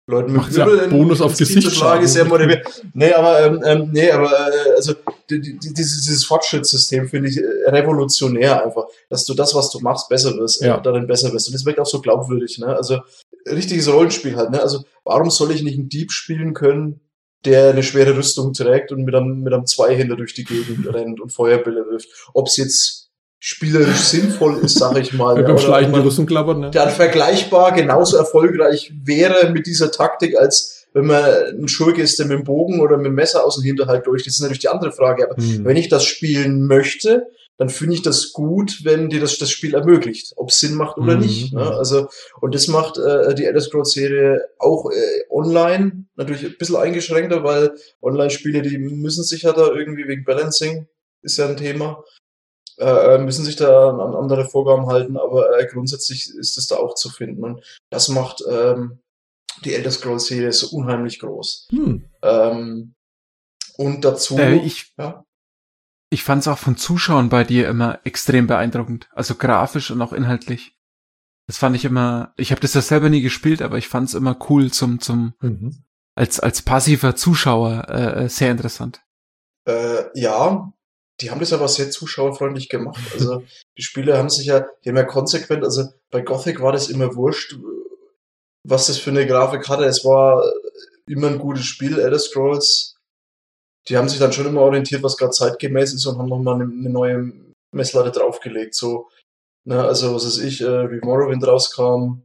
Leuten mit Knüppel ja Bonus auf Gesicht sehr motivierend. Nee, aber ähm, ähm, nee, aber äh, also die, die, dieses, dieses Fortschrittssystem finde ich äh, revolutionär einfach, dass du das, was du machst, besser wirst, ja. darin besser wirst. Und das wirkt auch so glaubwürdig, ne? Also richtiges Rollenspiel halt, ne? Also warum soll ich nicht einen Dieb spielen können, der eine schwere Rüstung trägt und mit einem, mit einem Zweihänder durch die Gegend [laughs] rennt und Feuerbälle wirft? Ob es jetzt spielerisch sinnvoll ist, sag ich mal. [laughs] ja, beim Schleichen die Rüstung klappert, ne? Der vergleichbar genauso erfolgreich wäre mit dieser Taktik, als wenn man ein Schurke ist, der mit dem Bogen oder mit dem Messer aus dem Hinterhalt durch. Das ist natürlich die andere Frage. Aber hm. wenn ich das spielen möchte, dann finde ich das gut, wenn dir das, das Spiel ermöglicht, ob es Sinn macht oder mhm. nicht. Ne? Also, und das macht äh, die Elder Scrolls Serie auch äh, online natürlich ein bisschen eingeschränkter, weil Online-Spiele, die müssen sich ja da irgendwie wegen Balancing, ist ja ein Thema, äh, müssen sich da an andere Vorgaben halten, aber äh, grundsätzlich ist es da auch zu finden. Und das macht ähm, die Elder Scrolls Serie so unheimlich groß. Hm. Ähm, und dazu. Äh, ich ja? ich fand es auch von Zuschauern bei dir immer extrem beeindruckend. Also grafisch und auch inhaltlich. Das fand ich immer, ich habe das ja selber nie gespielt, aber ich fand es immer cool zum, zum mhm. als, als passiver Zuschauer äh, äh sehr interessant. Äh, ja, die haben das aber sehr zuschauerfreundlich gemacht. Also [laughs] die Spiele haben sich ja, die haben ja konsequent, also bei Gothic war das immer wurscht, was das für eine Grafik hatte. Es war immer ein gutes Spiel, Elder Scrolls. Die haben sich dann schon immer orientiert, was gerade zeitgemäß ist und haben nochmal eine, eine neue Messlatte draufgelegt. So, ne, also was weiß ich, äh, wie Morrowind rauskam,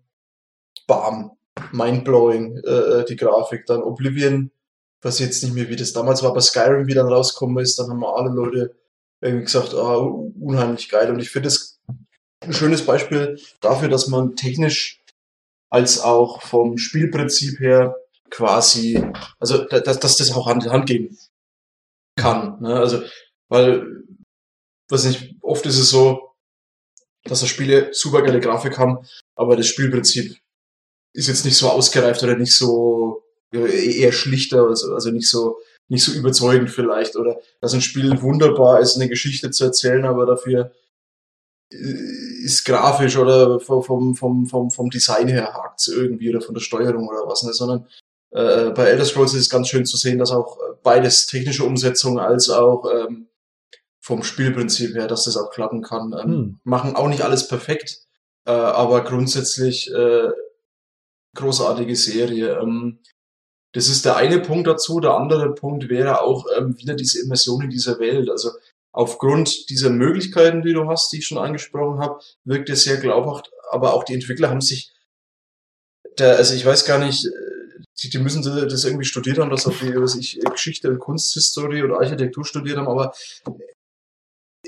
bam, mindblowing, äh, äh die Grafik. Dann Oblivion, was jetzt nicht mehr wie das damals war, bei Skyrim, wie dann rausgekommen ist, dann haben wir alle Leute irgendwie gesagt, ah, unheimlich geil. Und ich finde es ein schönes Beispiel dafür, dass man technisch als auch vom Spielprinzip her quasi, also dass, dass das auch Hand in Hand gehen kann. Ne? Also, weil, weiß nicht, oft ist es so, dass das Spiele super geile Grafik haben, aber das Spielprinzip ist jetzt nicht so ausgereift oder nicht so eher schlichter, also, also nicht so nicht so überzeugend vielleicht oder dass ein Spiel wunderbar ist, eine Geschichte zu erzählen, aber dafür äh, ist grafisch oder vom, vom, vom, vom Design her hakt irgendwie oder von der Steuerung oder was, ne? sondern äh, bei Elder Scrolls ist es ganz schön zu sehen, dass auch beides technische Umsetzung als auch ähm, vom Spielprinzip her, dass das auch klappen kann. Ähm, hm. Machen auch nicht alles perfekt, äh, aber grundsätzlich äh, großartige Serie. Ähm, das ist der eine Punkt dazu. Der andere Punkt wäre auch ähm, wieder diese Immersion in dieser Welt. Also aufgrund dieser Möglichkeiten, die du hast, die ich schon angesprochen habe, wirkt es sehr glaubhaft. Aber auch die Entwickler haben sich, der, also ich weiß gar nicht, äh, die, die müssen das irgendwie studiert haben, dass auch die, was ich, Geschichte und Kunsthistorie oder Architektur studiert haben, aber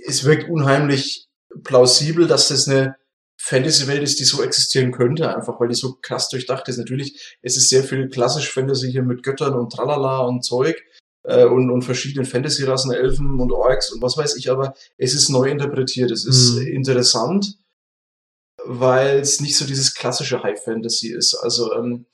es wirkt unheimlich plausibel, dass das eine Fantasy-Welt ist, die so existieren könnte, einfach weil die so krass durchdacht ist. Natürlich, es ist sehr viel klassisch Fantasy hier mit Göttern und Tralala und Zeug äh, und, und verschiedenen Fantasy-Rassen, Elfen und Orks und was weiß ich, aber es ist neu interpretiert, es ist mhm. interessant, weil es nicht so dieses klassische High-Fantasy ist. Also ähm,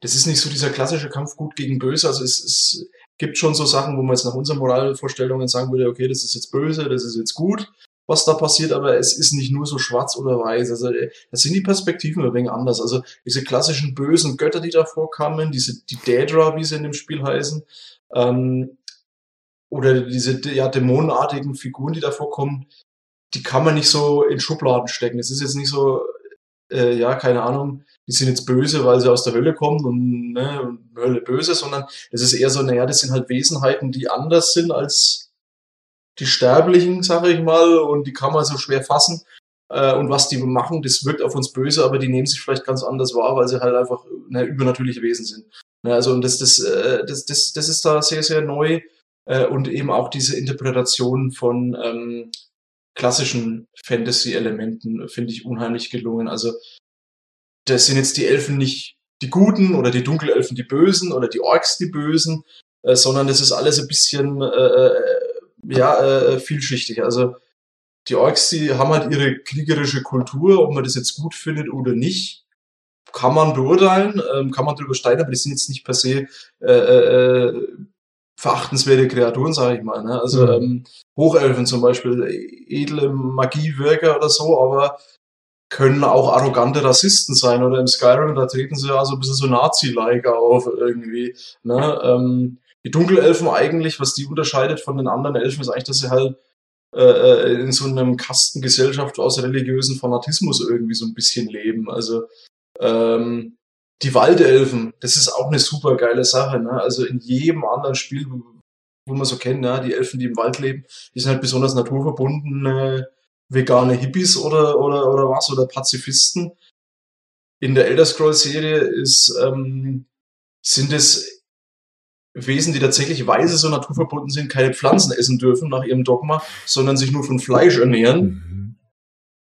das ist nicht so dieser klassische Kampf gut gegen böse, also es, es gibt schon so Sachen, wo man jetzt nach unseren Moralvorstellungen sagen würde, okay, das ist jetzt böse, das ist jetzt gut, was da passiert, aber es ist nicht nur so schwarz oder weiß. Also das sind die Perspektiven ein wenig anders. Also diese klassischen bösen Götter, die da vorkamen, diese die Daedra, wie sie in dem Spiel heißen, ähm, oder diese ja, dämonenartigen Figuren, die da vorkommen, die kann man nicht so in Schubladen stecken. Es ist jetzt nicht so, äh, ja, keine Ahnung, die sind jetzt böse, weil sie aus der Hölle kommen und ne, Hölle böse, sondern es ist eher so, naja, das sind halt Wesenheiten, die anders sind als die Sterblichen, sage ich mal, und die kann man so schwer fassen. Äh, und was die machen, das wirkt auf uns böse, aber die nehmen sich vielleicht ganz anders wahr, weil sie halt einfach ne, übernatürliche Wesen sind. Ja, also und das, das, äh, das, das, das ist da sehr, sehr neu. Äh, und eben auch diese Interpretation von ähm, klassischen Fantasy-Elementen finde ich unheimlich gelungen. Also das sind jetzt die Elfen nicht die Guten oder die Dunkelelfen die Bösen oder die Orks die Bösen, äh, sondern das ist alles ein bisschen äh, äh ja äh, vielschichtig. Also die Orks, die haben halt ihre kriegerische Kultur, ob man das jetzt gut findet oder nicht, kann man beurteilen, ähm, kann man drüber steigern, aber die sind jetzt nicht per se äh, äh, äh verachtenswerte Kreaturen, sage ich mal. Ne? Also mhm. ähm, Hochelfen zum Beispiel, edle Magiewirker oder so, aber können auch arrogante Rassisten sein. Oder im Skyrim, da treten sie ja so ein bisschen so Nazi-like auf irgendwie. Ne? Ähm, die Dunkelelfen eigentlich, was die unterscheidet von den anderen Elfen, ist eigentlich, dass sie halt äh, äh in so einem Kastengesellschaft aus religiösen Fanatismus irgendwie so ein bisschen leben. Also ähm, die Waldelfen, das ist auch eine super geile Sache. Ne? Also in jedem anderen Spiel, wo man so kennt, ne? die Elfen, die im Wald leben, die sind halt besonders naturverbunden, vegane Hippies oder, oder, oder was, oder Pazifisten. In der Elder Scrolls Serie ist, ähm, sind es Wesen, die tatsächlich weise so naturverbunden sind, keine Pflanzen essen dürfen nach ihrem Dogma, sondern sich nur von Fleisch ernähren. Mhm.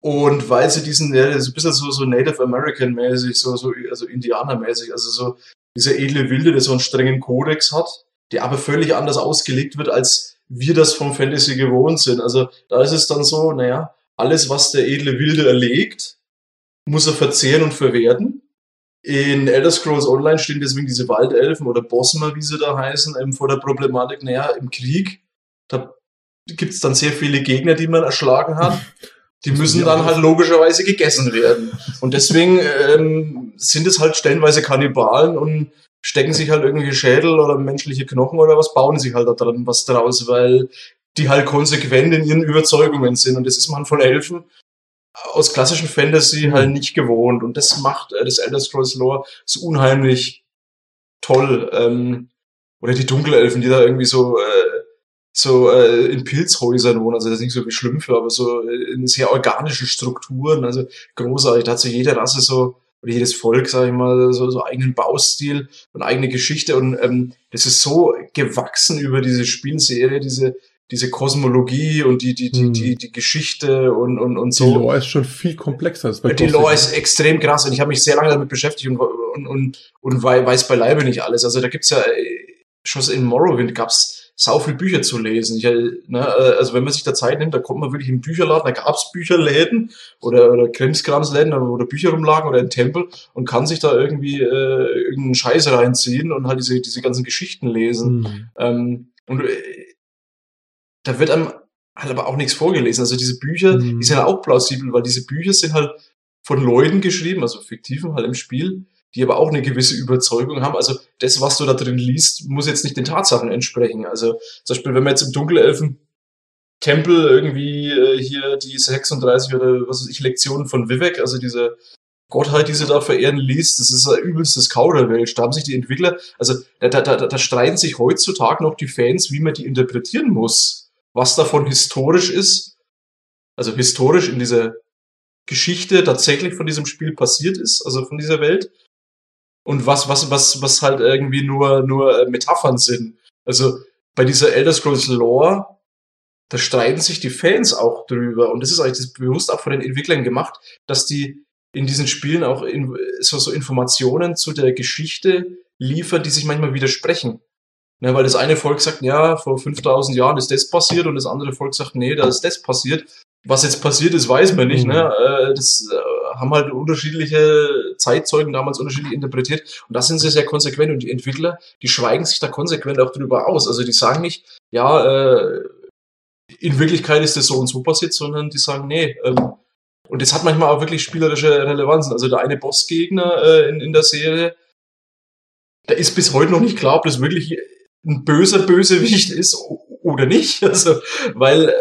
Und weil sie diesen, ja, so ein bisschen so, so Native American mäßig, so, so, also Indianer mäßig, also so dieser edle Wilde, der so einen strengen Kodex hat, der aber völlig anders ausgelegt wird, als wir das vom Fantasy gewohnt sind. Also da ist es dann so, naja, alles, was der edle Wilde erlegt, muss er verzehren und verwerten. In Elder Scrolls Online stehen deswegen diese Waldelfen oder Bosmer, wie sie da heißen, eben vor der Problematik, naja, im Krieg, da gibt es dann sehr viele Gegner, die man erschlagen hat. Die müssen dann halt logischerweise gegessen werden. Und deswegen ähm, sind es halt stellenweise Kannibalen und stecken sich halt irgendwie Schädel oder menschliche Knochen oder was, bauen sich halt da dran was draus, weil die halt konsequent in ihren Überzeugungen sind. Und das ist man von Elfen aus klassischen Fantasy halt nicht gewohnt. Und das macht äh, das Elder Scrolls Lore so unheimlich toll. Ähm, oder die Dunkelelfen, die da irgendwie so äh, so äh, in Pilzhäusern wohnen, also das ist nicht so wie Schlümpfe, aber so in sehr organischen Strukturen, also großartig. Da hat so jede Rasse so oder jedes Volk, sage ich mal, so, so eigenen Baustil und eigene Geschichte. Und ähm, das ist so gewachsen über diese Spielserie, diese, diese Kosmologie und die, die, die, hm. die, die Geschichte und, und, und so. Die Lore ist schon viel komplexer. Als bei die Lore ist extrem krass und ich habe mich sehr lange damit beschäftigt und, und, und, und weiß beileibe nicht alles. Also da gibt's ja äh, schon in Morrowind gab's sau viel Bücher zu lesen. Ich, äh, ne, äh, also wenn man sich da Zeit nimmt, da kommt man wirklich im Bücherladen, da gab's Bücherläden oder, oder Krimskramsläden, wo da Bücher rumlagen oder ein Tempel und kann sich da irgendwie äh, irgendeinen Scheiß reinziehen und halt diese, diese ganzen Geschichten lesen. Mhm. Ähm, und äh, da wird einem halt aber auch nichts vorgelesen. Also diese Bücher, mhm. die sind halt auch plausibel, weil diese Bücher sind halt von Leuten geschrieben, also fiktiven halt im Spiel, die aber auch eine gewisse Überzeugung haben. Also das, was du da drin liest, muss jetzt nicht den Tatsachen entsprechen. Also zum Beispiel, wenn man jetzt im Dunkelelfen Tempel irgendwie äh, hier die 36 oder was weiß ich, Lektionen von Vivek, also diese Gottheit, die sie da verehren liest, das ist ein übelstes Kauderwelsch. Da haben sich die Entwickler, also da, da, da, da streiten sich heutzutage noch die Fans, wie man die interpretieren muss. Was davon historisch ist, also historisch in dieser Geschichte tatsächlich von diesem Spiel passiert ist, also von dieser Welt, und was, was, was, was halt irgendwie nur, nur äh, Metaphern sind. Also bei dieser Elder Scrolls Lore, da streiten sich die Fans auch drüber. Und das ist eigentlich bewusst auch von den Entwicklern gemacht, dass die in diesen Spielen auch in, so, so Informationen zu der Geschichte liefern, die sich manchmal widersprechen. Ne, weil das eine Volk sagt, ja, vor 5000 Jahren ist das passiert und das andere Volk sagt, nee, da ist das passiert. Was jetzt passiert ist, weiß man nicht. Ne? Mhm. Ne? Das äh, haben halt unterschiedliche Zeitzeugen damals unterschiedlich interpretiert. Und da sind sie sehr konsequent. Und die Entwickler, die schweigen sich da konsequent auch drüber aus. Also die sagen nicht, ja, äh, in Wirklichkeit ist das so und so passiert, sondern die sagen, nee, ähm, und das hat manchmal auch wirklich spielerische Relevanzen. Also der eine Bossgegner äh, in, in der Serie, da ist bis heute noch nicht klar, ob das wirklich ein böser Bösewicht ist oder nicht. [laughs] Also, weil äh,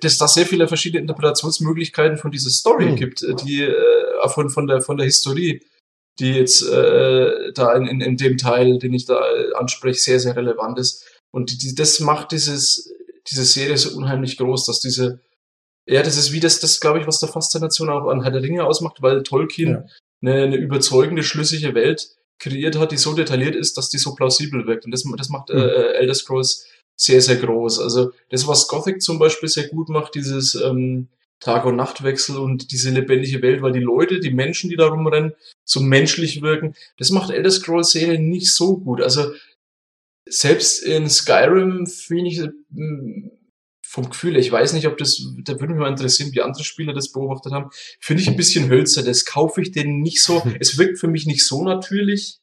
das da sehr viele verschiedene Interpretationsmöglichkeiten von dieser Story mhm. gibt, äh, die äh, von, von, der, von der Historie, die jetzt äh, da in, in, in dem Teil, den ich da äh, anspreche, sehr, sehr relevant ist. Und die, das macht dieses, diese Serie so unheimlich groß, dass diese, ja, das ist wie das, das glaube ich, was der Faszination auch an Herr der Ringe ausmacht, weil Tolkien ja. eine, eine überzeugende, schlüssige Welt kreiert hat, die so detailliert ist, dass die so plausibel wirkt. Und das, das macht mhm. äh, Elder Scrolls sehr, sehr groß. Also das, was Gothic zum Beispiel sehr gut macht, dieses ähm, Tag- und Nachtwechsel und diese lebendige Welt, weil die Leute, die Menschen, die da rumrennen, so menschlich wirken, das macht Elder Scrolls Serie nicht so gut. Also selbst in Skyrim finde ich hm, vom Gefühl, ich weiß nicht, ob das, da würde mich mal interessieren, wie andere Spieler das beobachtet haben, finde ich ein bisschen hölzer. Das kaufe ich denen nicht so. [laughs] Es wirkt für mich nicht so natürlich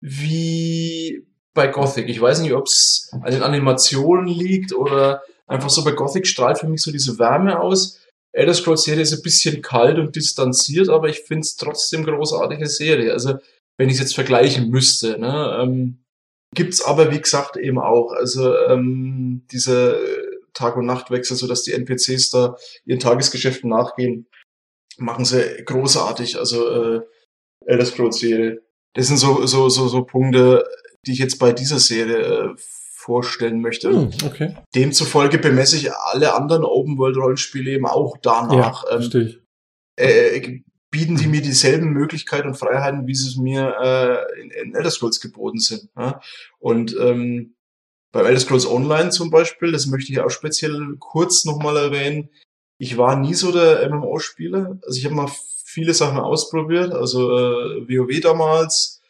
wie bei Gothic. Ich weiß nicht, ob es an den Animationen liegt oder einfach so bei Gothic strahlt für mich so diese Wärme aus. Elder Scrolls Serie ist ein bisschen kalt und distanziert, aber ich finde es trotzdem großartige Serie. Also wenn ich es jetzt vergleichen müsste, ne, ähm, gibt's aber wie gesagt eben auch. Also ähm, diese Tag- und Nachtwechsel, so dass die NPCs da ihren Tagesgeschäften nachgehen, machen sie großartig. Also äh, Elder Scrolls Serie. Das sind so so so so Punkte, die ich jetzt bei dieser Serie äh, vorstellen möchte. Hm, okay. Demzufolge bemesse ich alle anderen Open-World-Rollenspiele eben auch danach. Ja, ähm, ich. Äh, bieten die mir dieselben Möglichkeiten und Freiheiten, wie sie es mir äh, in, in Elder Scrolls geboten sind. Ja? Und ähm, bei Elder Scrolls Online zum Beispiel, das möchte ich auch speziell kurz nochmal erwähnen, ich war nie so der MMO-Spieler. Also ich habe mal viele Sachen ausprobiert, also äh, WoW damals,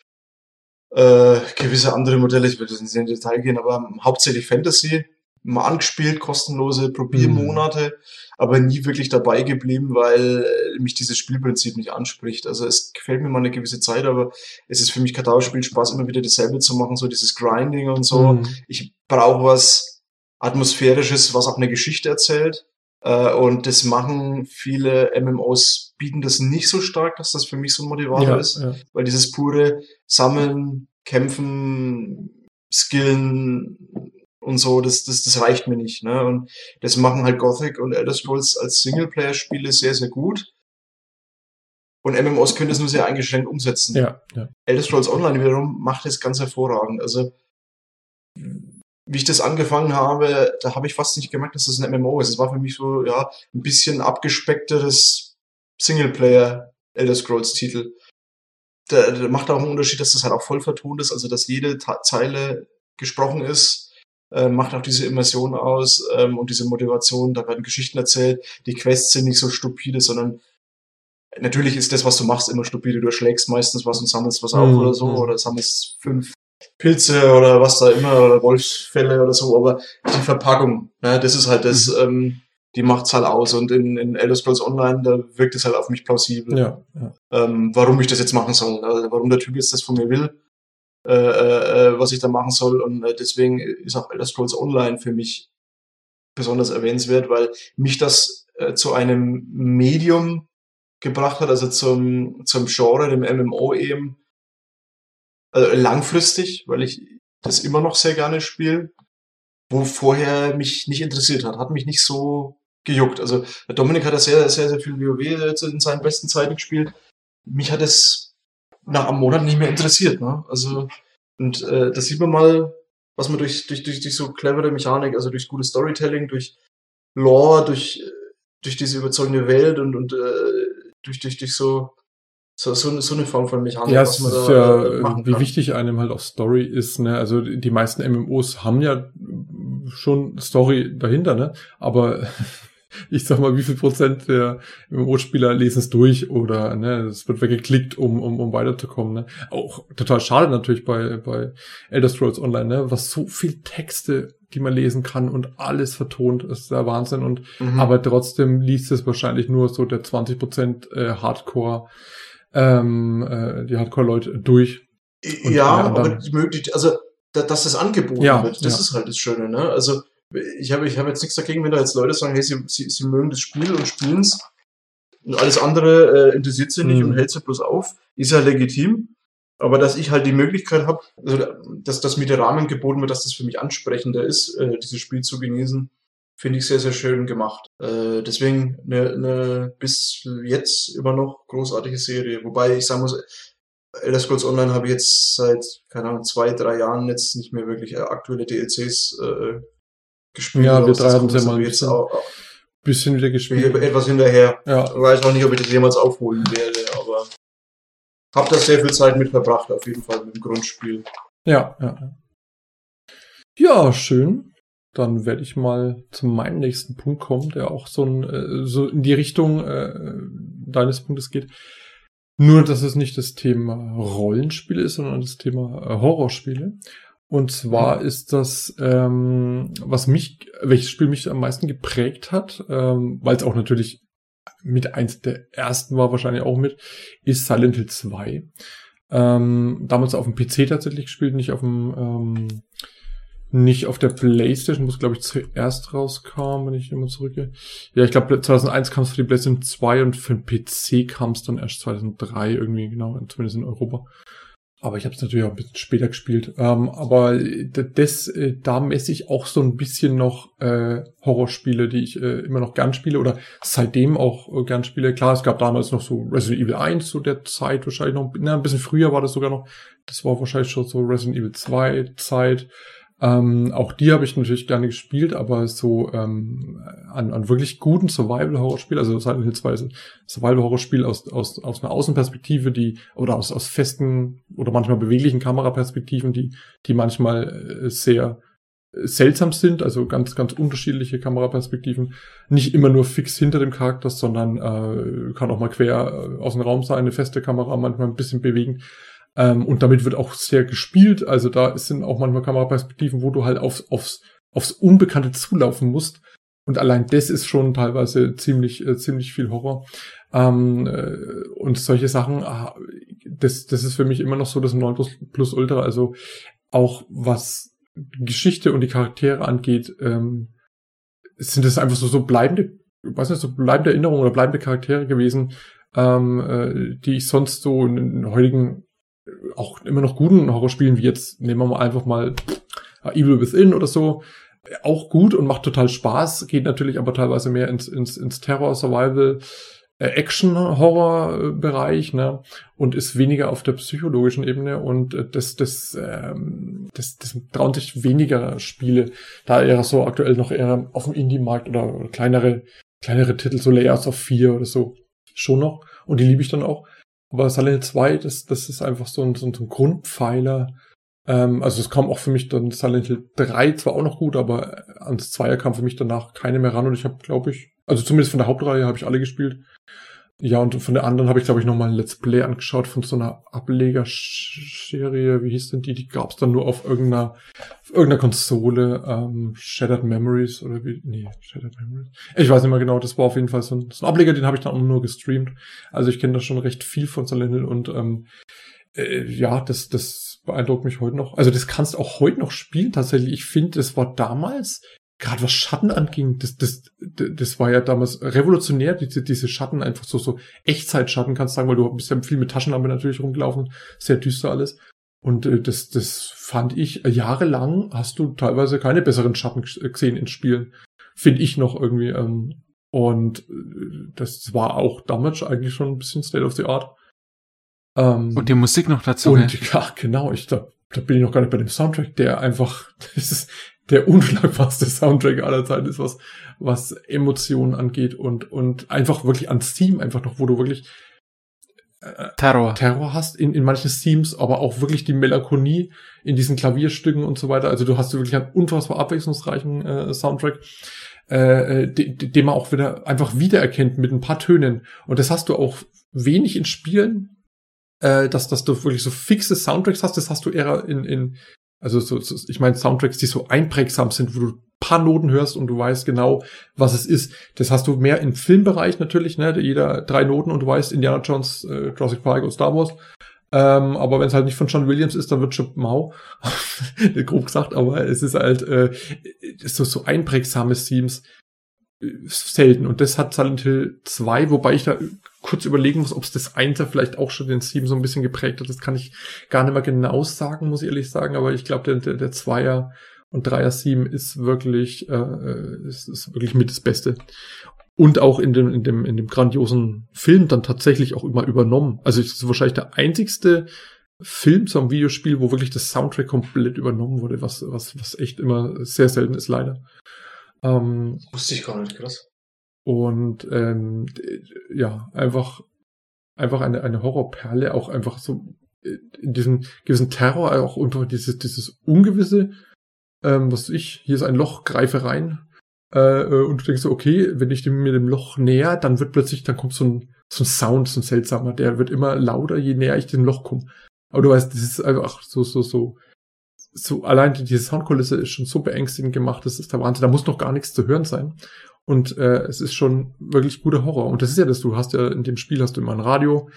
äh, gewisse andere Modelle, ich würde nicht in Detail gehen, aber hauptsächlich Fantasy, mal angespielt, kostenlose Probiermonate, mhm. aber nie wirklich dabei geblieben, weil mich dieses Spielprinzip nicht anspricht. Also es gefällt mir mal eine gewisse Zeit, aber es ist für mich kein Dauerspiel Spaß, immer wieder dasselbe zu machen, so dieses Grinding und so. Mhm. Ich brauche was Atmosphärisches, was auch eine Geschichte erzählt. Äh, und das machen viele MMOs, bieten das nicht so stark, dass das für mich so ein Motivator ja, ist, ja. weil dieses pure Sammeln, Kämpfen, Skillen und so, das, das, das reicht mir nicht. Ne? Und das machen halt Gothic und Elder Scrolls als Singleplayer-Spiele sehr, sehr gut. Und MMOs können das nur sehr eingeschränkt umsetzen. Ja, ja. Elder Scrolls Online wiederum macht das ganz hervorragend. Also wie ich das angefangen habe, da habe ich fast nicht gemerkt, dass das ein MMO ist. Es war für mich so, ja, ein bisschen abgespeckteres Singleplayer Elder Scrolls Titel. Da, da macht auch einen Unterschied, dass das halt auch voll vertont ist, also dass jede Ta Zeile gesprochen ist, äh, macht auch diese Immersion aus ähm, und diese Motivation. Da werden Geschichten erzählt. Die Quests sind nicht so stupide, sondern natürlich ist das, was du machst, immer stupide. Du erschlägst meistens was und sammelst was auf mhm. oder so mhm. oder sammelst fünf Pilze oder was da immer, oder Wolfsfälle oder so, aber die Verpackung, ne, das ist halt das, mhm. ähm, die macht's halt aus. Und in, in Elder Scrolls Online, da wirkt es halt auf mich plausibel, ja, ja. Ähm, warum ich das jetzt machen soll, also warum der Typ jetzt das von mir will, äh, äh, äh, was ich da machen soll. Und äh, deswegen ist auch Elder Scrolls Online für mich besonders erwähnenswert, weil mich das äh, zu einem Medium gebracht hat, also zum, zum Genre, dem MMO eben, also langfristig, weil ich das immer noch sehr gerne spiele, wo vorher mich nicht interessiert hat, hat mich nicht so gejuckt. Also Dominik hat ja sehr, sehr, sehr viel WoW in seinen besten Zeiten gespielt. Mich hat es nach einem Monat nicht mehr interessiert. Ne? Also und äh, das sieht man mal, was man durch, durch, durch, durch so clevere Mechanik, also durch gutes Storytelling, durch Lore, durch, durch diese überzeugende Welt und, und äh, durch, durch, durch so so, so, so eine Form von Mechanik. Ja, es ist ja, äh, wie wichtig einem halt auch Story ist, ne? Also die meisten MMOs haben ja schon Story dahinter, ne? Aber [laughs] ich sag mal, wie viel Prozent der MMO-Spieler lesen es durch oder ne, es wird weggeklickt, um, um, um weiterzukommen. Ne? Auch total schade natürlich bei, bei Elder Scrolls Online, ne? was so viel Texte, die man lesen kann und alles vertont, ist der Wahnsinn. Und mhm. aber trotzdem liest es wahrscheinlich nur so der 20 Prozent äh, Hardcore ähm, äh, die Hardcore-Leute durch. ja, aber die, also dass das angeboten ja, wird, das ja. ist halt das Schöne, ne? Also ich habe ich hab jetzt nichts dagegen, wenn da jetzt Leute sagen, hey, sie, sie, sie mögen das Spiel und spielen es. Und alles andere äh, interessiert sie nicht mhm. und hält sie bloß auf. Ist ja legitim. Aber dass ich halt die Möglichkeit habe, also dass, dass mir der Rahmen geboten wird, dass das für mich ansprechender ist, äh, dieses Spiel zu genießen, finde ich sehr, sehr schön gemacht. Äh, deswegen eine, eine bis jetzt immer noch großartige Serie. Wobei ich sagen muss, Elder Scrolls Online habe ich jetzt seit, keine Ahnung, zwei, drei Jahren jetzt nicht mehr wirklich äh, aktuelle DLCs äh, gespielt. Ja, wir drei haben es ja mal jetzt auch, bisschen wieder gespielt. Etwas hinterher. Ja. Ich weiß auch nicht, ob ich das jemals aufholen werde, aber hab da sehr viel Zeit mit verbracht, auf jeden Fall mit dem Grundspiel. Ja, ja. Ja, schön. Dann werde ich mal zu meinem nächsten Punkt kommen, der auch so, ein, äh, so in die Richtung äh, deines Punktes geht. Nur, dass es nicht das Thema Rollenspiele ist, sondern das Thema äh, Horrorspiele. Und zwar mhm. ist das, ähm, was mich, welches Spiel mich am meisten geprägt hat, ähm, weil es auch natürlich mit eins der ersten war, wahrscheinlich auch mit, ist Silent Hill 2. Ähm, damals auf dem PC tatsächlich gespielt, nicht auf dem, ähm, nicht auf der Playstation, es glaube ich zuerst rauskam, wenn ich immer zurückgehe. Ja, ich glaube 2001 kam es für die Playstation 2 und für den PC kam es dann erst 2003 irgendwie, genau, zumindest in Europa. Aber ich habe es natürlich auch ein bisschen später gespielt. Ähm, aber das, äh, da messe ich auch so ein bisschen noch äh, Horrorspiele, die ich äh, immer noch gern spiele oder seitdem auch äh, gern spiele. Klar, es gab damals noch so Resident Evil 1 zu der Zeit, wahrscheinlich noch, na, ein bisschen früher war das sogar noch. Das war wahrscheinlich schon so Resident Evil 2 Zeit. Ähm, auch die habe ich natürlich gerne gespielt, aber so ähm, an, an wirklich guten Survival-Horror-Spiel, also Silent Hill 2 ist ein Survival-Horror-Spiel aus, aus, aus einer Außenperspektive, die, oder aus, aus festen oder manchmal beweglichen Kameraperspektiven, die, die manchmal äh, sehr seltsam sind, also ganz, ganz unterschiedliche Kameraperspektiven. Nicht immer nur fix hinter dem Charakter, sondern äh, kann auch mal quer äh, aus dem Raum sein, eine feste Kamera manchmal ein bisschen bewegen. Ähm, und damit wird auch sehr gespielt. Also da sind auch manchmal Kameraperspektiven, wo du halt aufs, aufs, aufs Unbekannte zulaufen musst. Und allein das ist schon teilweise ziemlich, äh, ziemlich viel Horror. Ähm, äh, und solche Sachen, ah, das, das ist für mich immer noch so das 9 plus, plus Ultra. Also auch was Geschichte und die Charaktere angeht, ähm, sind das einfach so, so bleibende, weiß nicht, so bleibende Erinnerungen oder bleibende Charaktere gewesen, ähm, äh, die ich sonst so in, in heutigen auch immer noch guten Horrorspielen, wie jetzt nehmen wir mal einfach mal Evil Within oder so, auch gut und macht total Spaß, geht natürlich aber teilweise mehr ins, ins, ins Terror, Survival, äh, Action-Horror-Bereich, ne? Und ist weniger auf der psychologischen Ebene und äh, das, das, ähm, das, das trauen sich weniger Spiele, da eher so aktuell noch eher auf dem Indie-Markt oder kleinere, kleinere Titel, so Layers of 4 oder so, schon noch. Und die liebe ich dann auch. Aber Silent Hill 2, das, das ist einfach so ein, so ein, Grundpfeiler. Ähm, also es kam auch für mich dann Silent Hill 3 zwar auch noch gut, aber ans Zweier kam für mich danach keine mehr ran und ich habe, glaube ich, also zumindest von der Hauptreihe habe ich alle gespielt. Ja, und von der anderen habe ich, glaube ich, nochmal ein Let's Play angeschaut von so einer Ablegerserie. Wie hieß denn die? Die gab es dann nur auf irgendeiner, auf irgendeiner Konsole. Ähm, Shattered Memories oder wie? Nee, Shattered Memories. Ich weiß nicht mehr genau. Das war auf jeden Fall so ein, so ein Ableger, den habe ich dann nur gestreamt. Also ich kenne da schon recht viel von Silent Hill und ähm, äh, ja, das, das beeindruckt mich heute noch. Also das kannst auch heute noch spielen tatsächlich. Ich finde, das war damals gerade was Schatten anging, das, das, das war ja damals revolutionär, diese, diese Schatten, einfach so, so Echtzeitschatten, kannst du sagen, weil du bist ja viel mit Taschenlampe natürlich rumgelaufen, sehr düster alles. Und äh, das, das fand ich, äh, jahrelang hast du teilweise keine besseren Schatten gesehen in Spielen. Finde ich noch irgendwie. Ähm, und äh, das war auch damals eigentlich schon ein bisschen State of the Art. Ähm, und die Musik noch dazu. Und ja, genau, ich da, da bin ich noch gar nicht bei dem Soundtrack, der einfach, [laughs] das ist, der [laughs] unschlagbarste Soundtrack aller Zeiten ist, was, was Emotionen angeht und, und einfach wirklich ans Team, einfach noch, wo du wirklich äh, Terror. Terror hast in, in manchen Themes, aber auch wirklich die Melancholie in diesen Klavierstücken und so weiter. Also du hast wirklich einen unfassbar abwechslungsreichen äh, Soundtrack, äh, äh den man auch wieder einfach wiedererkennt mit ein paar Tönen. Und das hast du auch wenig in Spielen, äh, dass, dass du wirklich so fixe Soundtracks hast. Das hast du eher in, in also so, so, ich meine Soundtracks, die so einprägsam sind, wo du paar Noten hörst und du weißt genau, was es ist. Das hast du mehr im Filmbereich natürlich, ne? Jeder drei Noten und du weißt Indiana Jones, äh, Jurassic Park und Star Wars. Ähm, aber wenn es halt nicht von John Williams ist, dann wird schon mau. [laughs] Grob gesagt, aber es ist halt, äh, so, so einprägsame Themes selten. Und das hat Silent Hill 2, wobei ich da kurz überlegen muss, ob es das Einser vielleicht auch schon den Theme so ein bisschen geprägt hat. Das kann ich gar nicht mehr genau sagen, muss ich ehrlich sagen. Aber ich glaube, der, der, der Zweier und Dreier Theme ist wirklich, äh, äh, ist, ist wirklich mit das Beste. Und auch in dem, in dem, in dem grandiosen Film dann tatsächlich auch immer übernommen. Also es ist wahrscheinlich der einzigste Film zum Videospiel, wo wirklich das Soundtrack komplett übernommen wurde, was, was, was echt immer sehr selten ist, leider. Ähm, Wusste ich gar nicht, krass. Und ähm, ja, einfach, einfach eine, eine Horrorperle, auch einfach so äh, in diesem gewissen Terror, auch unter dieses, dieses Ungewisse, ähm, was ich, hier ist ein Loch, greife rein. Äh, äh, und du denkst so, okay, wenn ich dem, mir dem Loch näher, dann wird plötzlich, dann kommt so ein, so ein Sound, so ein seltsamer, der wird immer lauter, je näher ich dem Loch komme. Aber du weißt, das ist einfach so, so, so, so, allein diese Soundkulisse ist schon so beängstigend gemacht, das ist der Wahnsinn. Da muss noch gar nichts zu hören sein. Und äh, es ist schon wirklich guter Horror. Und das ist ja das, du hast ja in dem Spiel hast du immer ein Radio,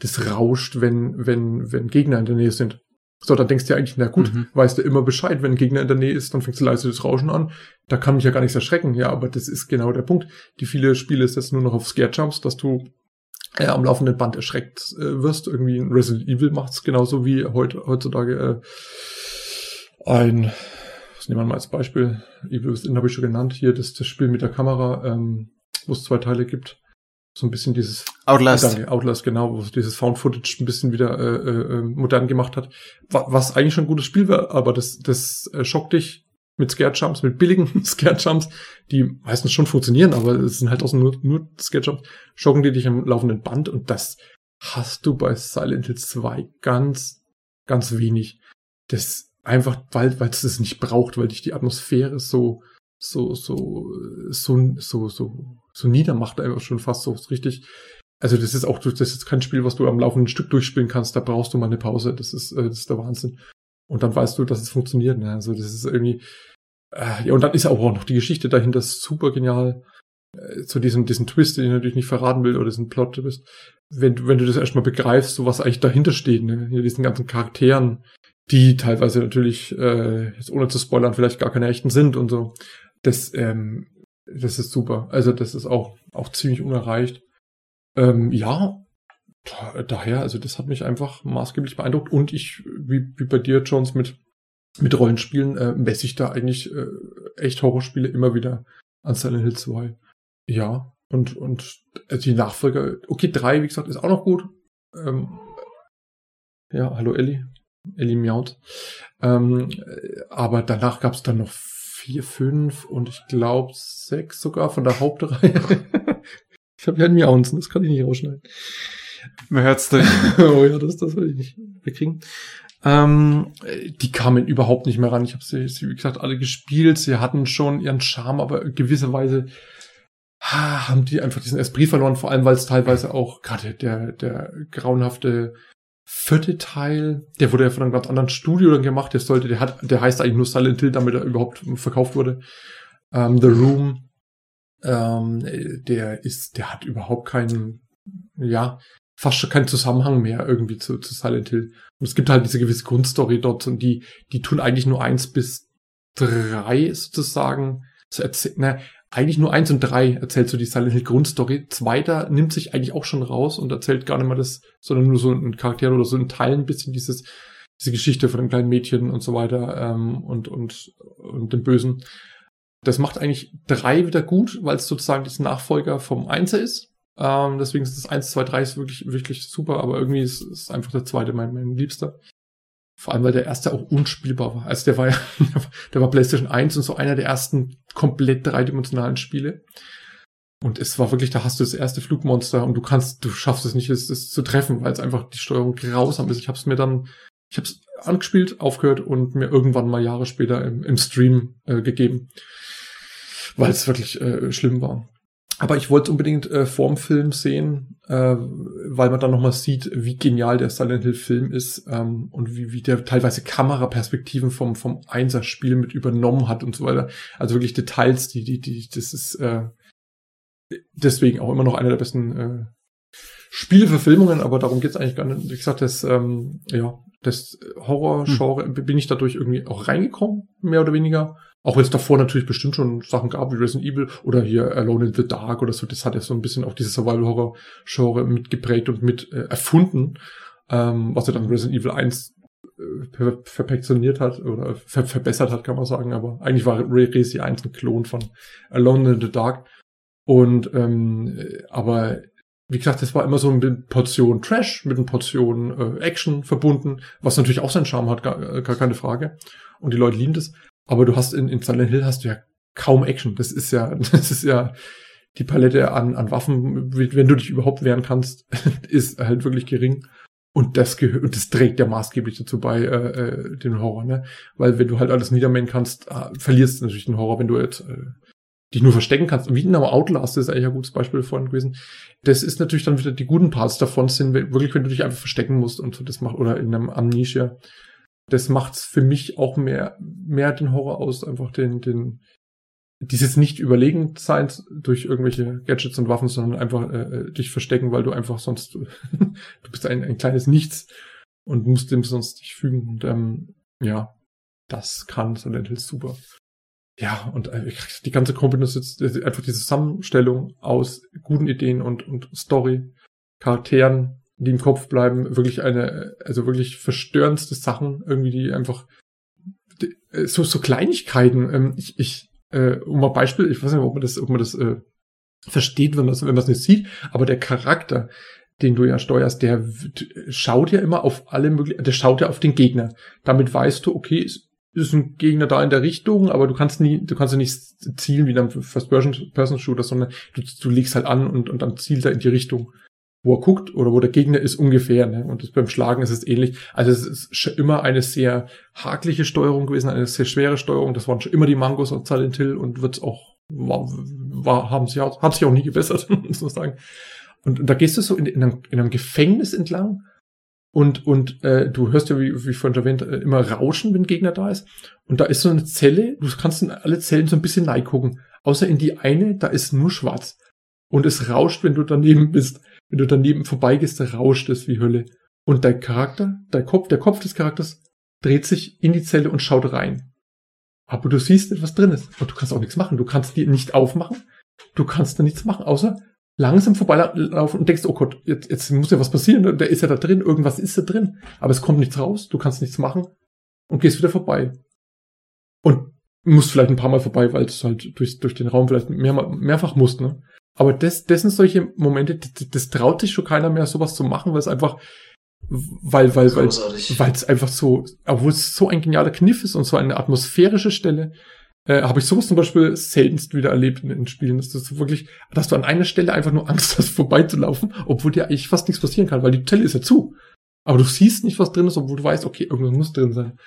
das rauscht, wenn, wenn, wenn Gegner in der Nähe sind. So, dann denkst du ja eigentlich, na gut, mhm. weißt du immer Bescheid, wenn ein Gegner in der Nähe ist, dann fängst du leise das Rauschen an. Da kann mich ja gar nichts erschrecken. Ja, aber das ist genau der Punkt. Die viele Spiele ist jetzt nur noch auf Scare Jumps, dass du äh, am laufenden Band erschreckt äh, wirst. Irgendwie ein Resident Evil macht's genauso wie heut, heutzutage äh, ein, was nehmen wir mal als Beispiel, Evil Within habe ich schon genannt, hier das, das Spiel mit der Kamera, ähm, wo es zwei Teile gibt. So ein bisschen dieses Outlast. Danke, Outlast, genau, wo dieses Found Footage ein bisschen wieder äh, äh, modern gemacht hat. Was eigentlich schon ein gutes Spiel war, aber das, das äh, schockt dich mit Scare Jumps, mit billigen [laughs] Scare Jumps, die meistens schon funktionieren, aber es sind halt auch nur, nur Scare Jumps, schocken die dich am laufenden Band und das hast du bei Silent Hill 2 ganz, ganz wenig. Das einfach, weil, weil es das nicht braucht, weil dich die Atmosphäre so, so, so, so, so, so, so niedermacht einfach schon fast so richtig. Also das ist auch, das ist kein Spiel, was du am laufenden Stück durchspielen kannst, da brauchst du mal eine Pause, das ist, äh, das ist der Wahnsinn. Und dann weißt du, dass es funktioniert. Ne? Also das ist irgendwie, äh, ja, und dann ist auch noch die Geschichte dahinter super genial. Äh, zu diesem, diesen Twist, den ich natürlich nicht verraten will, oder diesen Plot-Twist. Wenn, wenn du das erstmal begreifst, so was eigentlich dahinter steht, ne? Diesen ganzen Charakteren, die teilweise natürlich, äh, jetzt ohne zu spoilern, vielleicht gar keine echten sind und so. Das, ähm, das ist super. Also das ist auch, auch ziemlich unerreicht. Ähm, ja, daher, also das hat mich einfach maßgeblich beeindruckt und ich, wie, wie bei dir, Jones, mit, mit Rollenspielen, äh, messe ich da eigentlich äh, echt Horrorspiele immer wieder an Silent Hill 2. Ja, und, und also die Nachfolger, okay, 3, wie gesagt, ist auch noch gut. Ähm, ja, hallo Ellie. Ellie miaut. Ähm, aber danach gab es dann noch vier, fünf und ich glaube sechs sogar von der Hauptreihe. [laughs] ich habe ja ein Miaunzen, das kann ich nicht rausschneiden. Man hört's nicht. [laughs] oh ja, das, das will ich nicht wegkriegen. Ähm, die kamen überhaupt nicht mehr ran. Ich habe sie, sie, wie gesagt, alle gespielt. Sie hatten schon ihren Charme, aber gewisserweise haben die einfach diesen Esprit verloren, vor allem weil es teilweise auch gerade der, der grauenhafte vierte Teil, der wurde ja von einem ganz anderen Studio dann gemacht, der sollte, der hat, der heißt eigentlich nur Silent Hill, damit er überhaupt verkauft wurde. Ähm, The Room, ähm, der ist, der hat überhaupt keinen, ja, fast schon keinen Zusammenhang mehr irgendwie zu, zu Silent Hill. Und es gibt halt diese gewisse Grundstory dort und die, die tun eigentlich nur eins bis drei sozusagen zu erzählen. Eigentlich nur eins und drei erzählt so die Silent Hill Grundstory. Zweiter nimmt sich eigentlich auch schon raus und erzählt gar nicht mal das, sondern nur so ein Charakter oder so in Teilen ein bisschen dieses, diese Geschichte von dem kleinen Mädchen und so weiter ähm, und, und, und dem Bösen. Das macht eigentlich drei wieder gut, weil es sozusagen das Nachfolger vom Einser ist. Ähm, deswegen ist das 1, 2, 3 ist wirklich, wirklich super, aber irgendwie ist, ist einfach der zweite mein, mein Liebster. Vor allem, weil der erste auch unspielbar war. Also der war ja, [laughs] der war PlayStation 1 und so einer der ersten komplett dreidimensionalen Spiele. Und es war wirklich, da hast du das erste Flugmonster und du kannst, du schaffst es nicht, es, es zu treffen, weil es einfach die Steuerung grausam ist. Ich habe es mir dann, ich habe es angespielt, aufgehört und mir irgendwann mal Jahre später im, im Stream äh, gegeben, weil es wirklich äh, schlimm war. Aber ich wollte unbedingt äh, vorm Film sehen, äh, weil man dann nochmal sieht, wie genial der Silent Hill Film ist ähm, und wie, wie der teilweise Kameraperspektiven vom, vom Einser-Spiel mit übernommen hat und so weiter. Also wirklich Details, die, die, die, das ist äh, deswegen auch immer noch einer der besten äh, Spielverfilmungen, aber darum geht's eigentlich gar nicht. Wie gesagt, das, ähm, ja, das Horror-Genre hm. bin ich dadurch irgendwie auch reingekommen, mehr oder weniger. Auch wenn es davor natürlich bestimmt schon Sachen gab wie Resident Evil oder hier Alone in the Dark oder so, das hat ja so ein bisschen auch dieses Survival-Horror-Genre mitgeprägt und mit äh, erfunden, ähm, was ja dann Resident Evil 1 äh, per perfektioniert hat oder ver verbessert hat, kann man sagen. Aber eigentlich war Resi 1 ein Klon von Alone in the Dark. Und ähm, aber wie gesagt, das war immer so eine Portion Trash mit einer Portion äh, Action verbunden, was natürlich auch seinen Charme hat, gar, äh, gar keine Frage. Und die Leute lieben das. Aber du hast in, in Silent Hill hast du ja kaum Action. Das ist ja, [laughs] das ist ja die Palette an, an Waffen, wenn du dich überhaupt wehren kannst, [laughs] ist halt wirklich gering. Und das gehört, und das trägt ja maßgeblich dazu bei, äh, äh, den Horror, ne? Weil wenn du halt alles niedermähen kannst, äh, verlierst du natürlich den Horror, wenn du jetzt äh, dich nur verstecken kannst. Wie in einem Outlast ist eigentlich ein gutes Beispiel vorhin gewesen. Das ist natürlich dann wieder die guten Parts davon sind wirklich, wenn du dich einfach verstecken musst und so das macht, oder in einem Amnesia. Das macht's für mich auch mehr, mehr den Horror aus, einfach den, den, dieses nicht überlegen sein durch irgendwelche Gadgets und Waffen, sondern einfach äh, äh dich verstecken, weil du einfach sonst, [laughs] du bist ein, ein kleines Nichts und musst dem sonst dich fügen. Und ähm, ja, das kann Silent Hill super. Ja, und äh, die ganze Kombination einfach die Zusammenstellung aus guten Ideen und, und Story, Charakteren, die im Kopf bleiben, wirklich eine, also wirklich verstörendste Sachen, irgendwie, die einfach äh, so, so Kleinigkeiten. Ähm, ich, ich äh, um ein Beispiel, ich weiß nicht, ob man das, ob man das äh, versteht, wenn man es wenn man es nicht sieht, aber der Charakter, den du ja steuerst, der schaut ja immer auf alle möglichen, der schaut ja auf den Gegner. Damit weißt du, okay, es ist ein Gegner da in der Richtung, aber du kannst nie, du kannst ja nicht zielen wie beim First-Person-Shooter, sondern du, du legst halt an und, und dann zielt er in die Richtung wo er guckt oder wo der Gegner ist ungefähr. Ne? Und beim Schlagen ist es ähnlich. Also es ist schon immer eine sehr hakliche Steuerung gewesen, eine sehr schwere Steuerung. Das waren schon immer die Mangos auf Silent Hill und wird auch war, war, haben sie auch, hat sich auch nie gebessert, [laughs] muss man sagen. Und, und da gehst du so in, in, einem, in einem Gefängnis entlang und und äh, du hörst ja, wie, wie vorhin erwähnt, äh, immer Rauschen, wenn Gegner da ist. Und da ist so eine Zelle, du kannst in alle Zellen so ein bisschen gucken. Außer in die eine, da ist nur schwarz. Und es rauscht, wenn du daneben bist. Wenn du daneben vorbeigehst, rauscht es wie Hölle. Und dein Charakter, dein Kopf, der Kopf des Charakters dreht sich in die Zelle und schaut rein. Aber du siehst nicht, was drin ist. Und du kannst auch nichts machen. Du kannst die nicht aufmachen. Du kannst da nichts machen, außer langsam vorbeilaufen und denkst, oh Gott, jetzt, jetzt muss ja was passieren. Der ist ja da drin. Irgendwas ist da drin. Aber es kommt nichts raus. Du kannst nichts machen. Und gehst wieder vorbei. Und musst vielleicht ein paar Mal vorbei, weil es halt durch, durch den Raum vielleicht mehr, mehrfach musst, ne? Aber das, das sind solche Momente, das, das traut sich schon keiner mehr, sowas zu machen, weil es einfach, weil, weil, weil, weil es einfach so, obwohl es so ein genialer Kniff ist und so eine atmosphärische Stelle, äh, habe ich sowas zum Beispiel seltenst wieder erlebt in, in Spielen. Das ist wirklich, dass du an einer Stelle einfach nur Angst hast, [laughs] vorbeizulaufen, obwohl dir eigentlich fast nichts passieren kann, weil die Zelle ist ja zu. Aber du siehst nicht, was drin ist, obwohl du weißt, okay, irgendwas muss drin sein.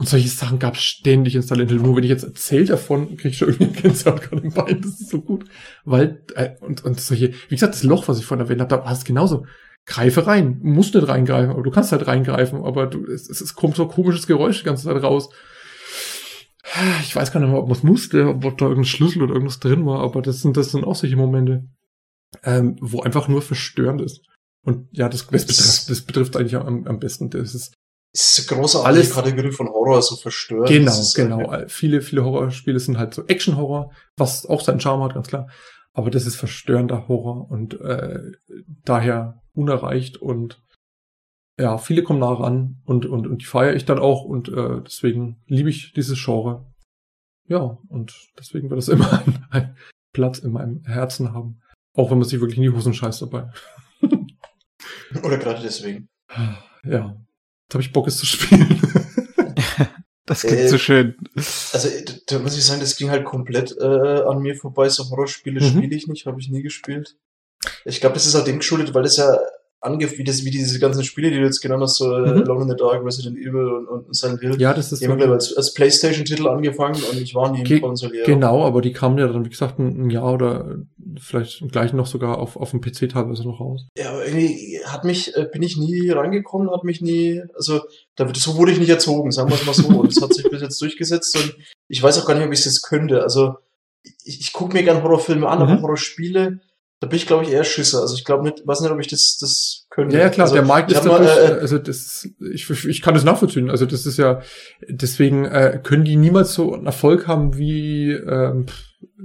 Und solche Sachen gab es ständig in Silent Hill. Nur wenn ich jetzt erzähle davon, kriege ich schon irgendwie [laughs] Gänsehaut gerade im Bein. Das ist so gut. Weil, äh, und, und solche, wie gesagt, das Loch, was ich vorhin erwähnt habe, da war es genauso. Greife rein. Musst nicht reingreifen, aber du kannst halt reingreifen, aber du, es, es kommt so ein komisches Geräusch die ganze Zeit raus. Ich weiß gar nicht mehr, ob man es musste, ob da irgendein Schlüssel oder irgendwas drin war, aber das sind, das sind auch solche Momente, ähm, wo einfach nur verstörend ist. Und ja, das, das betrifft, das betrifft eigentlich am, am besten. Das ist, ist eine großartige Alles, Kategorie von Horror, so verstört. Genau, genau. Okay. Viele, viele Horrorspiele sind halt so Action-Horror, was auch seinen Charme hat, ganz klar. Aber das ist verstörender Horror und äh, daher unerreicht und ja, viele kommen nah ran und, und, und die feiere ich dann auch und äh, deswegen liebe ich dieses Genre. Ja, und deswegen wird es immer [laughs] ein, ein Platz in meinem Herzen haben. Auch wenn man sich wirklich in die Hosen scheißt dabei. [laughs] Oder gerade deswegen. Ja, Jetzt habe ich Bock, es zu spielen. [laughs] das klingt äh, so schön. Also, da muss ich sagen, das ging halt komplett äh, an mir vorbei. So Horrorspiele mhm. spiele ich nicht, habe ich nie gespielt. Ich glaube, das ist auch dem geschuldet, weil das ja ange wie, das, wie diese ganzen Spiele, die du jetzt genannt hast, so äh, mhm. Alone in the Dark, Resident Evil und, und Silent Hill. Ja, das ist die haben, glaube als, als Playstation-Titel angefangen und ich war nie im Konsolier. Genau, aber die kamen ja dann, wie gesagt, ein, ein Jahr oder vielleicht gleich noch sogar auf, auf dem PC teilweise noch raus. Ja, aber irgendwie hat mich, äh, bin ich nie reingekommen, hat mich nie, also da, so wurde ich nicht erzogen, sagen wir es mal so. Und das hat sich [laughs] bis jetzt durchgesetzt und ich weiß auch gar nicht, ob ich es jetzt könnte. Also ich, ich gucke mir gerne Horrorfilme an, mhm. aber Horrorspiele Da bin ich, glaube ich, eher Schisser. Also ich glaube nicht, weiß nicht, ob ich das, das könnte. Ja, ja klar, also, der Markt ist hab mal, dadurch, äh, also das, ich, ich kann das nachvollziehen. Also das ist ja, deswegen äh, können die niemals so einen Erfolg haben wie, ähm,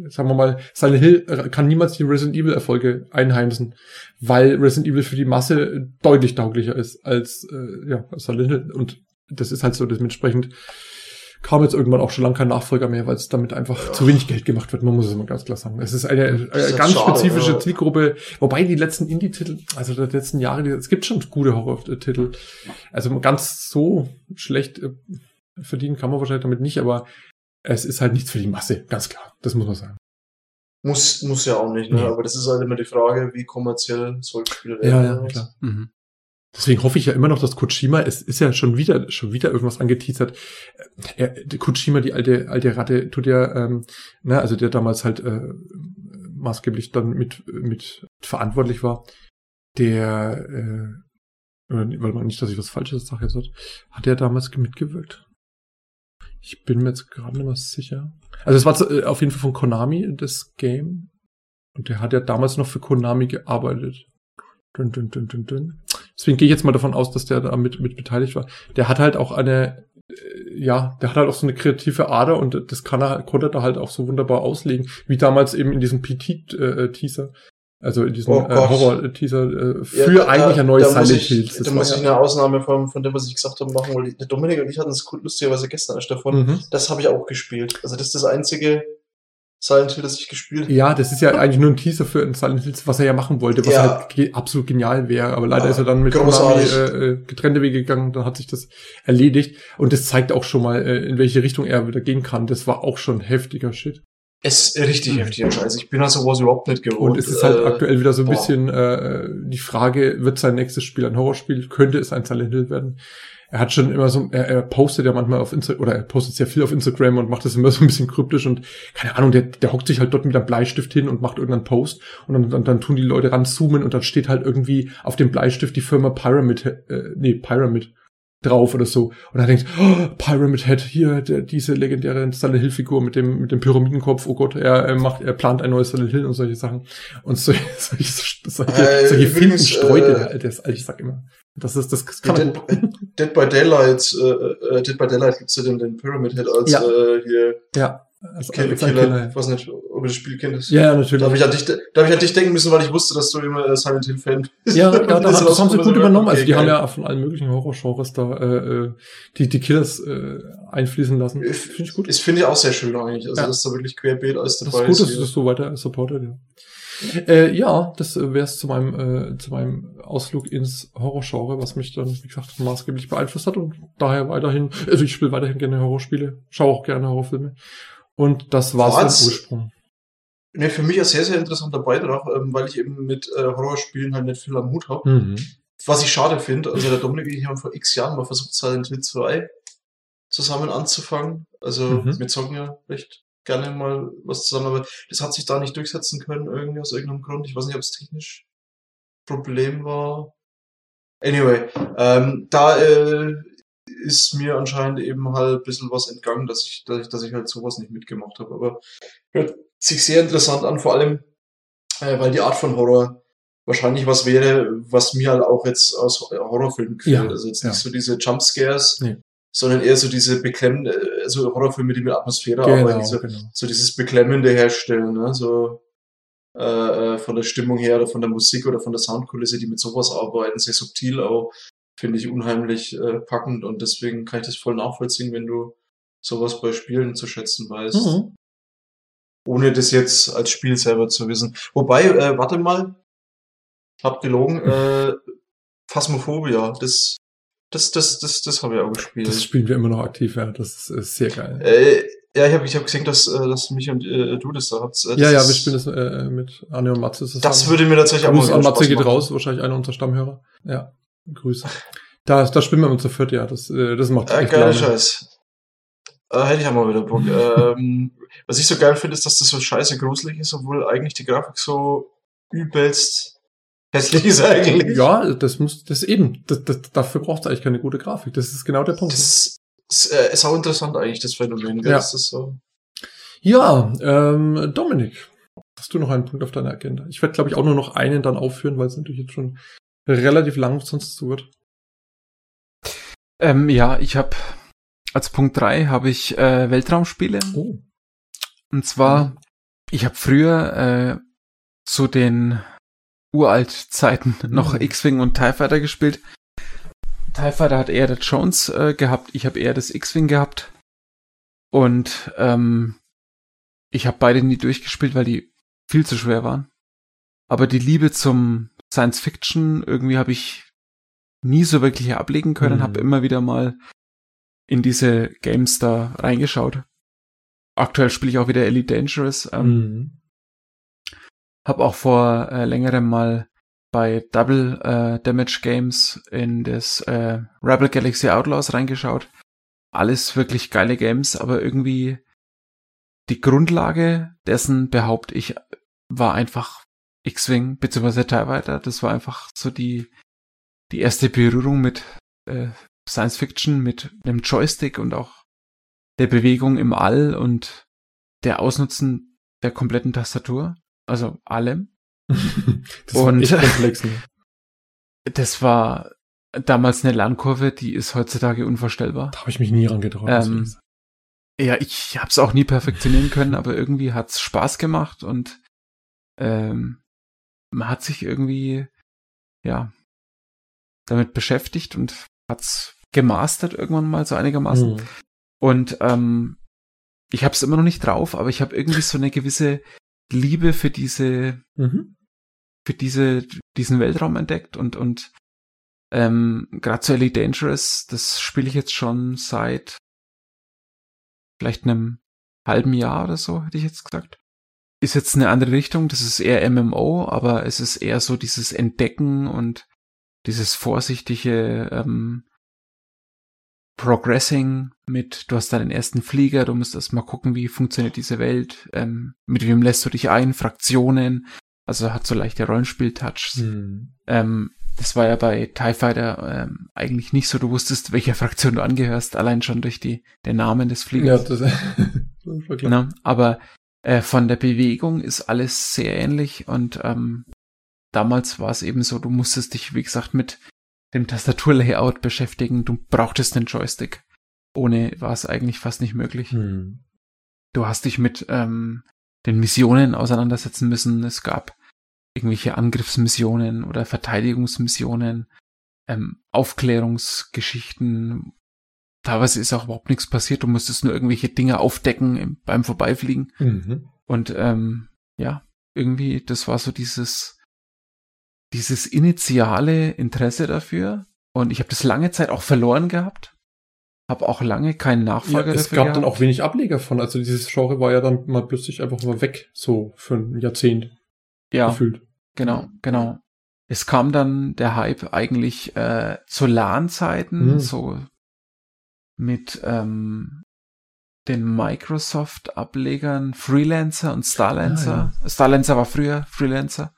sagen wir mal, Silent Hill äh, kann niemals die Resident Evil Erfolge einheimsen, weil Resident Evil für die Masse deutlich tauglicher ist als äh, ja Silent Hill und das ist halt so dementsprechend kam jetzt irgendwann auch schon lange kein Nachfolger mehr, weil es damit einfach Ja. zu wenig Geld gemacht wird. Man muss es immer ganz klar sagen. Es ist eine, Das ist eine ganz schade, spezifische ja. Zielgruppe, wobei die letzten Indie-Titel, also der letzten Jahre, die- es gibt schon gute Horror-Titel. Also ganz so schlecht äh, verdienen kann man wahrscheinlich damit nicht, aber es ist halt nichts für die Masse, ganz klar. Das muss man sagen. muss, muss ja auch nicht, ne? Nee. Aber das ist halt immer die Frage, wie kommerziell solche Spiele Ja, werden. ja, klar. Mhm. Deswegen hoffe ich ja immer noch, dass Kojima, es ist ja schon wieder, schon wieder irgendwas angeteasert. Er, der Kojima, die alte, alte Ratte, tut ja, ähm, ne, also der damals halt äh, maßgeblich dann mit, mit verantwortlich war, der, äh, weil man nicht, dass ich was Falsches sage jetzt, hat er damals mitgewirkt? Ich bin mir jetzt gerade nicht mehr sicher. Also es war äh, auf jeden Fall von Konami, das Game. Und der hat ja damals noch für Konami gearbeitet. Dun, dun, dun, dun, dun. Deswegen gehe ich jetzt mal davon aus, dass der da mit, mit beteiligt war. Der hat halt auch eine, äh, ja, der hat halt auch so eine kreative Ader und das kann er, konnte er da halt auch so wunderbar auslegen, wie damals eben in diesem PT-Teaser. Also in diesem Oh äh. Horror-Teaser äh, Ja, für da- eigentlich ein neues Silent Hills. Da muss ja- ich eine Ausnahme von, von dem, was ich gesagt habe, machen, weil der Dominik und ich hatten es lustigerweise gestern erst davon. Mhm. Das habe ich auch gespielt. Also das ist das einzige Silent Hill, das ich gespielt habe. Ja, das ist ja eigentlich nur ein Teaser für ein Silent Hills, was er ja machen wollte, was Ja. halt ge absolut genial wäre. Aber leider Ah, ist er dann mit großartig. Konami äh, äh, getrennte Wege gegangen, dann hat sich das erledigt. Und das zeigt auch schon mal, äh, in welche Richtung er wieder gehen kann. Das war auch schon heftiger Shit. Es ist richtig heftiger Scheiß. Ich bin an sowas überhaupt nicht gewohnt. Und es ist halt Äh, aktuell wieder so ein boah. bisschen äh, die Frage, wird sein nächstes Spiel ein Horrorspiel? Könnte es ein Silent Hill werden? Er hat schon immer so, er, er postet ja manchmal auf Instagram, oder er postet sehr viel auf Instagram und macht das immer so ein bisschen kryptisch und keine Ahnung, der, der hockt sich halt dort mit einem Bleistift hin und macht irgendeinen Post und dann, dann, dann tun die Leute ranzoomen und dann steht halt irgendwie auf dem Bleistift die Firma Pyramid, äh, nee, Pyramid drauf oder so. Und er denkt, oh, Pyramid Head, hier, der, diese legendäre Silent Hill Figur mit dem, mit dem Pyramidenkopf, oh Gott, er, er macht, er plant ein neues Silent Hill und solche Sachen. Und so, [laughs] solche, solche, Äh, solche übrigens, streut äh, er, das, also ich sag immer. Das ist, das kann Dead. Dead by Daylight, äh, äh, Dead by Daylight gibt's ja den, den Pyramid Head als Ja. äh, hier Ja. Also, als ein Killer. Killer. Ich weiß nicht, ob du das Spiel kennst. Ja, ja, natürlich. Da habe ich, an dich, da hab ich an dich denken müssen, weil ich wusste, dass du immer äh, Silent Hill Fan bist. Ja, [laughs] ja, das das haben sie gut ist, übernommen. Also die geil. haben ja von allen möglichen Horrorgenres da äh, äh, die, die Killers äh, einfließen lassen. Finde ich gut. Das finde ich auch sehr schön eigentlich. Also, Ja. dass da wirklich querbeet alles Das dabei ist gut, dass du das so weiter supportet, ja. Äh, ja, das wäre es zu meinem äh, zu meinem Ausflug ins Horrorgenre, was mich dann, wie gesagt, maßgeblich beeinflusst hat und daher weiterhin, also ich spiele weiterhin gerne Horrorspiele, schaue auch gerne Horrorfilme. Und das war Was? so im Ursprung. Nee, für mich ein sehr, sehr interessanter Beitrag, ähm, weil ich eben mit äh, Horrorspielen halt nicht viel am Hut habe. Mhm. Was ich schade finde, also der Dominik und ich haben vor x Jahren mal versucht, Silent Hill 2 zusammen anzufangen. Also Mhm. wir zocken ja recht gerne mal was zusammen, aber das hat sich da nicht durchsetzen können, irgendwie aus irgendeinem Grund. Ich weiß nicht, ob es technisch Problem war. Anyway, ähm, da äh, ist mir anscheinend eben halt ein bisschen was entgangen, dass ich, dass ich, dass ich halt sowas nicht mitgemacht habe. Aber hört sich sehr interessant an, vor allem, äh, weil die Art von Horror wahrscheinlich was wäre, was mir halt auch jetzt aus Horrorfilmen gefällt. Ja, also jetzt ja. nicht so diese Jumpscares, Nee. sondern eher so diese beklemmende, also Horrorfilme, die mit Atmosphäre Genau, arbeiten, so, genau. so dieses Beklemmende herstellen, ne? so äh, äh, von der Stimmung her oder von der Musik oder von der Soundkulisse, die mit sowas arbeiten, sehr subtil auch, finde ich unheimlich äh, packend und deswegen kann ich das voll nachvollziehen, wenn du sowas bei Spielen zu schätzen weißt Mhm. ohne das jetzt als Spiel selber zu wissen. Wobei, äh, warte mal, hab gelogen, äh, Phasmophobia, das, das, das, das, das habe ich auch gespielt. Das spielen wir immer noch aktiv, ja. Das ist, ist sehr geil. äh, ja, ich habe ich hab gesehen, dass, äh, dass mich und äh, du das da habt. Äh, das ja, ja, ist- wir spielen das äh, mit Anne und Matze zusammen. Das würde mir tatsächlich auch Gruß mal an Matze geht raus, wahrscheinlich einer unserer Stammhörer. Ja, Grüße. Da, da spielen wir uns zu viert, ja. Das, äh, das macht Äh, echt geiler. Scheiß. Äh, hätte ich auch mal wieder Bock. ähm, was ich so geil finde, ist, dass das so scheiße gruselig ist, obwohl eigentlich die Grafik so übelst hässlich ist eigentlich. Ja, das muss, das eben, das, das, dafür braucht es eigentlich keine gute Grafik. Das ist genau der Punkt. Das ist, äh, ist auch interessant eigentlich, das Phänomen. Ja. Das ist so. Ja, ähm, Dominik, hast du noch einen Punkt auf deiner Agenda? Ich werde, glaube ich, auch nur noch einen dann aufführen, weil es natürlich jetzt schon relativ lang sonst zu wird. Ähm, ja, ich habe als Punkt drei habe ich äh, Weltraumspiele. Oh. Und zwar, mhm. ich habe früher äh, zu den uralt Zeiten [laughs] noch mhm. X-Wing und TIE Fighter gespielt. TIE Fighter hat eher der Jones äh, gehabt, ich habe eher das X-Wing gehabt. Und ähm, ich habe beide nie durchgespielt, weil die viel zu schwer waren. Aber die Liebe zum Science Fiction irgendwie habe ich nie so wirklich ablegen können, mhm. habe immer wieder mal in diese Games da reingeschaut. Aktuell spiele ich auch wieder Elite Dangerous. Ähm, mhm. Hab auch vor äh, längerem mal bei Double äh, Damage Games in das äh, Rebel Galaxy Outlaws reingeschaut. Alles wirklich geile Games, aber irgendwie die Grundlage dessen, behaupte ich, war einfach X-Wing bzw. TIE Fighter. Das war einfach so die, die erste Berührung mit äh, Science Fiction, mit dem Joystick und auch der Bewegung im All und der Ausnutzen der kompletten Tastatur. Also allem. [laughs] das und war echt komplex. Ne? [laughs] Das war damals eine Lernkurve, die ist heutzutage unvorstellbar. Da habe ich mich nie rangetraut. Ähm, ja, ich habe es auch nie perfektionieren können, aber irgendwie hat's Spaß gemacht und ähm, man hat sich irgendwie ja damit beschäftigt und hat's gemastert irgendwann mal so einigermaßen. Mhm. Und ähm, ich habe es immer noch nicht drauf, aber ich habe irgendwie so eine gewisse Liebe für diese, mhm. für diese, diesen Weltraum entdeckt und, und ähm, gerade zu Elite Dangerous, das spiele ich jetzt schon seit vielleicht einem halben Jahr oder so, hätte ich jetzt gesagt. Ist jetzt eine andere Richtung, das ist eher MMO, aber es ist eher so dieses Entdecken und dieses vorsichtige ähm, Progressing mit, du hast deinen ersten Flieger, du musst erst mal gucken, wie funktioniert diese Welt, ähm, mit wem lässt du dich ein, Fraktionen, also hat so leichte Rollenspiel-Touches. Mhm. Ähm, das war ja bei TIE Fighter ähm, eigentlich nicht so, du wusstest, welcher Fraktion du angehörst, allein schon durch die, den Namen des Fliegers. Ja, das, das war klar. Na, aber äh, von der Bewegung ist alles sehr ähnlich und ähm, damals war es eben so, du musstest dich, wie gesagt, mit dem Tastaturlayout beschäftigen. Du brauchtest einen Joystick. Ohne war es eigentlich fast nicht möglich. Hm. Du hast dich mit ähm, den Missionen auseinandersetzen müssen. Es gab irgendwelche Angriffsmissionen oder Verteidigungsmissionen, ähm, Aufklärungsgeschichten. Teilweise ist auch überhaupt nichts passiert. Du musstest nur irgendwelche Dinge aufdecken im, beim Vorbeifliegen. Mhm. Und ähm, ja, irgendwie, das war so dieses dieses initiale Interesse dafür. Und ich habe das lange Zeit auch verloren gehabt. Habe auch lange keinen Nachfolger ja, es dafür gab gehabt. dann auch wenig Ableger von. Also dieses Genre war ja dann mal plötzlich einfach mal weg, so für ein Jahrzehnt. Ja, gefühlt. genau, genau. Es kam dann der Hype eigentlich äh, zu LAN-Zeiten, mhm. so mit ähm, den Microsoft-Ablegern Freelancer und Starlancer. Ah, ja. Starlancer war früher Freelancer.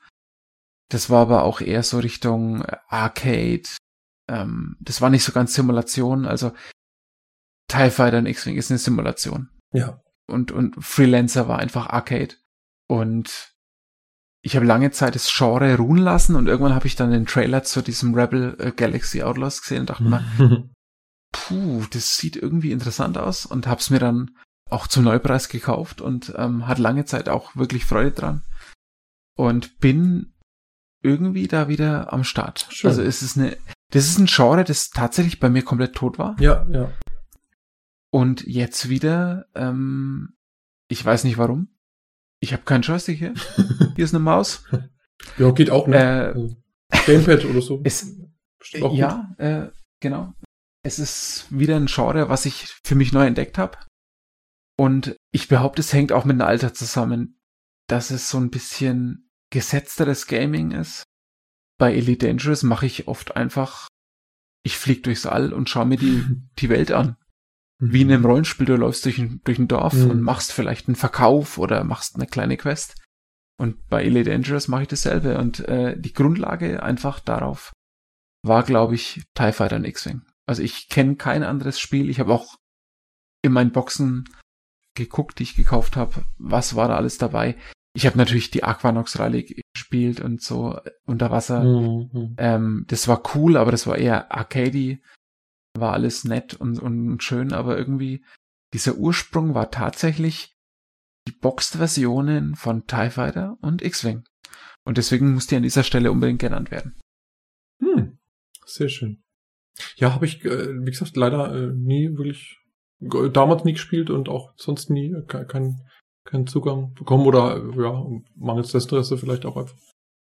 Das war aber auch eher so Richtung Arcade. Ähm, das war nicht so ganz Simulation. Also TIE Fighter und X-Wing ist eine Simulation. Ja. Und, und Freelancer war einfach Arcade. Und ich habe lange Zeit das Genre ruhen lassen und irgendwann habe ich dann den Trailer zu diesem Rebel äh, Galaxy Outlaws gesehen und dachte mir, [laughs] puh, das sieht irgendwie interessant aus und habe es mir dann auch zum Neupreis gekauft und ähm, hat lange Zeit auch wirklich Freude dran. Und bin irgendwie da wieder am Start. Schön. Also es ist eine, das ist ein Genre, das tatsächlich bei mir komplett tot war. Ja, ja. Und jetzt wieder, ähm, ich weiß nicht warum. Ich habe keinen Joystick hier. [laughs] hier ist eine Maus. Ja, geht auch, ne? Äh, also, Gamepad oder so. [laughs] Es, ja, äh, genau. Es ist wieder ein Genre, was ich für mich neu entdeckt habe. Und ich behaupte, es hängt auch mit dem Alter zusammen, dass es so ein bisschen gesetzteres Gaming ist. Bei Elite Dangerous mache ich oft einfach, ich flieg durchs All und schaue mir die, [laughs] die Welt an. Wie in einem Rollenspiel, du läufst durch ein, durch ein Dorf mhm. und machst vielleicht einen Verkauf oder machst eine kleine Quest. Und bei Elite Dangerous mache ich dasselbe. Und äh, die Grundlage einfach darauf war, glaube ich, TIE Fighter und X-Wing. Also ich kenne kein anderes Spiel. Ich habe auch in meinen Boxen geguckt, die ich gekauft habe, was war da alles dabei ich habe natürlich die Aquanox-Reihe gespielt und so unter Wasser. Mhm. Ähm, das war cool, aber das war eher arcady. War alles nett und, und schön, aber irgendwie dieser Ursprung war tatsächlich die Boxed-Versionen von TIE Fighter und X-Wing. Und deswegen muss die an dieser Stelle unbedingt genannt werden. Hm. Sehr schön. Ja, habe ich, äh, wie gesagt, leider äh, nie wirklich, damals nie gespielt und auch sonst nie äh, kein, keinen Zugang bekommen oder ja, mangels Interesse vielleicht auch einfach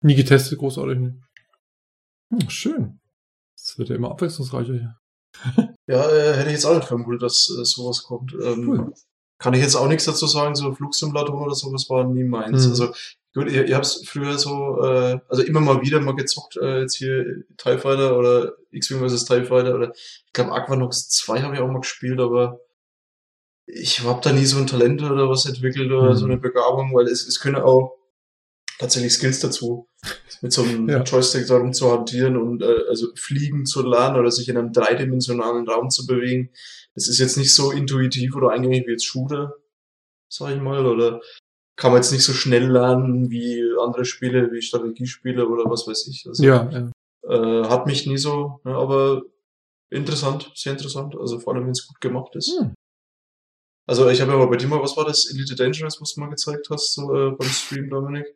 nie getestet, großartig. Hm, schön. Das wird ja immer abwechslungsreicher hier. [laughs] ja, äh, hätte ich jetzt auch nicht vermutet, dass äh, sowas kommt. Ähm, cool. Kann ich jetzt auch nichts dazu sagen, so Flugsimulatoren oder sowas war nie meins. Mhm. Also gut, ihr, ihr habt es früher so, äh, also immer mal wieder mal gezockt, äh, jetzt hier TIE Fighter oder X-Wing vs. TIE Fighter oder ich glaube Aquanox 2 habe ich auch mal gespielt, aber ich habe da nie so ein Talent oder was entwickelt oder mhm. so eine Begabung, weil es, es können auch tatsächlich Skills dazu, mit so einem ja. Joystick darum zu hantieren und äh, also fliegen zu lernen oder sich in einem dreidimensionalen Raum zu bewegen. Es ist jetzt nicht so intuitiv oder eingängig wie jetzt Shooter, sag ich mal, oder kann man jetzt nicht so schnell lernen wie andere Spiele, wie Strategiespiele oder was weiß ich. Also, ja, ja. Äh, hat mich nie so, ja, aber interessant, sehr interessant. Also vor allem, wenn es gut gemacht ist. Hm. Also ich habe ja mal bei dir mal, was war das? Elite Dangerous, was du mal gezeigt hast, so äh, beim Stream, Dominik?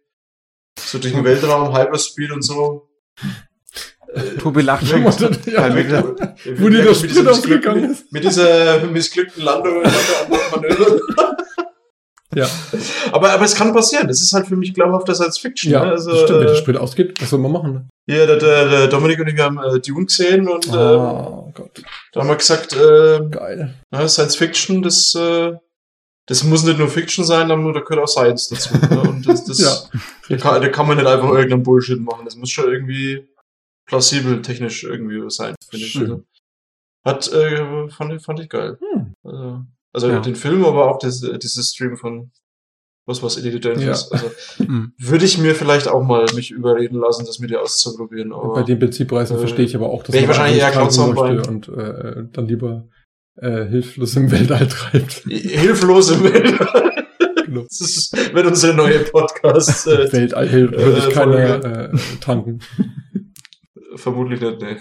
So durch den Weltraum, Hyperspeed und so. [laughs] Tobi lacht schon. ja, ja, wo dir das Sprit ausgegangen ist. Mit dieser missglückten Landung Manöver. [laughs] Ja. [laughs] Aber, aber es kann passieren. Das ist halt für mich glaubhafter Science Fiction. Ja, ne? also, stimmt. Wenn der Sprit ausgeht, was soll man machen? Ne? Ja, der, der, der Dominik und ich haben äh, Dune gesehen und oh, äh, Gott. da haben wir gesagt, äh, Geil. Ja, Science Fiction, das, äh, das muss nicht nur Fiction sein, da gehört auch Science dazu. Ne? Und das, [laughs] das ja, da, kann, da kann man nicht einfach irgendeinen Bullshit machen. Das muss schon irgendwie plausibel technisch irgendwie sein, finde ich. Also, hat, äh, fand, fand ich geil. Hm. Also, also ja. den Film, aber auch das, dieses Stream von was was Elite Dangerous. Ja. Also [laughs] hm. würde ich mir vielleicht auch mal mich überreden lassen, das mit dir auszuprobieren. Aber, Bei den Prinzippreisen äh, verstehe ich aber auch, dass man wahrscheinlich eher möchte und äh, dann lieber äh, hilflos im Weltall treibt. [laughs] Hilflos im Weltall. genau. Das ist, wird unsere neue Podcast. Äh, [laughs] Weltall würde ich äh, keiner äh, tanken. Vermutlich nicht, ne.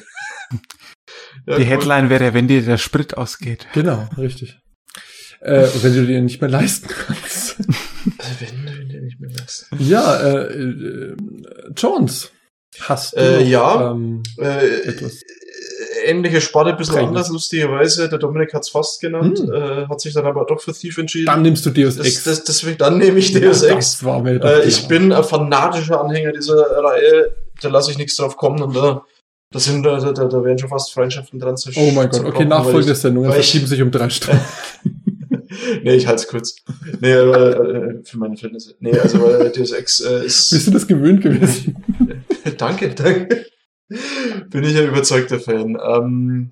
Ja, Die Headline wäre, wenn dir der Sprit ausgeht. Genau, richtig. Äh, wenn du dir nicht mehr leisten kannst. wenn du dir nicht mehr leisten Ja, äh, äh, Jones. Hast du äh, ja, ähm, äh, etwas? ähnliche Sparte, ein bisschen Eigentlich. anders, lustigerweise. Der Dominik hat es fast genannt, hm. äh, hat sich dann aber doch für Thief entschieden. Dann nimmst du Deus Ex. Das, das, deswegen, dann nehme ich Deus ja, Ex. äh, ich bin ein fanatischer Anhänger dieser Reihe, da lasse ich nichts drauf kommen und da, da sind, da, da, da werden schon fast Freundschaften dran zu Oh mein Gott, okay, nachfolgende Sendung, verschieben sich um drei Stunden. [laughs] [laughs] nee, ich halte es kurz. Nee, aber, äh, für meine Verhältnisse. Nee, also weil Deus Ex äh, ist. [laughs] Bist du das gewöhnt gewesen? [laughs] danke, danke. Bin ich ein überzeugter Fan. Ähm,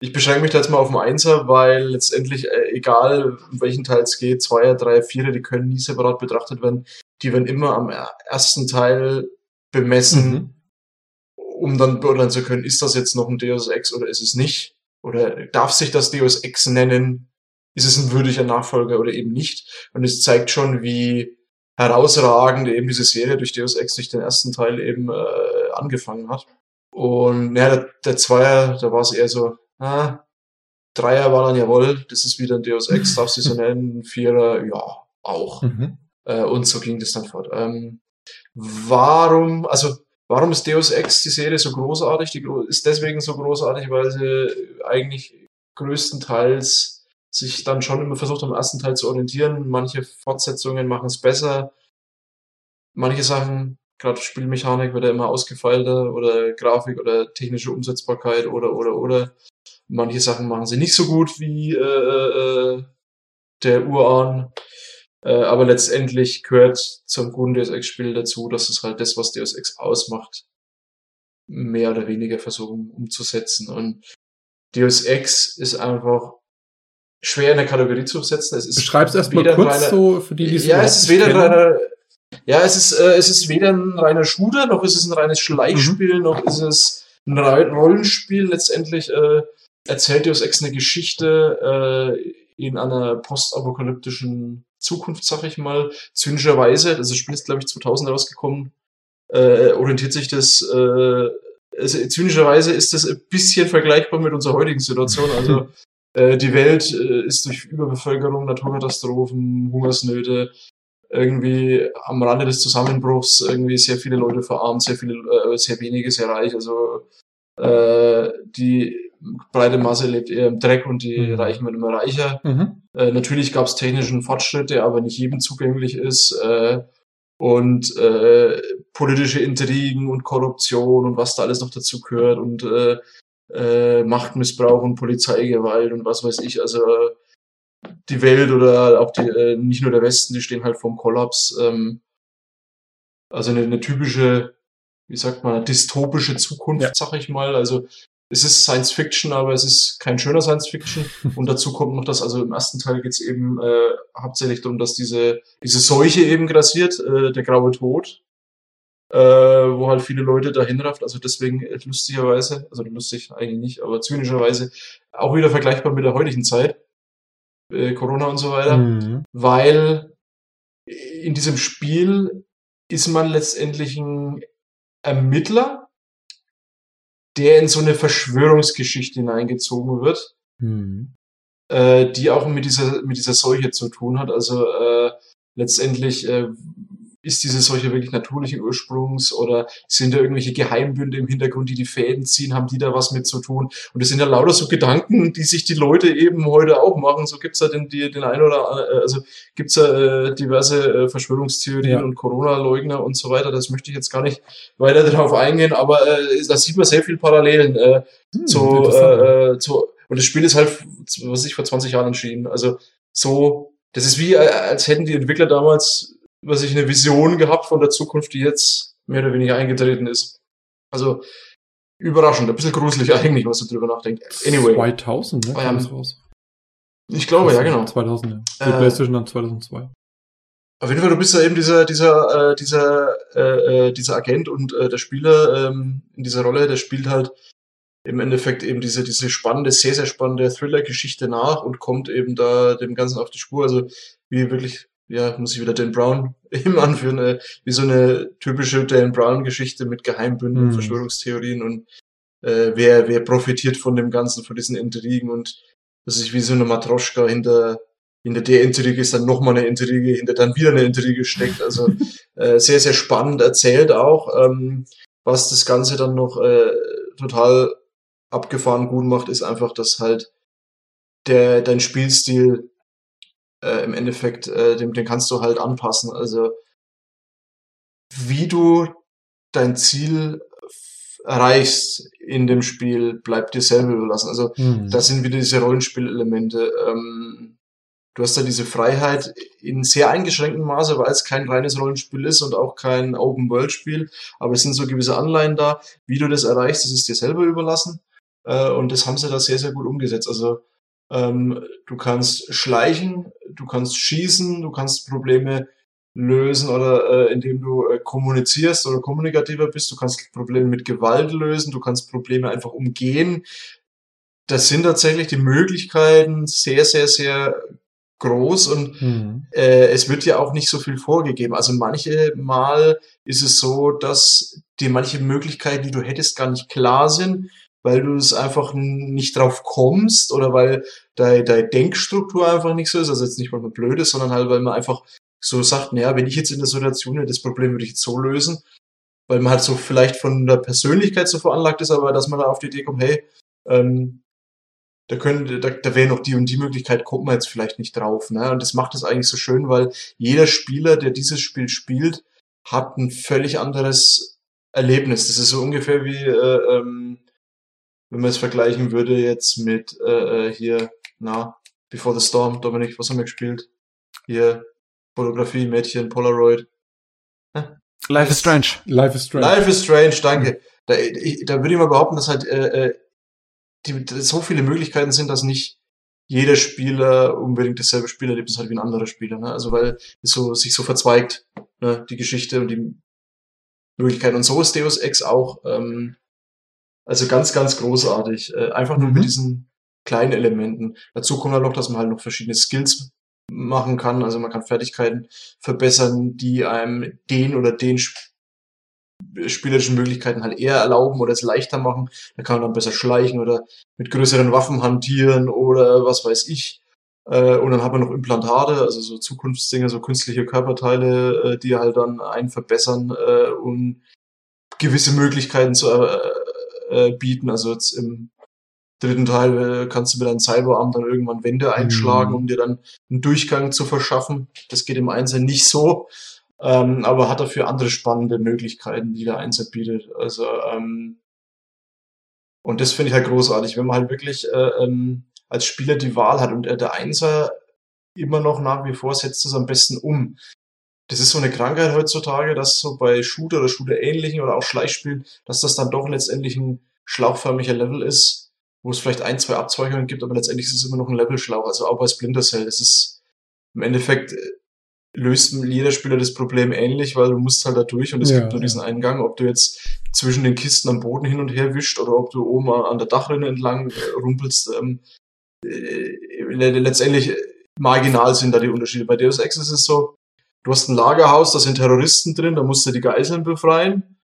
ich beschränke mich da jetzt mal auf den Einser, weil letztendlich, äh, egal um welchen Teil es geht, Zweier, Dreier, Vierer, die können nie separat betrachtet werden. Die werden immer am ersten Teil bemessen, mhm. um dann beurteilen zu können, ist das jetzt noch ein Deus Ex oder ist es nicht? Oder darf sich das Deus Ex nennen? Ist es ein würdiger Nachfolger oder eben nicht? Und es zeigt schon, wie herausragend eben diese Serie durch Deus Ex durch den ersten Teil eben äh, angefangen hat. Und ja, der, der Zweier, da war es eher so, ah, Dreier war dann jawohl, das ist wieder ein Deus Ex, [laughs] darfst du so nennen, Vierer, ja, auch. Mhm. Äh, und so ging das dann fort. Ähm, warum, also, warum ist Deus Ex die Serie so großartig? Die ist deswegen so großartig, weil sie eigentlich größtenteils sich dann schon immer versucht, am ersten Teil zu orientieren. Manche Fortsetzungen machen es besser. Manche Sachen gerade Spielmechanik wird ja immer ausgefeilter oder Grafik oder technische Umsetzbarkeit oder oder oder. Manche Sachen machen sie nicht so gut wie äh, äh, der Urahn. Äh, aber letztendlich gehört zum guten Deus Ex-Spiel dazu, dass es halt das, was Deus Ex ausmacht, mehr oder weniger versuchen umzusetzen. Und Deus Ex ist einfach schwer in der Kategorie zu setzen. Es ist Beschreib's erstmal kurz reiner, so für die, die Ja, es ist weder ein reiner ja, es ist, äh, es ist weder ein reiner Shooter, noch ist es ein reines Schleichspiel, mhm. noch ist es ein Rollenspiel. Letztendlich äh, erzählt Deus Ex eine Geschichte äh, in einer postapokalyptischen Zukunft, sag ich mal, zynischerweise, das Spiel ist, glaube ich, 2000 rausgekommen, äh, orientiert sich das, äh, also, zynischerweise ist das ein bisschen vergleichbar mit unserer heutigen Situation. Also [laughs] die Welt äh, ist durch Überbevölkerung, Naturkatastrophen, Hungersnöte irgendwie am Rande des Zusammenbruchs, irgendwie sehr viele Leute verarmt, sehr viele, äh, sehr wenige sehr reich. Also äh, die breite Masse lebt eher im Dreck und die mhm. Reichen werden immer reicher. Mhm. Äh, natürlich gab es technischen Fortschritte, aber nicht jedem zugänglich ist. Äh, und äh, politische Intrigen und Korruption und was da alles noch dazu gehört und äh, äh, Machtmissbrauch und Polizeigewalt und was weiß ich. Also die Welt oder auch die, äh, nicht nur der Westen, die stehen halt vorm Kollaps. Ähm, also eine, eine typische, wie sagt man, dystopische Zukunft, ja. sag ich mal. Also es ist Science Fiction, aber es ist kein schöner Science Fiction. [laughs] Und dazu kommt noch das, also im ersten Teil geht es eben äh, hauptsächlich darum, dass diese, diese Seuche eben grassiert, äh, der graue Tod, äh, wo halt viele Leute dahin rafft. Also deswegen lustigerweise, also lustig eigentlich nicht, aber zynischerweise auch wieder vergleichbar mit der heutigen Zeit, äh, Corona und so weiter, mhm. weil in diesem Spiel ist man letztendlich ein Ermittler, der in so eine Verschwörungsgeschichte hineingezogen wird, mhm. äh, die auch mit dieser, mit dieser Seuche zu tun hat. Also äh, letztendlich äh, ist diese Seuche wirklich natürlichen Ursprungs oder sind da irgendwelche Geheimbünde im Hintergrund, die die Fäden ziehen, haben die da was mit zu tun? Und das sind ja lauter so Gedanken, die sich die Leute eben heute auch machen. So gibt's ja den, die, den einen oder äh, also gibt's ja äh, diverse äh, Verschwörungstheorien ja. und Corona-Leugner und so weiter. Das möchte ich jetzt gar nicht weiter darauf eingehen, aber äh, da sieht man sehr viel Parallelen äh, hm, zu, äh, äh, zu und das Spiel ist halt, was ich vor 20 Jahren entschieden. Also so, das ist wie, äh, als hätten die Entwickler damals was ich eine Vision gehabt von der Zukunft, die jetzt mehr oder weniger eingetreten ist. Also überraschend, ein bisschen gruselig [laughs] eigentlich, was du drüber nachdenkst. Anyway. 2000, ne? Ähm, raus. Ich glaube, ja, genau. 2000, ja. Die äh, PlayStation dann 2002. Auf jeden Fall, du bist ja eben dieser, dieser, äh, dieser, äh, äh, dieser Agent und äh, der Spieler ähm, in dieser Rolle, der spielt halt im Endeffekt eben diese, diese spannende, sehr, sehr spannende Thriller-Geschichte nach und kommt eben da dem Ganzen auf die Spur. Also wie wirklich ja, muss ich wieder Dan Brown [laughs] eben anführen, äh, wie so eine typische Dan Brown-Geschichte mit Geheimbünden, mhm. Verschwörungstheorien und äh, wer, wer profitiert von dem Ganzen, von diesen Intrigen und das ist wie so eine Matroschka hinter, hinter der Intrige ist dann nochmal eine Intrige, hinter dann wieder eine Intrige steckt. Also [laughs] äh, sehr, sehr spannend erzählt auch, ähm, was das Ganze dann noch äh, total abgefahren gut macht, ist einfach, dass halt der, dein Spielstil äh, im Endeffekt, äh, den, den kannst du halt anpassen. Also wie du dein Ziel erreichst in dem Spiel, bleibt dir selber überlassen. Also mhm. da sind wieder diese Rollenspielelemente. Ähm, du hast da diese Freiheit in sehr eingeschränktem Maße, weil es kein reines Rollenspiel ist und auch kein Open-World-Spiel, aber es sind so gewisse Anleihen da. Wie du das erreichst, das ist dir selber überlassen. Äh, und das haben sie da sehr, sehr gut umgesetzt. Also ähm, du kannst schleichen, du kannst schießen, du kannst Probleme lösen oder äh, indem du äh, kommunizierst oder kommunikativer bist. Du kannst Probleme mit Gewalt lösen, du kannst Probleme einfach umgehen. Das sind tatsächlich die Möglichkeiten sehr, sehr, sehr groß und mhm. äh, es wird ja auch nicht so viel vorgegeben. Also manche Mal ist es so, dass dir manche Möglichkeiten, die du hättest, gar nicht klar sind weil du es einfach nicht drauf kommst oder weil deine, Denkstruktur einfach nicht so ist, also jetzt nicht mal nur blöd ist, sondern halt, weil man einfach so sagt, naja, wenn ich jetzt in der Situation das Problem würde ich jetzt so lösen, weil man halt so vielleicht von der Persönlichkeit so veranlagt ist, aber dass man da auf die Idee kommt, hey, ähm, da da, da wäre noch die und die Möglichkeit, kommt man jetzt vielleicht nicht drauf. Ne? Und das macht es eigentlich so schön, weil jeder Spieler, der dieses Spiel spielt, hat ein völlig anderes Erlebnis. Das ist so ungefähr wie äh, ähm, wenn man es vergleichen würde jetzt mit äh, äh, hier, na, Before the Storm, Dominik, was haben wir gespielt? Hier, Fotografie, Mädchen, Polaroid. Life is Strange. Life is Strange. Life is Strange, danke. Da, ich, da würde ich mal behaupten, dass halt äh, äh die, so viele Möglichkeiten sind, dass nicht jeder Spieler unbedingt dasselbe Spielerlebnis hat wie ein anderer Spieler. Ne? Also weil es so, sich so verzweigt, ne? die Geschichte und die Möglichkeiten. Und so ist Deus Ex auch. Ähm, also ganz, ganz großartig. Äh, einfach nur mhm. mit diesen kleinen Elementen. Dazu kommt dann noch, dass man halt noch verschiedene Skills machen kann. Also man kann Fertigkeiten verbessern, die einem den oder den spielerischen Möglichkeiten halt eher erlauben oder es leichter machen. Da kann man dann besser schleichen oder mit größeren Waffen hantieren oder was weiß ich. Äh, und dann hat man noch Implantate, also so Zukunftsdinge, so künstliche Körperteile, äh, die halt dann einen verbessern äh, und gewisse Möglichkeiten zu bieten. Also jetzt im dritten Teil kannst du mit deinem Cyberarm dann irgendwann Wände einschlagen, mhm. um dir dann einen Durchgang zu verschaffen. Das geht im Einzelnen nicht so, ähm, aber hat dafür andere spannende Möglichkeiten, die der Einser bietet. Also ähm, und das finde ich halt großartig, wenn man halt wirklich äh, ähm, als Spieler die Wahl hat und äh, der Einser immer noch nach wie vor setzt es am besten um. Das ist so eine Krankheit heutzutage, dass so bei Shooter oder Shooter-ähnlichen oder auch Schleichspielen, dass das dann doch letztendlich ein schlauchförmiger Level ist, wo es vielleicht ein, zwei Abzweigungen gibt, aber letztendlich ist es immer noch ein Level-Schlauch. Also auch bei Splinter Cell. Das ist im Endeffekt äh, löst jeder Spieler das Problem ähnlich, weil du musst halt da durch und es ja, gibt nur diesen Eingang. Ob du jetzt zwischen den Kisten am Boden hin und her wischt oder ob du oben an der Dachrinne entlang äh, rumpelst, ähm, äh, letztendlich marginal sind da die Unterschiede. Bei Deus Ex ist es so, du hast ein Lagerhaus, da sind Terroristen drin, da musst du die Geiseln befreien.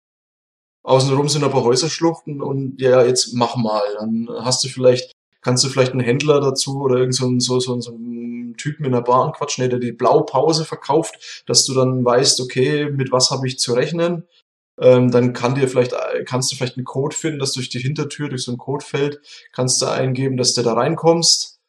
Außenrum sind aber Häuserschluchten und ja, jetzt mach mal. Dann hast du vielleicht, kannst du vielleicht einen Händler dazu oder irgend so, so, so, so einen Typen in der Bar anquatschen, der die Blaupause verkauft, dass du dann weißt, okay, mit was habe ich zu rechnen. Ähm, dann kann dir vielleicht, kannst du vielleicht einen Code finden, dass durch die Hintertür, durch so ein Codefeld, kannst du eingeben, dass du da reinkommst.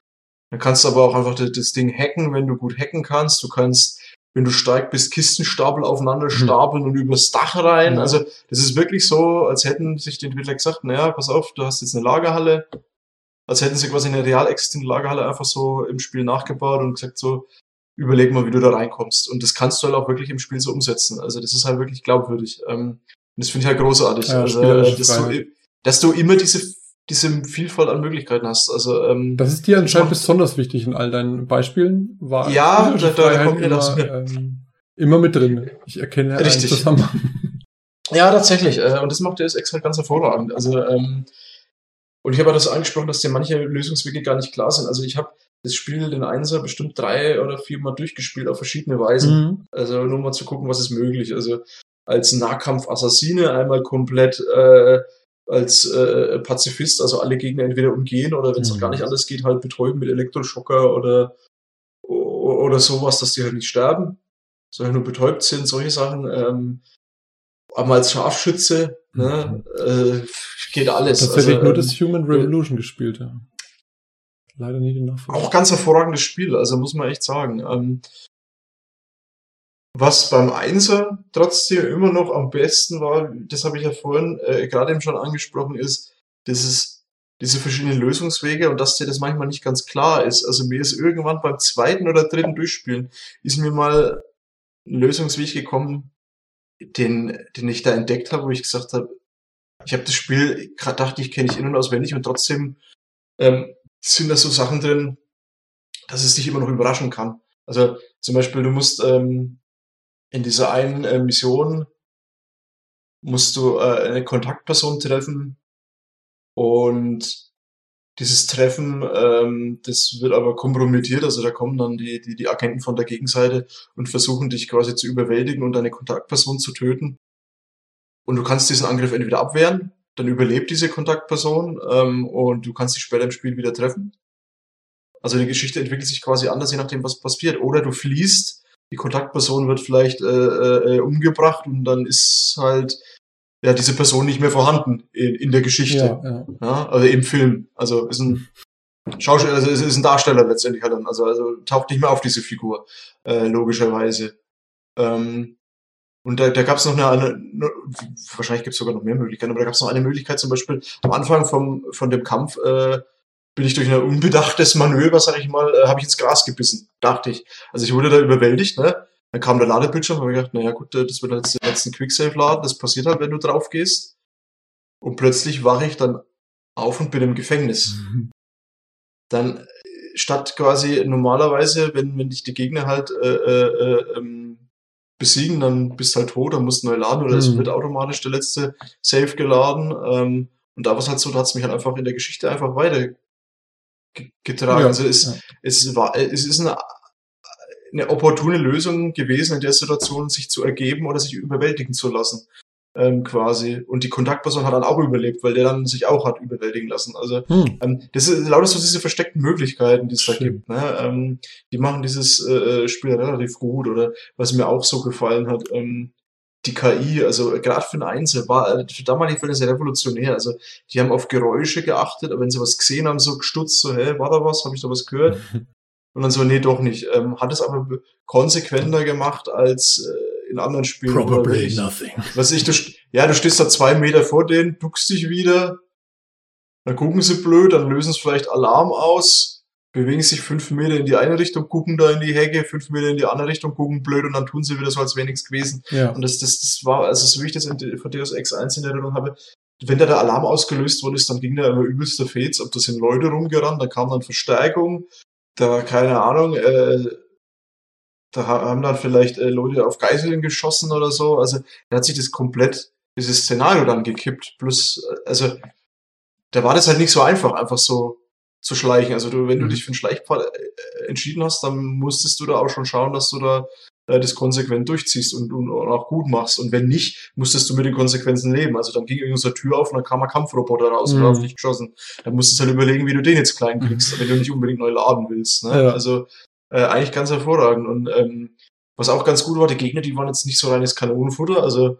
Dann kannst du aber auch einfach das Ding hacken, wenn du gut hacken kannst. Du kannst, wenn du stark bist, Kistenstapel aufeinander mhm. stapeln mhm. und übers Dach rein. Ja. Also das ist wirklich so, als hätten sich die Entwickler gesagt, naja, pass auf, du hast jetzt eine Lagerhalle. Als hätten sie quasi eine real existierende Lagerhalle einfach so im Spiel nachgebaut und gesagt so, überleg mal, wie du da reinkommst. Und das kannst du halt auch wirklich im Spiel so umsetzen. Also das ist halt wirklich glaubwürdig. Ähm, und das finde ich halt großartig. Ja, also, dass, du, dass du immer diese diese Vielfalt an Möglichkeiten hast. Also ähm, das ist dir anscheinend besonders wichtig in all deinen Beispielen. War ja, da, da kommt mir das ähm, immer mit drin. Ich erkenne Richtig. einen Zusammenhang. Ja, tatsächlich. Äh, und das macht der SX halt ganz hervorragend. Also ähm, und ich habe das angesprochen, dass dir manche Lösungswege gar nicht klar sind. Also ich habe das Spiel, den Einser, bestimmt drei oder vier Mal durchgespielt auf verschiedene Weisen. Mhm. Also nur mal zu gucken, was ist möglich. Also als Nahkampf-Assassine einmal komplett äh, als äh, Pazifist, also alle Gegner entweder umgehen oder wenn es mhm. gar nicht anders geht, halt betäuben mit Elektroschocker oder oder sowas, dass die halt nicht sterben, sondern nur betäubt sind, solche Sachen. Ähm, aber als Scharfschütze ne, mhm. äh, geht alles. Das hätte ich nur ähm, das Human Revolution gespielt, ja leider nie den Nachfolger. Auch ganz hervorragendes Spiel, also muss man echt sagen. Ähm, was beim Einser trotzdem immer noch am besten war, das habe ich ja vorhin äh, gerade eben schon angesprochen, ist, dieses, diese verschiedenen Lösungswege und dass dir das manchmal nicht ganz klar ist. Also mir ist irgendwann beim zweiten oder dritten Durchspielen, ist mir mal ein Lösungsweg gekommen, den, den ich da entdeckt habe, wo ich gesagt habe, ich habe das Spiel, dachte ich, kenne ich in- und auswendig und trotzdem ähm, sind da so Sachen drin, dass es dich immer noch überraschen kann. Also zum Beispiel, du musst ähm, in dieser einen äh, Mission musst du äh, eine Kontaktperson treffen und dieses Treffen, ähm, das wird aber kompromittiert, also da kommen dann die, die, die Agenten von der Gegenseite und versuchen dich quasi zu überwältigen und deine Kontaktperson zu töten. Und du kannst diesen Angriff entweder abwehren dann überlebt diese Kontaktperson ähm, und du kannst dich später im Spiel wieder treffen. Also die Geschichte entwickelt sich quasi anders, je nachdem, was passiert. Oder du fließt, die Kontaktperson wird vielleicht äh, äh, umgebracht und dann ist halt ja diese Person nicht mehr vorhanden in, in der Geschichte. Ja, ja. also im Film. Also ist ein Schauspieler, also ist, ist ein Darsteller letztendlich halt dann. Also, also taucht nicht mehr auf diese Figur, äh, logischerweise. Ähm, und da, da gab es noch eine, eine, wahrscheinlich gibt es sogar noch mehr Möglichkeiten, aber da gab es noch eine Möglichkeit, zum Beispiel am Anfang vom, von dem Kampf äh, bin ich durch ein unbedachtes Manöver, sag ich mal, äh, habe ich ins Gras gebissen, dachte ich. Also ich wurde da überwältigt, ne? Dann kam der Ladebildschirm, habe ich gedacht, naja gut, äh, das wird jetzt den letzten Quicksave laden, das passiert halt, wenn du drauf gehst. Und plötzlich wache ich dann auf und bin im Gefängnis. Mhm. Dann äh, statt quasi normalerweise, wenn, wenn dich die Gegner halt äh, äh, äh ähm, besiegen, dann bist du halt tot, dann musst du neu laden oder es mhm. wird automatisch der letzte Save geladen. Ähm, und da war es halt so, da hat es mich halt einfach in der Geschichte einfach weiter getragen. Ja, also es, ja. es war, es ist ein eine opportune Lösung gewesen, in der Situation sich zu ergeben oder sich überwältigen zu lassen. Ähm, quasi. Und die Kontaktperson hat dann auch überlebt, weil der dann sich auch hat überwältigen lassen. Also hm. ähm, das ist lauter so diese versteckten Möglichkeiten, die es da gibt. Ne? Ähm, die machen dieses äh, äh, Spiel relativ gut. Oder was mir auch so gefallen hat, ähm, die KI, also gerade für ein Einzel, war äh, für damalige Fälle sehr revolutionär. Also die haben auf Geräusche geachtet, aber wenn sie was gesehen haben, so gestutzt, so, hä, war da was? Habe ich da was gehört? [laughs] Und dann so, nee, doch nicht. Ähm, hat es aber konsequenter gemacht als äh, in anderen Spielen. Probably nothing. Was ich, du, ja, du stehst da zwei Meter vor denen, duckst dich wieder, dann gucken sie blöd, dann lösen sie vielleicht Alarm aus, bewegen sich fünf Meter in die eine Richtung, gucken da in die Hecke, fünf Meter in die andere Richtung, gucken blöd und dann tun sie wieder so, als wäre nichts gewesen. Ja. Und das, das, das war, also so wie ich das in, von Deus Ex 1 in Erinnerung habe, wenn da der Alarm ausgelöst wurde, ist, dann ging da immer übelster Fets, ob das sind Leute rumgerannt, da kam dann Verstärkung, da war keine Ahnung, äh, da haben dann vielleicht äh, Leute auf Geiseln geschossen oder so. Also da hat sich das komplett, dieses Szenario dann gekippt. Plus, äh, also da war das halt nicht so einfach, einfach so zu schleichen. Also du, wenn du mhm. dich für einen Schleichpfad äh, entschieden hast, dann musstest du da auch schon schauen, dass du da äh, das konsequent durchziehst und, und, und auch gut machst. Und wenn nicht, musstest du mit den Konsequenzen leben. Also dann ging irgendeine Tür auf und dann kam ein Kampfroboter raus mhm. und auf dich geschossen. Dann musstest du halt überlegen, wie du den jetzt klein kriegst, mhm. wenn du nicht unbedingt neu laden willst. Ne? Ja. Also äh, eigentlich ganz hervorragend. Und ähm, was auch ganz gut war, die Gegner, die waren jetzt nicht so reines Kanonenfutter, also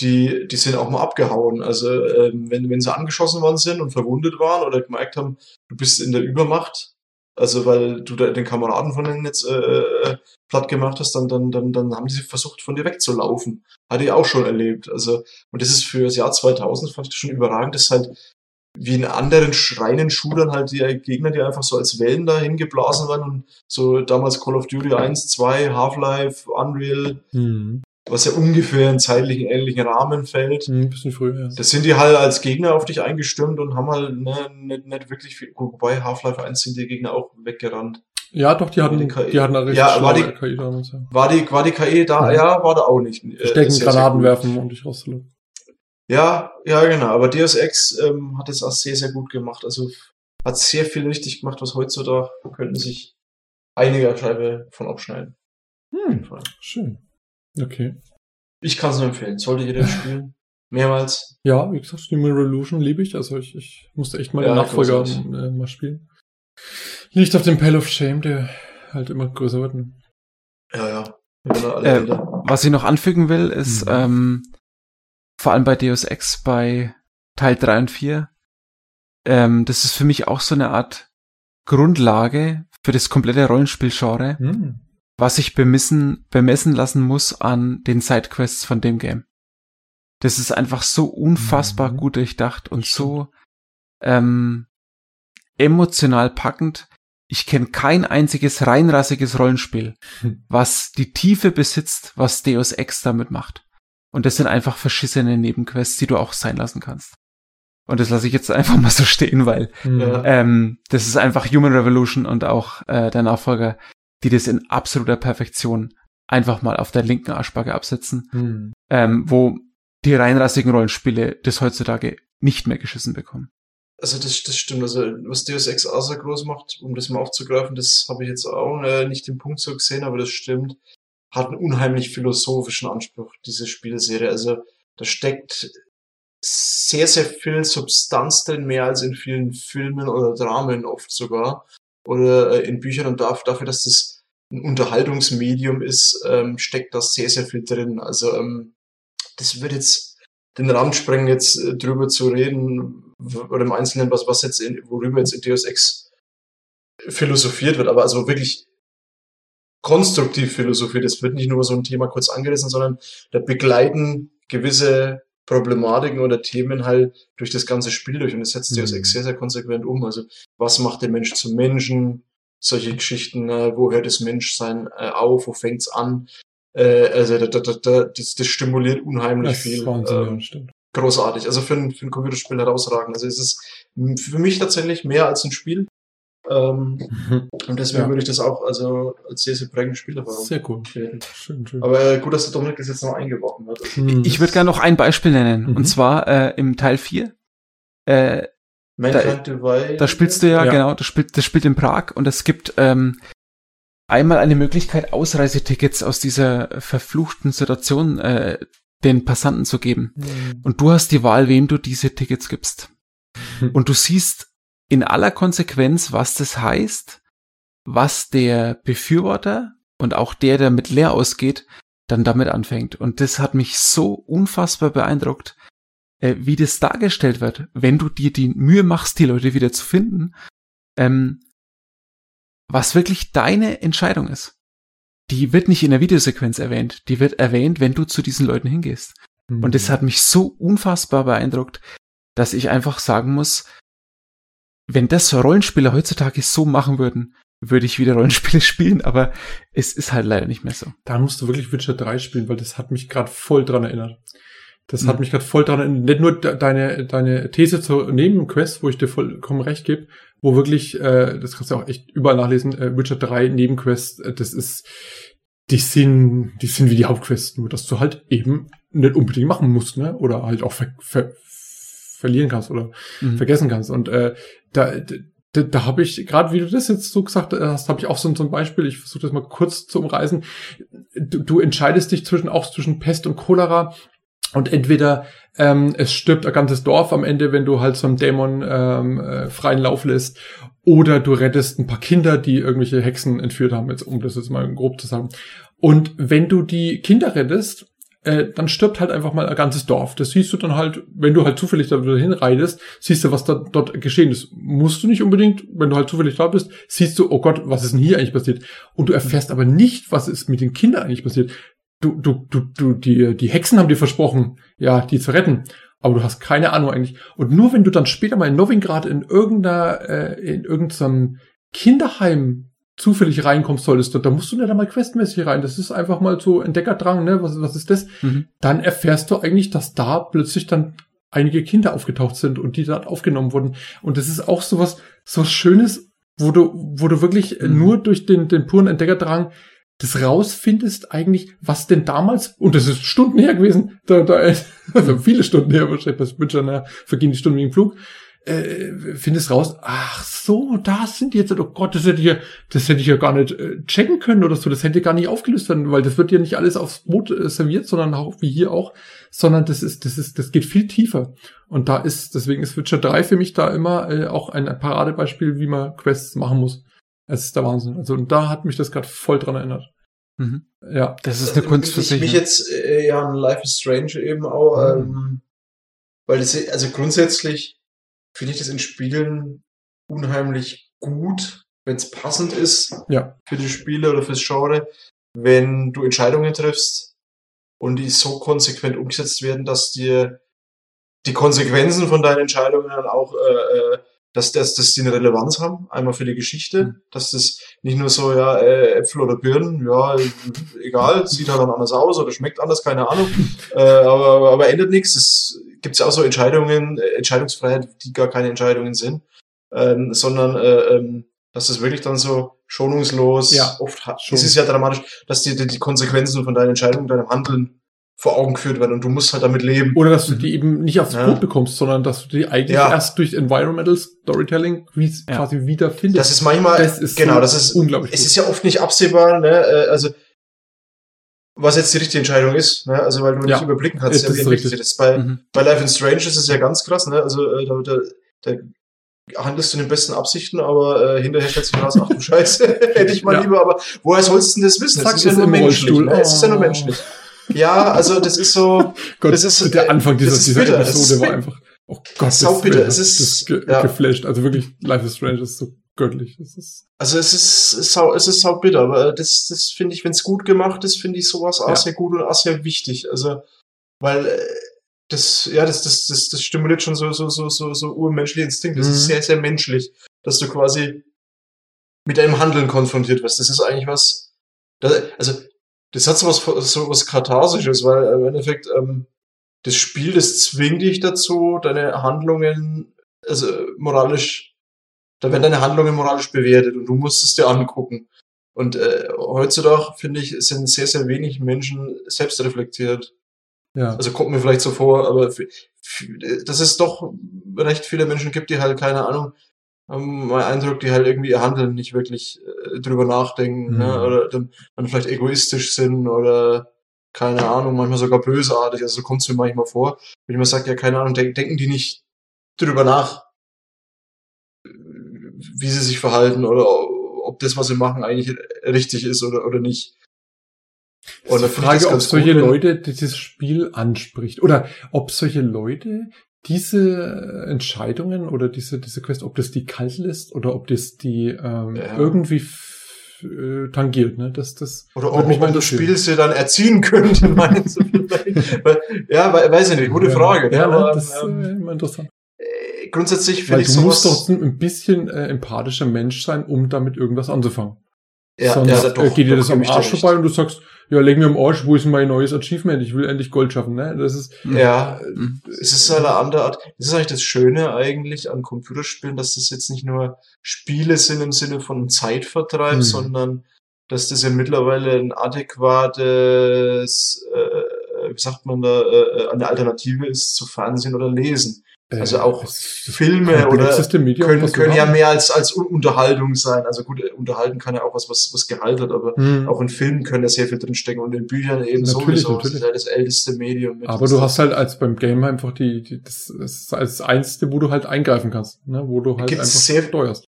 die, die sind auch mal abgehauen. Also ähm, wenn, wenn sie angeschossen worden sind und verwundet waren oder gemerkt haben, du bist in der Übermacht, also weil du da den Kameraden von denen jetzt äh, äh, platt gemacht hast, dann, dann, dann, dann haben die versucht, von dir wegzulaufen. Hatte ich auch schon erlebt. Also, und das ist für das Jahr 2000, fand ich schon überragend, dass halt wie in anderen schreinen Shootern halt die Gegner, die einfach so als Wellen dahin geblasen werden und so damals Call of Duty 1, 2, Half-Life, Unreal, mhm was ja ungefähr in zeitlichen ähnlichen Rahmen fällt. Ein hm, bisschen früher, ja. Das sind die halt als Gegner auf dich eingestürmt und haben halt ne, nicht, nicht wirklich viel. Wobei Half-Life 1 sind die Gegner auch weggerannt. Ja, doch, die hatten, die, KI. die hatten eine richtig ja, war die, KI damals, ja. War die, war die KI da? Ja, ja war da auch nicht. Äh, Stecken, Granaten werfen, um dich rauszulocken. Ja, ja, genau. Aber Deus Ex ähm, hat es auch sehr, sehr gut gemacht. Also hat sehr viel richtig gemacht, was heutzutage könnten sich einige Scheibe von abschneiden. Hm, schön. Okay. Ich kann es nur empfehlen. Sollte jeder [laughs] spielen. Mehrmals. Ja, wie gesagt, Human Revolution liebe ich. Also ich, ich musste echt mal ja, den Nachfolger äh, mal spielen. Liegt auf dem Pile of Shame, der halt immer größer wird. Ne? Ja, ja. Äh, was ich noch anfügen will, ist mhm. ähm, vor allem bei Deus Ex bei Teil 3 und 4, ähm, das ist für mich auch so eine Art Grundlage für das komplette Rollenspielgenre. Mhm was ich bemessen, bemessen lassen muss an den Sidequests von dem Game. Das ist einfach so unfassbar mhm. gut durchdacht und so ähm, emotional packend. Ich kenne kein einziges reinrassiges Rollenspiel, [laughs] was die Tiefe besitzt, was Deus Ex damit macht. Und das sind einfach verschissene Nebenquests, die du auch sein lassen kannst. Und das lasse ich jetzt [laughs] einfach mal so stehen, weil ja. ähm, das ist einfach Human Revolution und auch äh, der Nachfolger die das in absoluter Perfektion einfach mal auf der linken Arschbacke absetzen, hm. ähm, wo die reinrassigen Rollenspiele das heutzutage nicht mehr geschissen bekommen. Also das, das stimmt. Also was Deus Ex außer groß macht, um das mal aufzugreifen, das habe ich jetzt auch äh, nicht den Punkt so gesehen, aber das stimmt. Hat einen unheimlich philosophischen Anspruch, diese Spielserie. Also da steckt sehr, sehr viel Substanz drin, mehr als in vielen Filmen oder Dramen oft sogar oder äh, in Büchern und dafür, dass das ein Unterhaltungsmedium ist, ähm, steckt da sehr, sehr viel drin. Also ähm, das wird jetzt den Rahmen sprengen, jetzt äh, drüber zu reden oder im Einzelnen, was, was jetzt in, worüber jetzt in Deus Ex philosophiert wird, aber also wirklich konstruktiv philosophiert. Es wird nicht nur so ein Thema kurz angerissen, sondern da begleiten gewisse Problematiken oder Themen halt durch das ganze Spiel durch und das setzt mhm. Deus Ex sehr, sehr konsequent um. Also was macht der Mensch zum Menschen? Solche Geschichten, äh, wo hört das Menschsein äh, auf, wo fängt's an? Äh, also da, da, da, das, das stimuliert unheimlich das viel. Wahnsinn, ähm, großartig. Also für ein, für ein Computerspiel herausragend. Also es ist für mich tatsächlich mehr als ein Spiel. Ähm. [laughs] Und deswegen ja. würde ich das auch also als sehr, sehr prägende Spielerfahrung Sehr cool. Schön, schön. Aber gut, dass der Dominik das jetzt noch eingeworfen hat. Also, mhm. Ich würde gerne noch ein Beispiel nennen. Mhm. Und zwar äh, im Teil 4. Äh, da, da spielst du ja, ja, genau, das spielt, das spielt in Prag und es gibt ähm, einmal eine Möglichkeit, Ausreisetickets aus dieser verfluchten Situation äh, den Passanten zu geben. Mhm. Und du hast die Wahl, wem du diese Tickets gibst. Mhm. [laughs] Und du siehst in aller Konsequenz, was das heißt, was der Befürworter und auch der, der mit leer ausgeht, dann damit anfängt. Und das hat mich so unfassbar beeindruckt, äh, wie das dargestellt wird, wenn du dir die Mühe machst, die Leute wieder zu finden, ähm, was wirklich deine Entscheidung ist. Die wird nicht in der Videosequenz erwähnt, die wird erwähnt, wenn du zu diesen Leuten hingehst. Mhm. Und das hat mich so unfassbar beeindruckt, dass ich einfach sagen muss, wenn das Rollenspieler heutzutage so machen würden, würde ich wieder Rollenspiele [laughs] spielen, aber es ist halt leider nicht mehr so. Da musst du wirklich Witcher 3 spielen, weil das hat mich gerade voll dran erinnert. Das mhm. hat mich gerade voll dran erinnert. Nicht nur deine, deine These zur Nebenquest, wo ich dir vollkommen recht gebe, wo wirklich, äh, das kannst du auch echt überall nachlesen, äh, Witcher 3 Nebenquest, äh, das ist, die sind, die sind wie die Hauptquest, nur dass du halt eben nicht unbedingt machen musst, ne? Oder halt auch ver, ver, verlieren kannst oder mhm. vergessen kannst. Und äh, da, da, da habe ich, gerade wie du das jetzt so gesagt hast, habe ich auch so, so ein Beispiel, ich versuche das mal kurz zu umreißen. Du, du entscheidest dich zwischen auch zwischen Pest und Cholera und entweder ähm, es stirbt ein ganzes Dorf am Ende, wenn du halt so einen Dämon ähm, äh, freien Lauf lässt, oder du rettest ein paar Kinder, die irgendwelche Hexen entführt haben, jetzt, um das jetzt mal grob zu sagen. Und wenn du die Kinder rettest, äh, dann stirbt halt einfach mal ein ganzes Dorf. Das siehst du dann halt, wenn du halt zufällig da wieder hinreitest, siehst du, was da dort geschehen ist. Musst du nicht unbedingt, wenn du halt zufällig da bist, siehst du, oh Gott, was ist denn hier eigentlich passiert? Und du erfährst aber nicht, was ist mit den Kindern eigentlich passiert. Du, du, du, du, die, die Hexen haben dir versprochen, ja, die zu retten. Aber du hast keine Ahnung eigentlich. Und nur wenn du dann später mal in Novigrad in irgendeiner, äh, in irgendeinem Kinderheim zufällig reinkommst solltest, da musst du nicht einmal questmäßig rein. Das ist einfach mal so Entdeckerdrang, ne? Was, was ist das? Mhm. Dann erfährst du eigentlich, dass da plötzlich dann einige Kinder aufgetaucht sind und die dort aufgenommen wurden. Und das ist auch sowas, so was Schönes, wo du, wo du wirklich mhm. nur durch den, den puren Entdeckerdrang das rausfindest eigentlich, was denn damals, und das ist Stunden her gewesen, da, da, [laughs] also viele Stunden her, wahrscheinlich bei Switcher, ne, vergehen die Stunden wie im Flug, äh, findest raus, ach so, da sind die jetzt, oh Gott, das hätte ich ja, das hätte ich ja gar nicht äh, checken können oder so, das hätte gar nicht aufgelöst werden, weil das wird ja nicht alles aufs Boot äh, serviert, sondern auch wie hier auch, sondern das ist, das ist, das geht viel tiefer. Und da ist, deswegen ist Witcher 3 für mich da immer äh, auch ein Paradebeispiel, wie man Quests machen muss. Es ist der Wahnsinn. Also, und da hat mich das gerade voll dran erinnert. Mhm. Ja, das ist eine Kunst für sich. Ich mich jetzt äh, ja Life is Strange eben auch, mhm. ähm, weil das, also grundsätzlich finde ich das in Spielen unheimlich gut, wenn es passend ist ja. für die Spiele oder fürs Genre, wenn du Entscheidungen triffst und die so konsequent umgesetzt werden, dass dir die Konsequenzen von deinen Entscheidungen dann auch, äh, äh dass, das, dass die eine Relevanz haben, einmal für die Geschichte, mhm. dass das nicht nur so, ja, äh, Äpfel oder Birnen, ja, egal, sieht halt dann anders aus oder schmeckt anders, keine Ahnung, [laughs] äh, aber, aber ändert nichts, es gibt ja auch so Entscheidungen, äh, Entscheidungsfreiheit, die gar keine Entscheidungen sind, ähm, sondern äh, ähm, dass das wirklich dann so schonungslos ja, oft hat. Es ist ja dramatisch, dass die, die, Konsequenzen von deinen Entscheidungen, deinem Handeln vor Augen geführt werden und du musst halt damit leben. Oder dass du die eben nicht aufs ja. Brot bekommst, sondern dass du die eigentlich ja. erst durch Environmental Storytelling ja. quasi wiederfindest. Das ist manchmal, das ist genau, so das ist unglaublich. Es gut. ist ja oft nicht absehbar, ne, äh, also was jetzt die richtige Entscheidung ist, ne? also weil du nicht überblicken kannst, das, ja, ist richtig. das bei, mhm. bei Life in Strange ist es ja ganz krass, ne? also äh, da, da, da handelst du in den besten Absichten, aber äh, hinterher stellst du raus, ach du Scheiße, hätte ich mal ja. lieber, aber woher sollst du denn das wissen? Zack, es ist ja nur menschlich. Ne? Es ist ja nur oh. menschlich. Ja, also das ist so. [laughs] Gott, das ist der Anfang dieser, dieser bitter. Episode war einfach. Oh Gott, sau bitter. Es ist ge ja. geflasht. Also wirklich, Life is Strange ist so göttlich. Das ist also es ist, ist sau, es ist sau bitter, aber das, das finde ich, wenn es gut gemacht ist, finde ich sowas auch ja. sehr gut und auch sehr wichtig. Also, weil äh, das, ja, das, das, das, das stimuliert schon so, so, so, so, so urmenschliche Instinkte. Das mhm. ist sehr, sehr menschlich, dass du quasi mit deinem Handeln konfrontiert wirst. Das ist eigentlich was, das, also das hat so was, so was Katharsisches, weil im Endeffekt ähm, das Spiel, das zwingt dich dazu, deine Handlungen, also moralisch, da werden deine Handlungen moralisch bewertet und du musst es dir angucken. Und äh, heutzutage, finde ich, sind sehr, sehr wenig Menschen selbst reflektiert. Ja. Also kommt mir vielleicht so vor, aber dass es doch recht viele Menschen gibt, die halt, keine Ahnung, haben mein Eindruck, die halt irgendwie ihr Handeln nicht wirklich äh, drüber nachdenken, ne? Mhm. oder dann, dann vielleicht egoistisch sind oder keine Ahnung, manchmal sogar bösartig. Also so kommt es mir manchmal vor. Wenn ich mir sage, ja, keine Ahnung, denk, denken die nicht drüber nach, wie sie sich verhalten oder ob das, was sie machen, eigentlich richtig ist oder, oder nicht. Und die Frage, ob solche gut, Leute dieses Spiel anspricht oder ob solche Leute diese Entscheidungen oder diese, diese Quest, ob das die kalt lässt oder ob das die ähm, ja. irgendwie äh, tangiert, ne? Das, das Oder ob, ob das Spiel sie dann erziehen [laughs] könnte, meinst du ja, weiß ich nicht, gute Frage. Ja, ne? das ist ähm, äh, immer interessant. Äh, grundsätzlich finde ich Du musst doch ein bisschen äh, empathischer Mensch sein, um damit irgendwas anzufangen. Ja, Sonst ja, doch, geht dir das am Arsch vorbei und du sagst, ja, leg mir am Arsch, wo ist mein neues Achievement? Ich will endlich Gold schaffen, ne? Das ist. Ja, äh, es ist eine andere Art. Das ist eigentlich das Schöne eigentlich an Computerspielen, dass das jetzt nicht nur Spiele sind im Sinne von Zeitvertreib, hm. sondern dass das ja mittlerweile ein adäquates, äh, wie sagt man da, äh, eine Alternative ist zu Fernsehen oder Lesen. Also äh, auch Filme oder Medium, können, können ja mehr als, als Unterhaltung sein. Also gut, unterhalten kann ja auch was, was, was Gehalt hat, aber mhm. auch in Filmen können ja sehr viel drinstecken und in Büchern eben natürlich, sowieso. Natürlich. Das ist ja das älteste Medium. Aber du hast halt als beim Game einfach die, die das, ist als einzige, wo du halt eingreifen kannst, ne? wo du halt Gibt's einfach sehr, steuerst.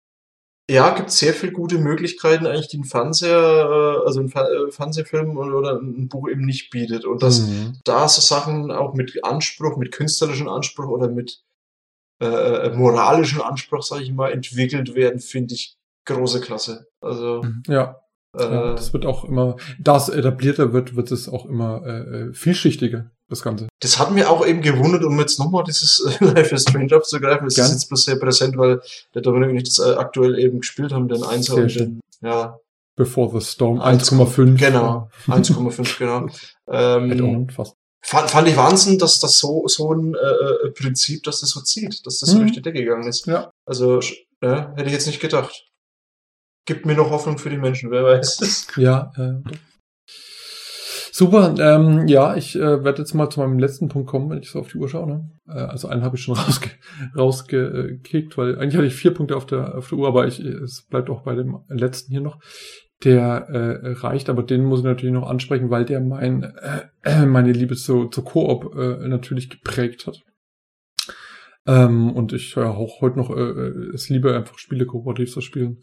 Ja, gibt sehr viele gute Möglichkeiten eigentlich, die ein Fernseher, äh, also ein äh, Fernsehfilm oder ein Buch eben nicht bietet. Und dass mhm. da so Sachen auch mit Anspruch, mit künstlerischem Anspruch oder mit äh, äh, moralischen Anspruch, sage ich mal, entwickelt werden, finde ich große Klasse. Also mhm. ja. Äh, ja, das wird auch immer, da es etablierter wird, wird es auch immer äh, äh, vielschichtiger, das Ganze. Das hat mir auch eben gewundert, um jetzt nochmal dieses äh, [laughs] Life is Strange aufzugreifen. Es ist jetzt bloß sehr präsent, weil der Dominik und ich das äh, aktuell eben gespielt haben, den Einser und den, ja. Before the Storm 1,5. Genau, [laughs] 1,5, genau. ähm, fast fand, fand ich Wahnsinn, dass das so, so ein äh, äh, Prinzip, dass das so zieht, dass das so mhm. durch die Decke gegangen ist. Ja. Also, ja, hätte ich jetzt nicht gedacht. Gibt mir noch Hoffnung für die Menschen, wer weiß. [laughs] Ja, äh, Super, ähm, ja, ich äh, werde jetzt mal zu meinem letzten Punkt kommen, wenn ich so auf die Uhr schaue. Ne? Äh, also einen habe ich schon [laughs] rausge rausgekickt, weil eigentlich hatte ich vier Punkte auf der, auf der Uhr, aber ich, es bleibt auch bei dem letzten hier noch der äh, reicht, aber den muss ich natürlich noch ansprechen, weil der mein, äh, [clears throat] meine Liebe zu, zu Koop äh, natürlich geprägt hat. Ähm, und ich äh, auch heute noch äh, es liebe, einfach Spiele kooperativ zu spielen.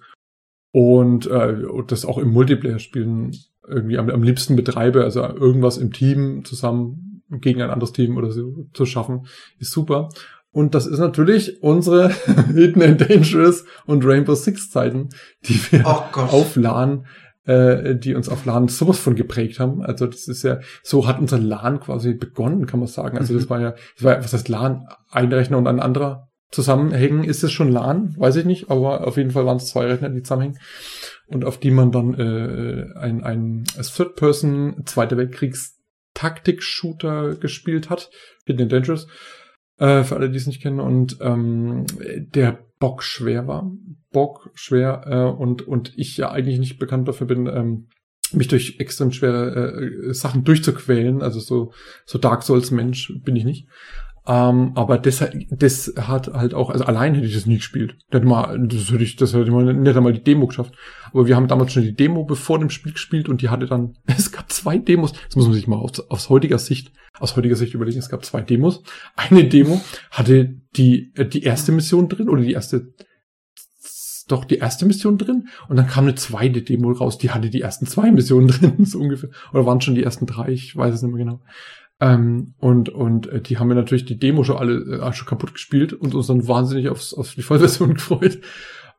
Und, äh, und das auch im Multiplayer spielen irgendwie am, am liebsten betreibe, also irgendwas im Team zusammen gegen ein anderes Team oder so zu schaffen, ist super. Und das ist natürlich unsere [laughs] Hidden and Dangerous und Rainbow Six Zeiten, die wir oh auf LAN, äh, die uns auf LAN sowas von geprägt haben. Also das ist ja, so hat unser LAN quasi begonnen, kann man sagen. Also das mhm. war ja, das war, was heißt LAN? Ein Rechner und ein anderer zusammenhängen. Ist es schon LAN? Weiß ich nicht, aber auf jeden Fall waren es zwei Rechner, die zusammenhängen. Und auf die man dann äh, ein, ein Third-Person Zweite Weltkriegs Taktik-Shooter gespielt hat, Hidden and Dangerous äh, für alle, die es nicht kennen, und ähm, der Bock schwer war. Bock schwer äh, und, und ich ja eigentlich nicht bekannt dafür bin, ähm, mich durch extrem schwere äh, Sachen durchzuquälen. Also so, so Dark Souls Mensch bin ich nicht. Ähm, aber das, das hat halt auch, also allein hätte ich das nie gespielt. Das, hätte ich, das hätte ich mal nicht einmal die Demo geschafft. Aber wir haben damals schon die Demo bevor dem Spiel gespielt und die hatte dann, [laughs] es gab zwei Demos. Das muss man sich mal aus, aus heutiger Sicht, aus heutiger Sicht überlegen. Es gab zwei Demos. Eine Demo hatte die, äh, die erste Mission drin oder die erste, doch die erste Mission drin und dann kam eine zweite Demo raus, die hatte die ersten zwei Missionen [laughs] drin, so ungefähr. Oder waren schon die ersten drei, ich weiß es nicht mehr genau. Ähm, und und äh, die haben wir natürlich die Demo schon alle äh, schon kaputt gespielt und uns dann wahnsinnig aufs, auf die Vollversion [laughs] gefreut.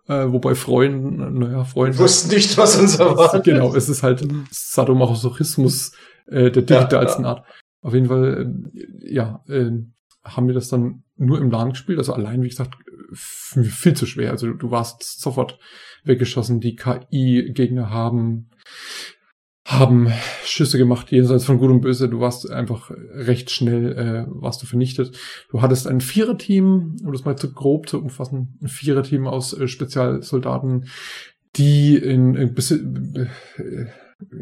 Äh, wobei Freuen, naja, Freuen. Wussten nicht, was uns erwartet. Genau, es ist halt Sadomasochismus äh, der digitalsten ja, ja. Art. Auf jeden Fall, äh, ja, äh, haben wir das dann nur im LAN gespielt, also allein, wie gesagt, viel zu schwer. Also du warst sofort weggeschossen, die KI-Gegner haben haben Schüsse gemacht, jenseits von Gut und Böse. Du warst einfach recht schnell, äh, warst du vernichtet. Du hattest ein Viererteam, um das mal zu grob zu umfassen, ein Viererteam aus äh, Spezialsoldaten, die in, in äh,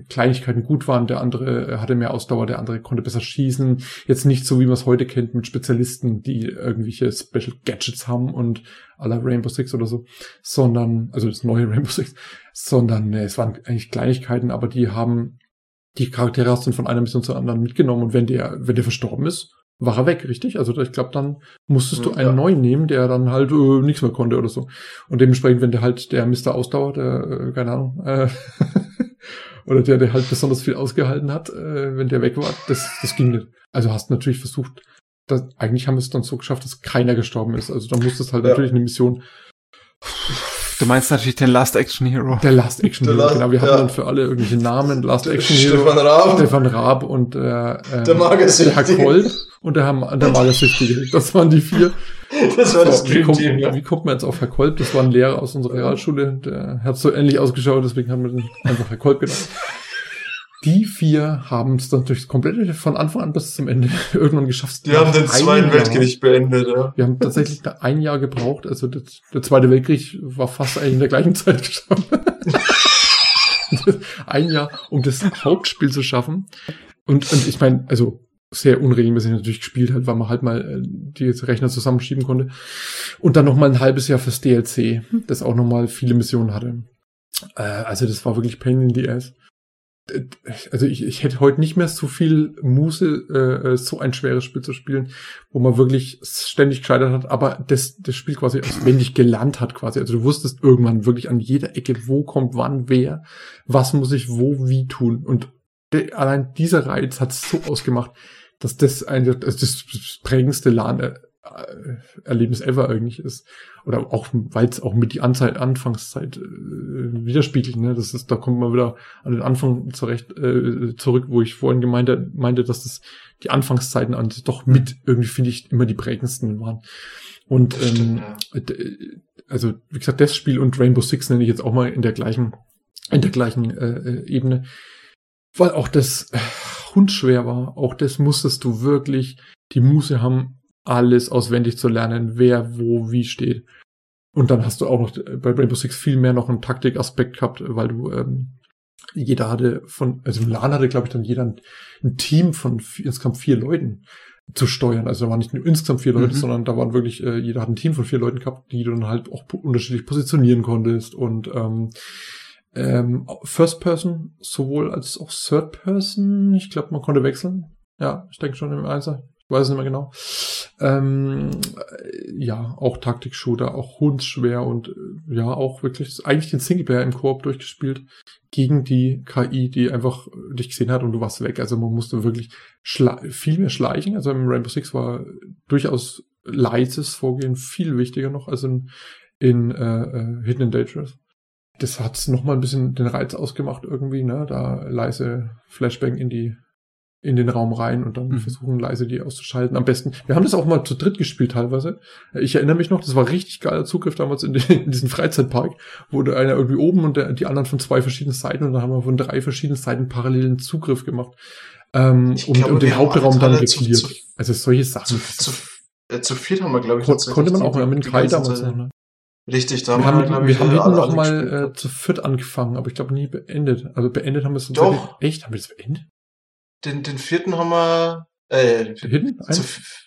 Kleinigkeiten gut waren, der andere hatte mehr Ausdauer, der andere konnte besser schießen. Jetzt nicht so, wie man es heute kennt, mit Spezialisten, die irgendwelche Special Gadgets haben und aller Rainbow Six oder so, sondern, also das neue [laughs] Rainbow Six, sondern ne, es waren eigentlich Kleinigkeiten, aber die haben die Charaktere hast du von einer Mission zur anderen mitgenommen und wenn der, wenn der verstorben ist, war er weg, richtig? Also ich glaube, dann musstest du einen ja. neuen nehmen, der dann halt äh, nichts mehr konnte oder so. Und dementsprechend, wenn der halt der Mr. Ausdauer, der, äh, keine Ahnung, äh, [laughs] oder der, der halt besonders viel ausgehalten hat, äh, wenn der weg war, das, das ging nicht. Also hast natürlich versucht, das, eigentlich haben wir es dann so geschafft, dass keiner gestorben ist. Also da musstest halt ja. natürlich eine Mission Du meinst natürlich den Last Action Hero. Der Last Action Hero, Last, genau. Wir ja. hatten dann für alle irgendwelche Namen. Last Action Hero. Stefan Raab. Stefan Raab und äh, ähm, der Magersüchtige. Der Herr Kolb und der, Herr, der Magersüchtige. Das waren die vier. [laughs] Das war das wie, kommt, ja. wie kommt man jetzt auf Herr Kolb? Das war ein Lehrer aus unserer Realschule. Der hat so ähnlich ausgeschaut, deswegen haben wir den einfach Herr Kolb genannt die vier haben es dann durchs komplette von Anfang an bis zum Ende [laughs] irgendwann geschafft. Die haben den Zweiten Weltkrieg beendet, ja. Wir haben tatsächlich ein Jahr gebraucht. Also der, der Zweite Weltkrieg war fast eigentlich in der gleichen Zeit geschafft. [laughs] ein Jahr, um das Hauptspiel zu schaffen. Und, und ich meine, also sehr unregelmäßig natürlich gespielt hat, weil man halt mal äh, die Rechner zusammenschieben konnte. Und dann noch mal ein halbes Jahr fürs DLC, das auch noch mal viele Missionen hatte. Äh, also das war wirklich Pain in the Ass also ich, ich hätte heute nicht mehr so viel Muße, äh, äh, so ein schweres Spiel zu spielen, wo man wirklich ständig gescheitert hat, aber das, das Spiel quasi auswendig gelernt hat quasi. Also du wusstest irgendwann wirklich an jeder Ecke, wo kommt wann, wer, was muss ich wo, wie tun. Und allein dieser Reiz hat es so ausgemacht, dass das ein, also das prägendste LAN äh, Erlebnis ever eigentlich ist. Oder auch, weil es auch mit die Anzeit, Anfangszeit äh, widerspiegelt. Ne? Das ist, da kommt man wieder an den Anfang zurecht, äh, zurück, wo ich vorhin gemeinte, meinte, dass das die Anfangszeiten an doch mit irgendwie, finde ich, immer die prägendsten waren. Und ähm, also, wie gesagt, das Spiel und Rainbow Six nenne ich jetzt auch mal in der gleichen, in der gleichen äh, äh Ebene. Weil auch das äh, hundschwer war, auch das musstest du wirklich die Muße haben, alles auswendig zu lernen, wer wo wie steht. Und dann hast du auch noch bei Rainbow Six viel mehr noch einen Taktikaspekt gehabt, weil du ähm, jeder hatte von, also im LAN hatte, glaube ich, dann jeder ein, ein Team von vier, insgesamt vier Leuten zu steuern. Also da waren nicht nur insgesamt vier Leute, mhm. sondern da waren wirklich, äh, jeder hat ein Team von vier Leuten gehabt, die du dann halt auch unterschiedlich positionieren konntest. Und ähm, ähm, First Person sowohl als auch Third Person. Ich glaube, man konnte wechseln. Ja, ich denke schon im Einser weiß nicht mehr genau. Ähm, ja, auch Taktik-Shooter, auch hundschwer und äh, ja, auch wirklich eigentlich den Singleplayer im Koop durchgespielt gegen die KI, die einfach dich gesehen hat und du warst weg. Also man musste wirklich viel mehr schleichen. Also im Rainbow Six war durchaus leises Vorgehen viel wichtiger noch als in, in äh, äh Hidden and Dangerous. Das hat noch mal ein bisschen den Reiz ausgemacht irgendwie, ne? Da leise Flashbang in die in den Raum rein und dann mhm. versuchen leise die auszuschalten. Am besten. Wir haben das auch mal zu dritt gespielt teilweise. Ich erinnere mich noch, das war richtig geiler Zugriff damals in, den, in diesen Freizeitpark, wo der einer irgendwie oben und der, die anderen von zwei verschiedenen Seiten und dann haben wir von drei verschiedenen Seiten parallelen Zugriff gemacht. Ähm, und, glaube, und den Hauptraum dann geklärt. Also solche Sachen. Zu, zu, äh, zu viert haben wir, glaube ich, Kon konnte man auch mit Kai damals noch, ne? Richtig, da wir haben, wir, wir haben hinten noch mal äh, zu viert angefangen, aber ich glaube nie beendet. Also beendet haben wir es Doch. Echt? Haben wir das beendet? den, den vierten haben wir, äh, den vierten? Zu,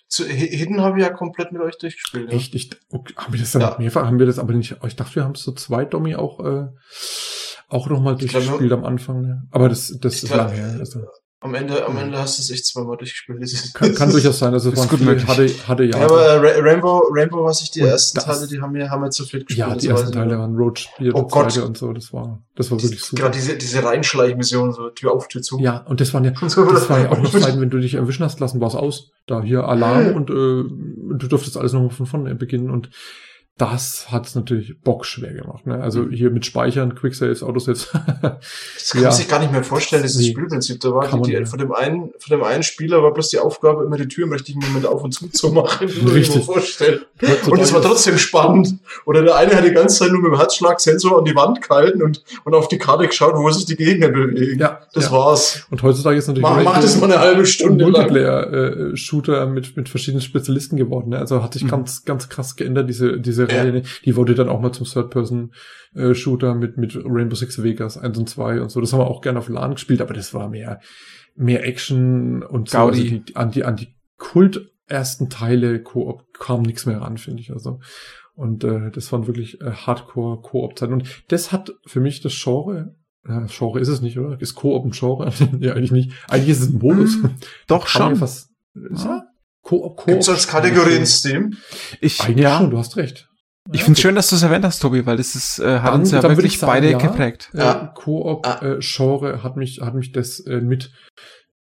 zu, Hidden habe ich ja komplett mit euch durchgespielt. Echt? Ja. Ich, okay, haben wir das dann ja. mehrfach? Haben wir das aber nicht? Ich dachte, wir haben es so zwei Domi auch, äh, auch nochmal durchgespielt glaub, am Anfang. Ne? Aber das, das ist lange her. Also. Am Ende, am Ende hast du es echt zweimal durchgespielt. Kann, kann durchaus sein, also es waren viele, hatte, hatte ja. ja aber äh, Rainbow, Rainbow, was ich die und ersten Teile, die haben wir, haben wir zu viel gespielt. Ja, die ersten Teile waren Roach, die oh Gott. und so, das war, das war wirklich super. Gerade diese, diese Reinschleichmission, so Tür auf, Tür zu. Ja, und das waren ja, [laughs] das war ja auch noch Zeiten, wenn du dich erwischen hast lassen, war es aus. Da hier Alarm [laughs] und, äh, du durftest alles nochmal von vorne beginnen und das hat es natürlich bockschwer gemacht. Ne? Also mhm. hier mit Speichern, Quicksaves, Autosaves. [laughs] das kann ja. man sich gar nicht mehr vorstellen, dieses nee. Spielprinzip. Da war die, die, von, dem einen, von dem einen Spieler war bloß die Aufgabe, immer die Tür im richtigen Moment auf und zu zu machen. Richtig. vorstellen. Und es war trotzdem spannend. Oder der eine hat die ganze Zeit nur mit dem Herzschlagsensor an die Wand gehalten und, und auf die Karte geschaut, wo sich die Gegner bewegen. Ja, das ja. war's. Und heutzutage ist natürlich Mach, macht das mal eine halbe Stunde Multiplayer-Shooter mit, mit verschiedenen Spezialisten geworden. Ne? Also hat sich mhm. ganz, ganz krass geändert, diese, diese diese ja. Reihe, die wurde dann auch mal zum Third-Person-Shooter mit, mit Rainbow Six Vegas 1 und 2 und so. Das haben wir auch gerne auf LAN gespielt, aber das war mehr, mehr Action und so. Gaudi. Also die, an die, an die Kult ersten Teile Koop kam nichts mehr ran, finde ich. Also und äh, das waren wirklich äh, Hardcore Koop-Zeiten. Und das hat für mich das Genre, äh, Genre ist es nicht, oder? Ist Koop ein Genre? [laughs] ja, eigentlich nicht. Eigentlich ist es ein Modus. Hm, doch schon. Fast, ja. Koop, Koop. Gibt's als Kategorie in Steam? Ich, eigentlich ja. schon, du hast recht. Ich ja, finde es schön, dass du es erwähnt hast, Tobi, weil das ist, äh, hat dann, uns ja wirklich sagen, beide ja, geprägt. Äh, ja. Koop-Genre äh, hat mich, hat mich das äh, mit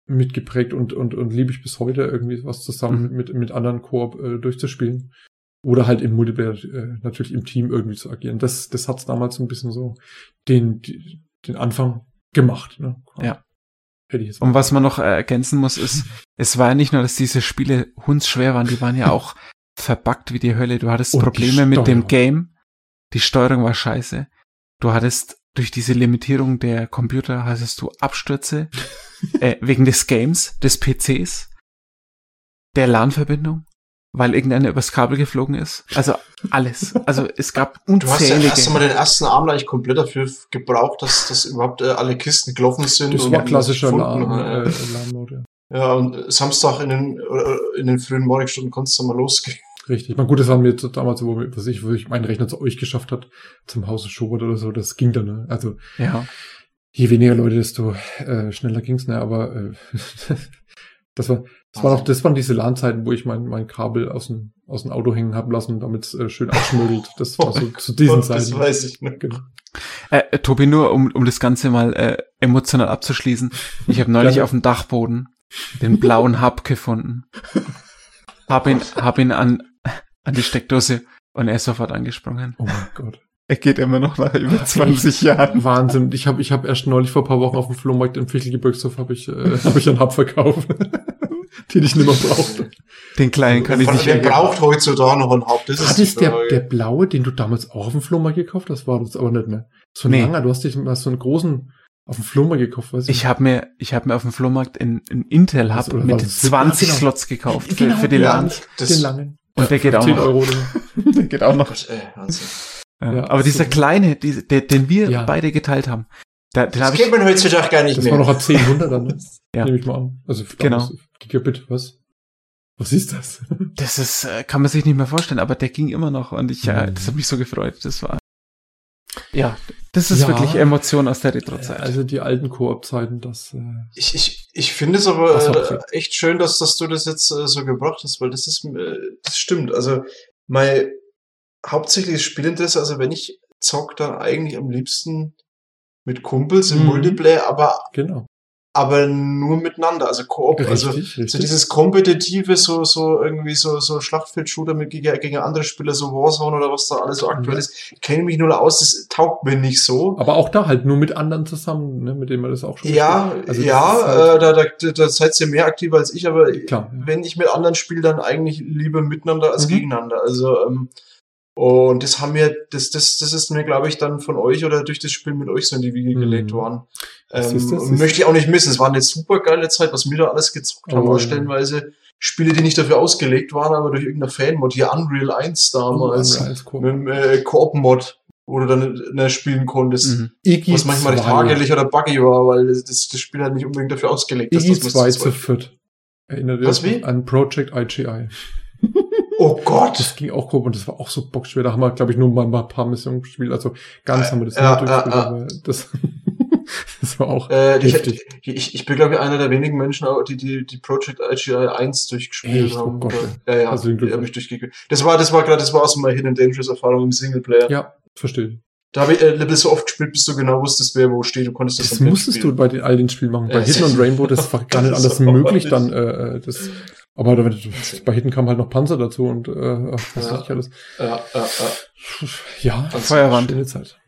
mitgeprägt und, und, und liebe ich bis heute irgendwie was zusammen mhm. mit, mit anderen Koop äh, durchzuspielen. Oder halt im Multiplayer äh, natürlich im Team irgendwie zu agieren. Das, das hat's damals ein bisschen so den, den Anfang gemacht. Ne? Ja. Hätte ich jetzt Und was man noch äh, ergänzen muss, ist, es war ja nicht nur, dass diese Spiele hundsschwer waren, die waren ja [laughs] auch verbuggt wie die Hölle. Du hattest und Probleme mit dem Game. Die Steuerung war scheiße. Du hattest durch diese Limitierung der Computer hattest du Abstürze [laughs] äh, wegen des Games, des PCs, der LAN-Verbindung weil irgendeiner übers Kabel geflogen ist. Also alles. Also es gab unzählige. [laughs] Du hast ja erst einmal den ersten Arm eigentlich komplett dafür gebraucht, dass, dass überhaupt äh, alle Kisten gelaufen sind. Das war klassischer äh, mode ja. und Samstag in den, in den frühen Morgenstunden konntest du mal losgehen. Richtig. Man gut, das haben wir damals, wo, was ich, wo ich meinen Rechner zu euch geschafft hat, zum Hause Schubert oder so, das ging dann, ne? Also, ja. je weniger Leute, desto äh, schneller ging's, ne? Aber äh, [laughs] Das war, das war noch, das waren diese LAN-Zeiten, wo ich mein, mein Kabel aus dem, aus dem Auto hängen habe lassen, damit es äh, schön abschmögelt. Das war so [laughs] zu diesen oh, Zeiten. Das weiß ich nicht. Genau. Äh, äh, Tobi, nur um, um das Ganze mal äh, emotional abzuschließen. Ich habe neulich auf dem Dachboden den blauen Hub gefunden. Hab ihn, hab ihn an, an die Steckdose und er ist sofort angesprungen. Oh mein Gott. Er geht immer noch nach über 20 Jahren. Wahnsinn. Ich habe ich hab erst neulich vor paar Wochen auf dem Flohmarkt im Fichtelgebirgshof habe ich, äh, [laughs] hab ich einen Hub verkauft, [laughs] den ich nicht mehr brauchte. Den kleinen kann ich nicht mehr. Wer braucht heutzutage noch einen Hub? Das ist das der, der blaue, den du damals auch auf dem Flohmarkt gekauft hast? War das aber nicht mehr. So ein nee. langer, du hast dich hast so einen großen auf dem Flohmarkt gekauft, weiß ich. Ich habe mir, ich habe mir auf dem Flohmarkt in, in Intel Hub mit 20 genau. Slots gekauft für, genau, für den, ja, den langen. Und der geht auch noch. Euro. [laughs] der geht auch noch. Gott, ey, ja, aber dieser kleine, die, der, den wir ja. beide geteilt haben, da, den das kennt man heutzutage gar nicht das mehr. Das war noch 1000 dann, ne? [laughs] ja. Nehme ich mal an. Also genau. Gigabit, was? Was ist das? [laughs] das ist, äh, kann man sich nicht mehr vorstellen, aber der ging immer noch und ich, äh, das hat mich so gefreut. Das war, ja, das ist ja, wirklich Emotion aus der Retro-Zeit. Also die alten Koop-Zeiten, das. Äh, ich, ich, ich finde es aber äh, echt schön, dass, dass du das jetzt äh, so gebracht hast, weil das ist, äh, das stimmt. Also, mein, hauptsächliches Spielinteresse, also wenn ich zock, dann eigentlich am liebsten mit Kumpels im mhm. Multiplayer, aber genau. Aber nur miteinander, also Koop, richtig, also richtig. so dieses kompetitive, so so irgendwie so so Schlachtfeldshooter mit gegen, gegen andere Spieler, so Warzone oder was da alles so aktuell mhm. ist, kenne mich nur aus, das taugt mir nicht so. Aber auch da halt nur mit anderen zusammen, ne, mit denen man das auch schon. Ja, also ja, halt äh, da, da, da seid ihr mehr aktiv als ich, aber Klar, ja. wenn ich mit anderen spiele, dann eigentlich lieber miteinander als mhm. gegeneinander. Also ähm, und das haben wir, das, das, das ist mir, glaube ich, dann von euch oder durch das Spiel mit euch so in die Wiege mhm. gelegt worden. Ähm? Und möchte ich auch nicht missen. Es war eine super geile Zeit, was wir da alles gezockt haben. Oh, stellenweise Spiele, die nicht dafür ausgelegt waren, aber durch irgendeine Fan-Mod, hier Unreal 1 damals, oh, mit dem äh, Koop-Mod, wo du dann ne, spielen konntest. Mhm. Iggy was manchmal recht hagelig oder buggy war, weil das, das, das Spiel halt nicht unbedingt dafür ausgelegt ist. Iggy 2 zu 4. Erinnert was wie? an Project IGI. [laughs] Oh Gott. Das ging auch grob und das war auch so bockschwer. Da haben wir, glaube ich, nur mal, ein paar Missionen gespielt. Also ganz äh, haben wir das ja, nicht durchgespielt, aber das, [laughs] [laughs] das war auch äh, heftig. Ich, ich, ich bin, glaube ich, einer der wenigen Menschen, die die, die Project IGI 1 durchgespielt Echt? Oh haben. Oh Gott. Ja, ja, also die habe ich durchgespielt. Das war, das war gerade, das war aus meiner Hidden Dangerous Erfahrung im Singleplayer. Ja, verstehe. Da habe ich äh, Level so oft gespielt, bis du genau wusstest, wer wo steht. Du konntest das Das musstest spielen. du bei den, all den Spielen machen. Bei äh, Hidden und Rainbow, das war [laughs] gar nicht alles möglich dann. Äh, äh das aber da, bei Hitten kam halt noch Panzer dazu und äh, was ja. weiß ich alles. Ja, ja, ja. Ja, Feuerwand. Schöne Zeit.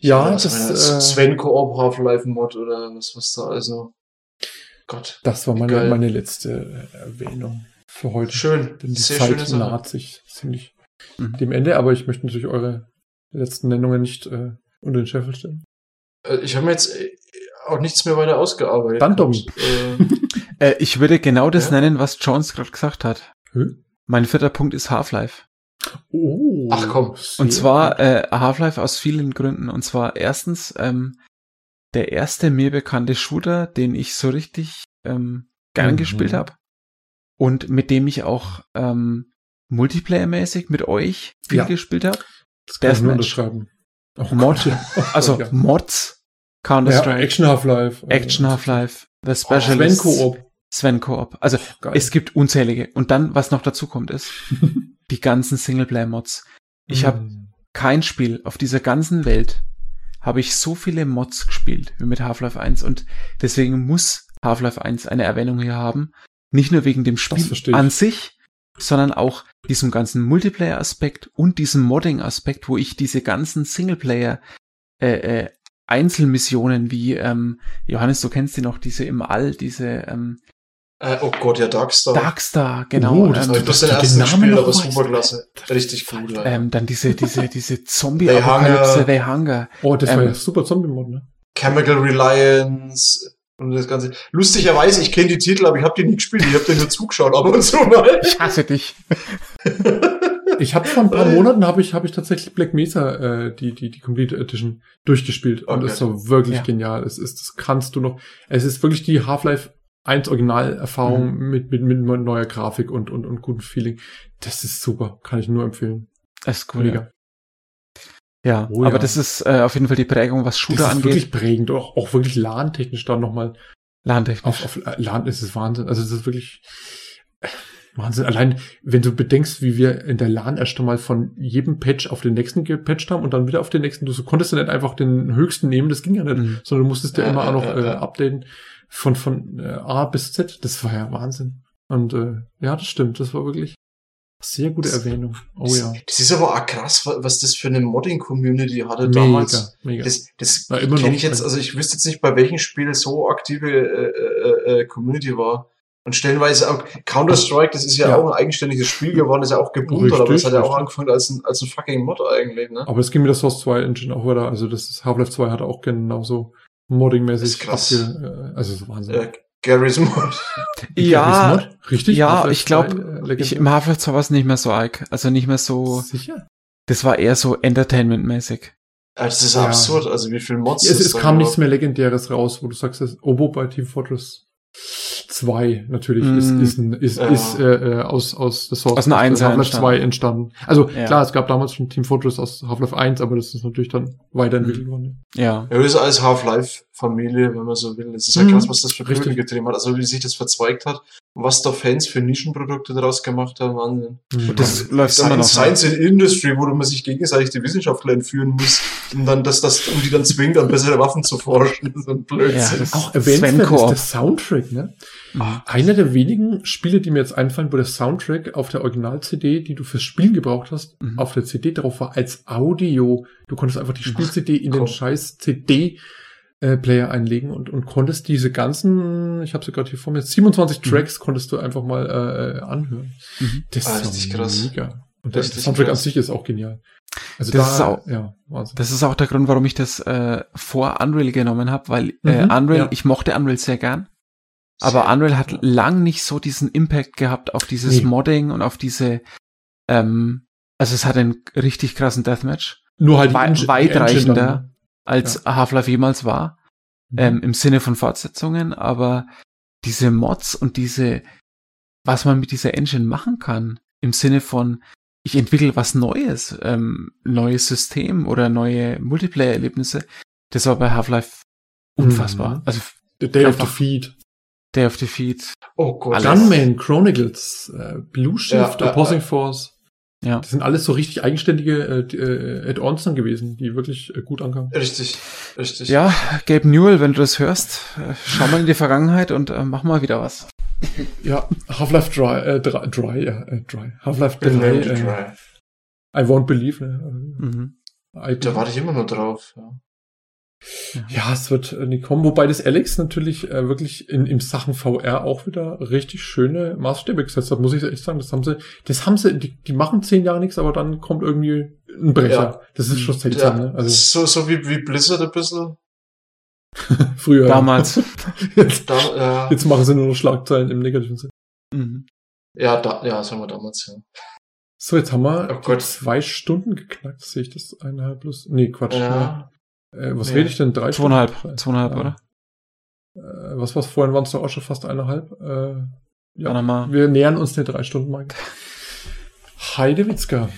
Ja, das, das äh, Sven Koop Half-Life Mod oder was was da also. Gott. Das war meine geil. meine letzte Erwähnung für heute. Schön. Denn die Sehr Zeit naht sich ziemlich mhm. dem Ende, aber ich möchte natürlich eure letzten Nennungen nicht äh, unter den Scheffel stellen. Äh, ich habe mir jetzt äh, auch nichts mehr weiter ausgearbeitet. Dann. Äh, [laughs] äh, ich würde genau das ja? nennen, was Jones gerade gesagt hat. Hm? Mein vierter Punkt ist Half-Life. Oh. Ach komm. Und zwar äh, Half-Life aus vielen Gründen. Und zwar erstens ähm, der erste mir bekannte Shooter, den ich so richtig ähm, gern mhm. gespielt habe. Und mit dem ich auch ähm, Multiplayer-mäßig mit euch viel ja. gespielt habe. Das kann ich nur unterschreiben. Oh, Mod, [laughs] also ja. Mods, Counter-Strike. Ja, Action Half-Life. Action Half-Life. The Specialist. Oh, Sven Koop. Sven Koop. Also Geil. es gibt unzählige. Und dann, was noch dazu kommt, ist [laughs] die ganzen Singleplayer-Mods. Ich mm. habe kein Spiel auf dieser ganzen Welt habe ich so viele Mods gespielt wie mit Half-Life 1 und deswegen muss Half-Life 1 eine Erwähnung hier haben. Nicht nur wegen dem Spiel an sich, sondern auch diesem ganzen Multiplayer-Aspekt und diesem Modding-Aspekt, wo ich diese ganzen Singleplayer äh, äh, Einzelmissionen wie ähm, Johannes, du kennst die noch, diese im All, diese ähm, äh, oh Gott, ja, Darkstar. Darkstar, genau. Oh, das, ähm, das ist der erste Spiel, aber superklasse. Richtig cool. Ja. Ähm, dann diese, diese, diese [laughs] Zombie-Apokalypse, The Hunger. Oh, das war ähm, ja super Zombie-Mod, ne? Chemical Reliance, und das Ganze. Lustigerweise, ich kenne die Titel, aber ich habe die nie gespielt. Ich habe dir nur zugeschaut, aber und so mal. Ich hasse dich. [laughs] ich habe vor ein paar Monaten habe ich habe ich tatsächlich Black Mesa äh, die die die Complete Edition durchgespielt und es ist so wirklich ja. genial. Es ist das kannst du noch. Es ist wirklich die Half-Life 1 Originalerfahrung mhm. mit, mit mit neuer Grafik und und und gutem Feeling. Das ist super, kann ich nur empfehlen. Das ist cool. Mega. Ja, oh, aber ja. das ist äh, auf jeden Fall die Prägung, was Shooter das ist angeht. wirklich prägend, auch, auch wirklich LAN-technisch dann nochmal. LAN-technisch. Auf, auf LAN ist es Wahnsinn. Also es ist wirklich äh, Wahnsinn. Allein, wenn du bedenkst, wie wir in der LAN erst einmal von jedem Patch auf den nächsten gepatcht haben und dann wieder auf den nächsten, du so konntest du nicht einfach den höchsten nehmen, das ging ja nicht, mhm. sondern du musstest ja, ja immer auch noch äh, updaten von, von äh, A bis Z. Das war ja Wahnsinn. Und äh, ja, das stimmt. Das war wirklich sehr gute Erwähnung. Oh das, ja. Das ist aber auch krass, was das für eine Modding-Community hatte mega, damals. Mega. Das, das kenne ich jetzt, also ich wüsste jetzt nicht, bei welchen Spielen so aktive äh, äh, äh, Community war. Und stellenweise auch Counter-Strike, das ist ja, ja, auch ein eigenständiges Spiel geworden, ist ja auch gebunden, aber das hat ja auch angefangen als ein, als ein fucking Mod eigentlich, ne? Aber es ging mit der Source 2 Engine auch wieder, also das Half-Life 2 hat auch genauso Modding-mäßig abge, äh, also so Wahnsinn. Äh, Garry's Mod. Ja, Mod? richtig. Ja, ich glaube, ich, im Half-Life 2 war es nicht mehr so arg. Also nicht mehr so. Sicher? Das war eher so Entertainment-mäßig. Das ist ja. absurd, also wie viel Mods ja, es, es kam nichts mehr Legendäres raus, wo du sagst, das Obo bei Team Fortress 2 natürlich mm. ist, ist, ein, ist, ja. ist äh, äh, aus, aus der Source aus einer Half-Life 2 entstanden. Also ja. klar, es gab damals schon Team Fortress aus Half-Life 1, aber das ist natürlich dann weiterentwickelt mhm. worden. Ja. Ja, das ist alles Half-Life-Familie, wenn man so will. Es ist ja krass, was das für Brüche getrieben hat. Also wie sich das verzweigt hat und was da Fans für Nischenprodukte daraus gemacht haben. Wahnsinn. Mhm. Das also, läuft Science, immer noch. Science in Industry, wo man sich gegenseitig die Wissenschaftler entführen muss, um dann, dass das, um die dann zwingt, an bessere Waffen zu forschen. so ein Blödsinn. Ja, auch erwähnt ist der Soundtrack, ne? Mhm. Einer der wenigen Spiele, die mir jetzt einfallen, wo der Soundtrack auf der Original-CD, die du fürs Spiel gebraucht hast, mhm. auf der CD drauf war als Audio. Du konntest einfach die Spiel-CD in den scheiß CD äh, Player einlegen und, und konntest diese ganzen, ich habe sie gerade hier vor mir, 27 mhm. Tracks konntest du einfach mal äh, anhören. Mhm. Das ah, ist krass. mega. Und der, der Soundtrack krass. an sich ist auch genial. Also das, da, ist auch, ja, das ist auch der Grund, warum ich das äh, vor Unreal genommen habe, weil äh, mhm, Unreal, ja. ich mochte Unreal sehr gern. Aber Unreal hat lang nicht so diesen Impact gehabt auf dieses nee. Modding und auf diese, ähm, also es hat einen richtig krassen Deathmatch. Nur halt Wei weitreichender ne? Als ja. Half-Life jemals war. Mhm. Ähm, Im Sinne von Fortsetzungen, aber diese Mods und diese, was man mit dieser Engine machen kann, im Sinne von, ich entwickle was Neues, ähm, neues System oder neue Multiplayer-Erlebnisse, das war bei Half-Life unfassbar. Mhm. Also The Day of Defeat. Day of Defeat. Oh Gott. Gunman, Chronicles, äh, Blue Shift, ja, Opposing ja, Force. Ja. Das sind alles so richtig eigenständige äh, äh, Add-ons dann gewesen, die wirklich äh, gut ankamen. Richtig, richtig. Ja, Gabe Newell, wenn du das hörst, äh, schau mal in die Vergangenheit und äh, mach mal wieder was. Ja, Half-Life Dry, äh, Dry, dry, ja, äh, Dry. Half-Life Dry. Äh, I won't believe, ne? Mhm. da warte ich immer nur drauf, ja. Ja, es wird äh, nicht kommen, wobei das Alex natürlich äh, wirklich in, in Sachen VR auch wieder richtig schöne Maßstäbe gesetzt hat, muss ich echt sagen. Das haben sie, das haben sie, die, die machen zehn Jahre nichts, aber dann kommt irgendwie ein Brecher. Ja. Das ist schon seltsam, ja. ne? Also, so, so wie, wie Blizzard ein bisschen. [laughs] Früher. Damals. [laughs] jetzt, da, ja. jetzt machen sie nur noch Schlagzeilen im negativen Sinn. Mhm. Ja, da, ja, sagen wir damals, ja. So, jetzt haben wir Oh zwei Stunden geknackt. Sehe ich das eineinhalb plus? Nee, Quatsch. Ja. Äh, was Nee. rede ich denn? Drei Zweieinhalb, Stunden? zweieinhalb, Ja. oder? Äh, was war's vorhin? Waren es doch auch schon fast eineinhalb? Äh, Ja. nochmal. wir nähern uns der drei Stunden Marke. Heidewitzka.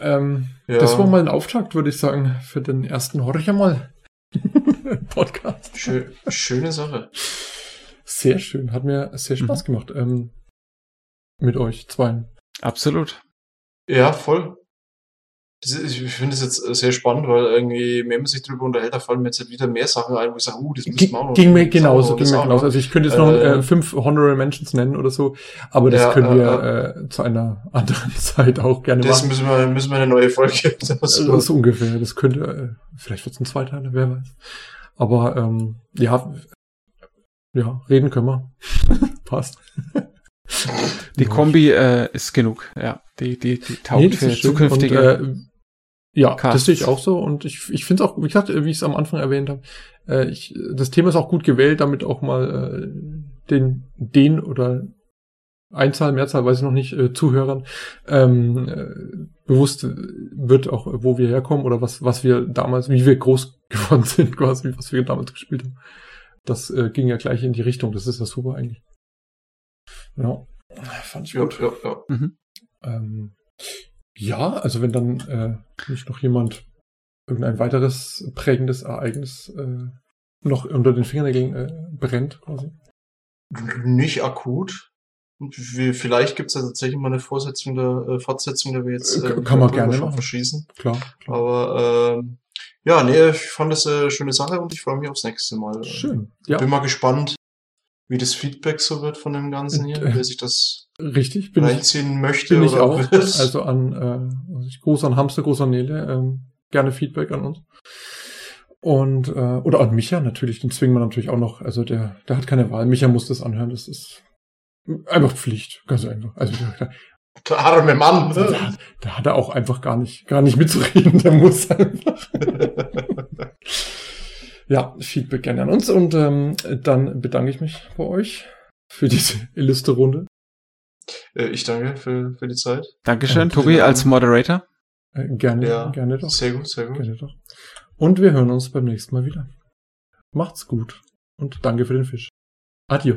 Ähm, Ja. Das war mal ein Auftakt, würde ich sagen, für den ersten Horcher mal [laughs] Podcast. Schö schöne Sache. Sehr schön, hat mir sehr Spaß gemacht ähm, mit euch zwei. Absolut. Ja, voll. Das ist, ich finde es jetzt äh, sehr spannend, weil irgendwie, mehr man sich darüber unterhält, da fallen mir jetzt halt wieder mehr Sachen ein, wo ich sage, uh, das müssen Ging, wir auch noch. ging mir das genauso, ging das mir genauso. Also ich könnte jetzt noch Äh, äh, fünf Honorable Mentions nennen oder so, aber das Ja, können wir äh, äh, zu einer [laughs] anderen Zeit auch gerne Das machen. müssen wir, müssen wir eine neue Folge. Das Also so ungefähr. Das könnte, äh, vielleicht wird es ein Zweiteiler, wer weiß. Aber ähm, ja, ja, reden können wir. [laughs] Passt. Die. Kombi äh, ist genug. Ja, die, die, die taugt Nee, das für zukünftige. Und, äh, ja, Casts. das sehe ich auch so. Und ich, ich finde es auch, wie gesagt, wie ich es am Anfang erwähnt habe, äh, ich, das Thema ist auch gut gewählt, damit auch mal äh, den, den oder Einzahl, Mehrzahl, weiß ich noch nicht, äh, Zuhörern ähm, äh, bewusst wird auch, wo wir herkommen oder was, was wir damals, wie wir groß [laughs] geworden sind, quasi, was wir damals gespielt haben. Das äh, ging ja gleich in die Richtung. Das ist ja super eigentlich. Ja, fand ich ja, gut. ja, ja. mhm. Ähm, ja, also wenn dann äh, nicht noch jemand irgendein weiteres prägendes Ereignis äh, noch unter den Fingernägeln äh, brennt, quasi. Nicht akut. Vielleicht gibt es ja tatsächlich mal eine Vorsetzung der äh, Fortsetzung, der wir jetzt Äh, äh, kann man gerne machen. verschießen. Klar, klar. Aber ähm, ja, nee, ich fand das eine schöne Sache und ich freue mich aufs nächste Mal. Schön. Ja, Bin mal gespannt, wie das Feedback so wird von dem Ganzen hier, Und, äh, wer sich das richtig. Bin ich, reinziehen möchte. bin ich auch. was. Also an äh, also ich Gruß an Hamster, Gruß an Nele. Ähm, gerne Feedback an uns. Und äh, oder an Micha natürlich, den zwingen wir natürlich auch noch. Also der, der hat keine Wahl. Micha muss das anhören. Das ist einfach Pflicht, ganz einfach. Also der, der arme Mann. Da, da hat er auch einfach gar nicht, gar nicht mitzureden. Der muss einfach. [laughs] ja, Feedback gerne an uns. Und ähm, dann bedanke ich mich bei euch für diese illustre Runde. Äh, ich danke für, für die Zeit. Dankeschön, Und Tobi, als. Moderator. Äh, gerne, Ja, gerne doch. Sehr gut, sehr gut. Gerne doch. Und wir hören uns beim nächsten Mal wieder. Macht's gut. Und danke für den Fisch. Adieu.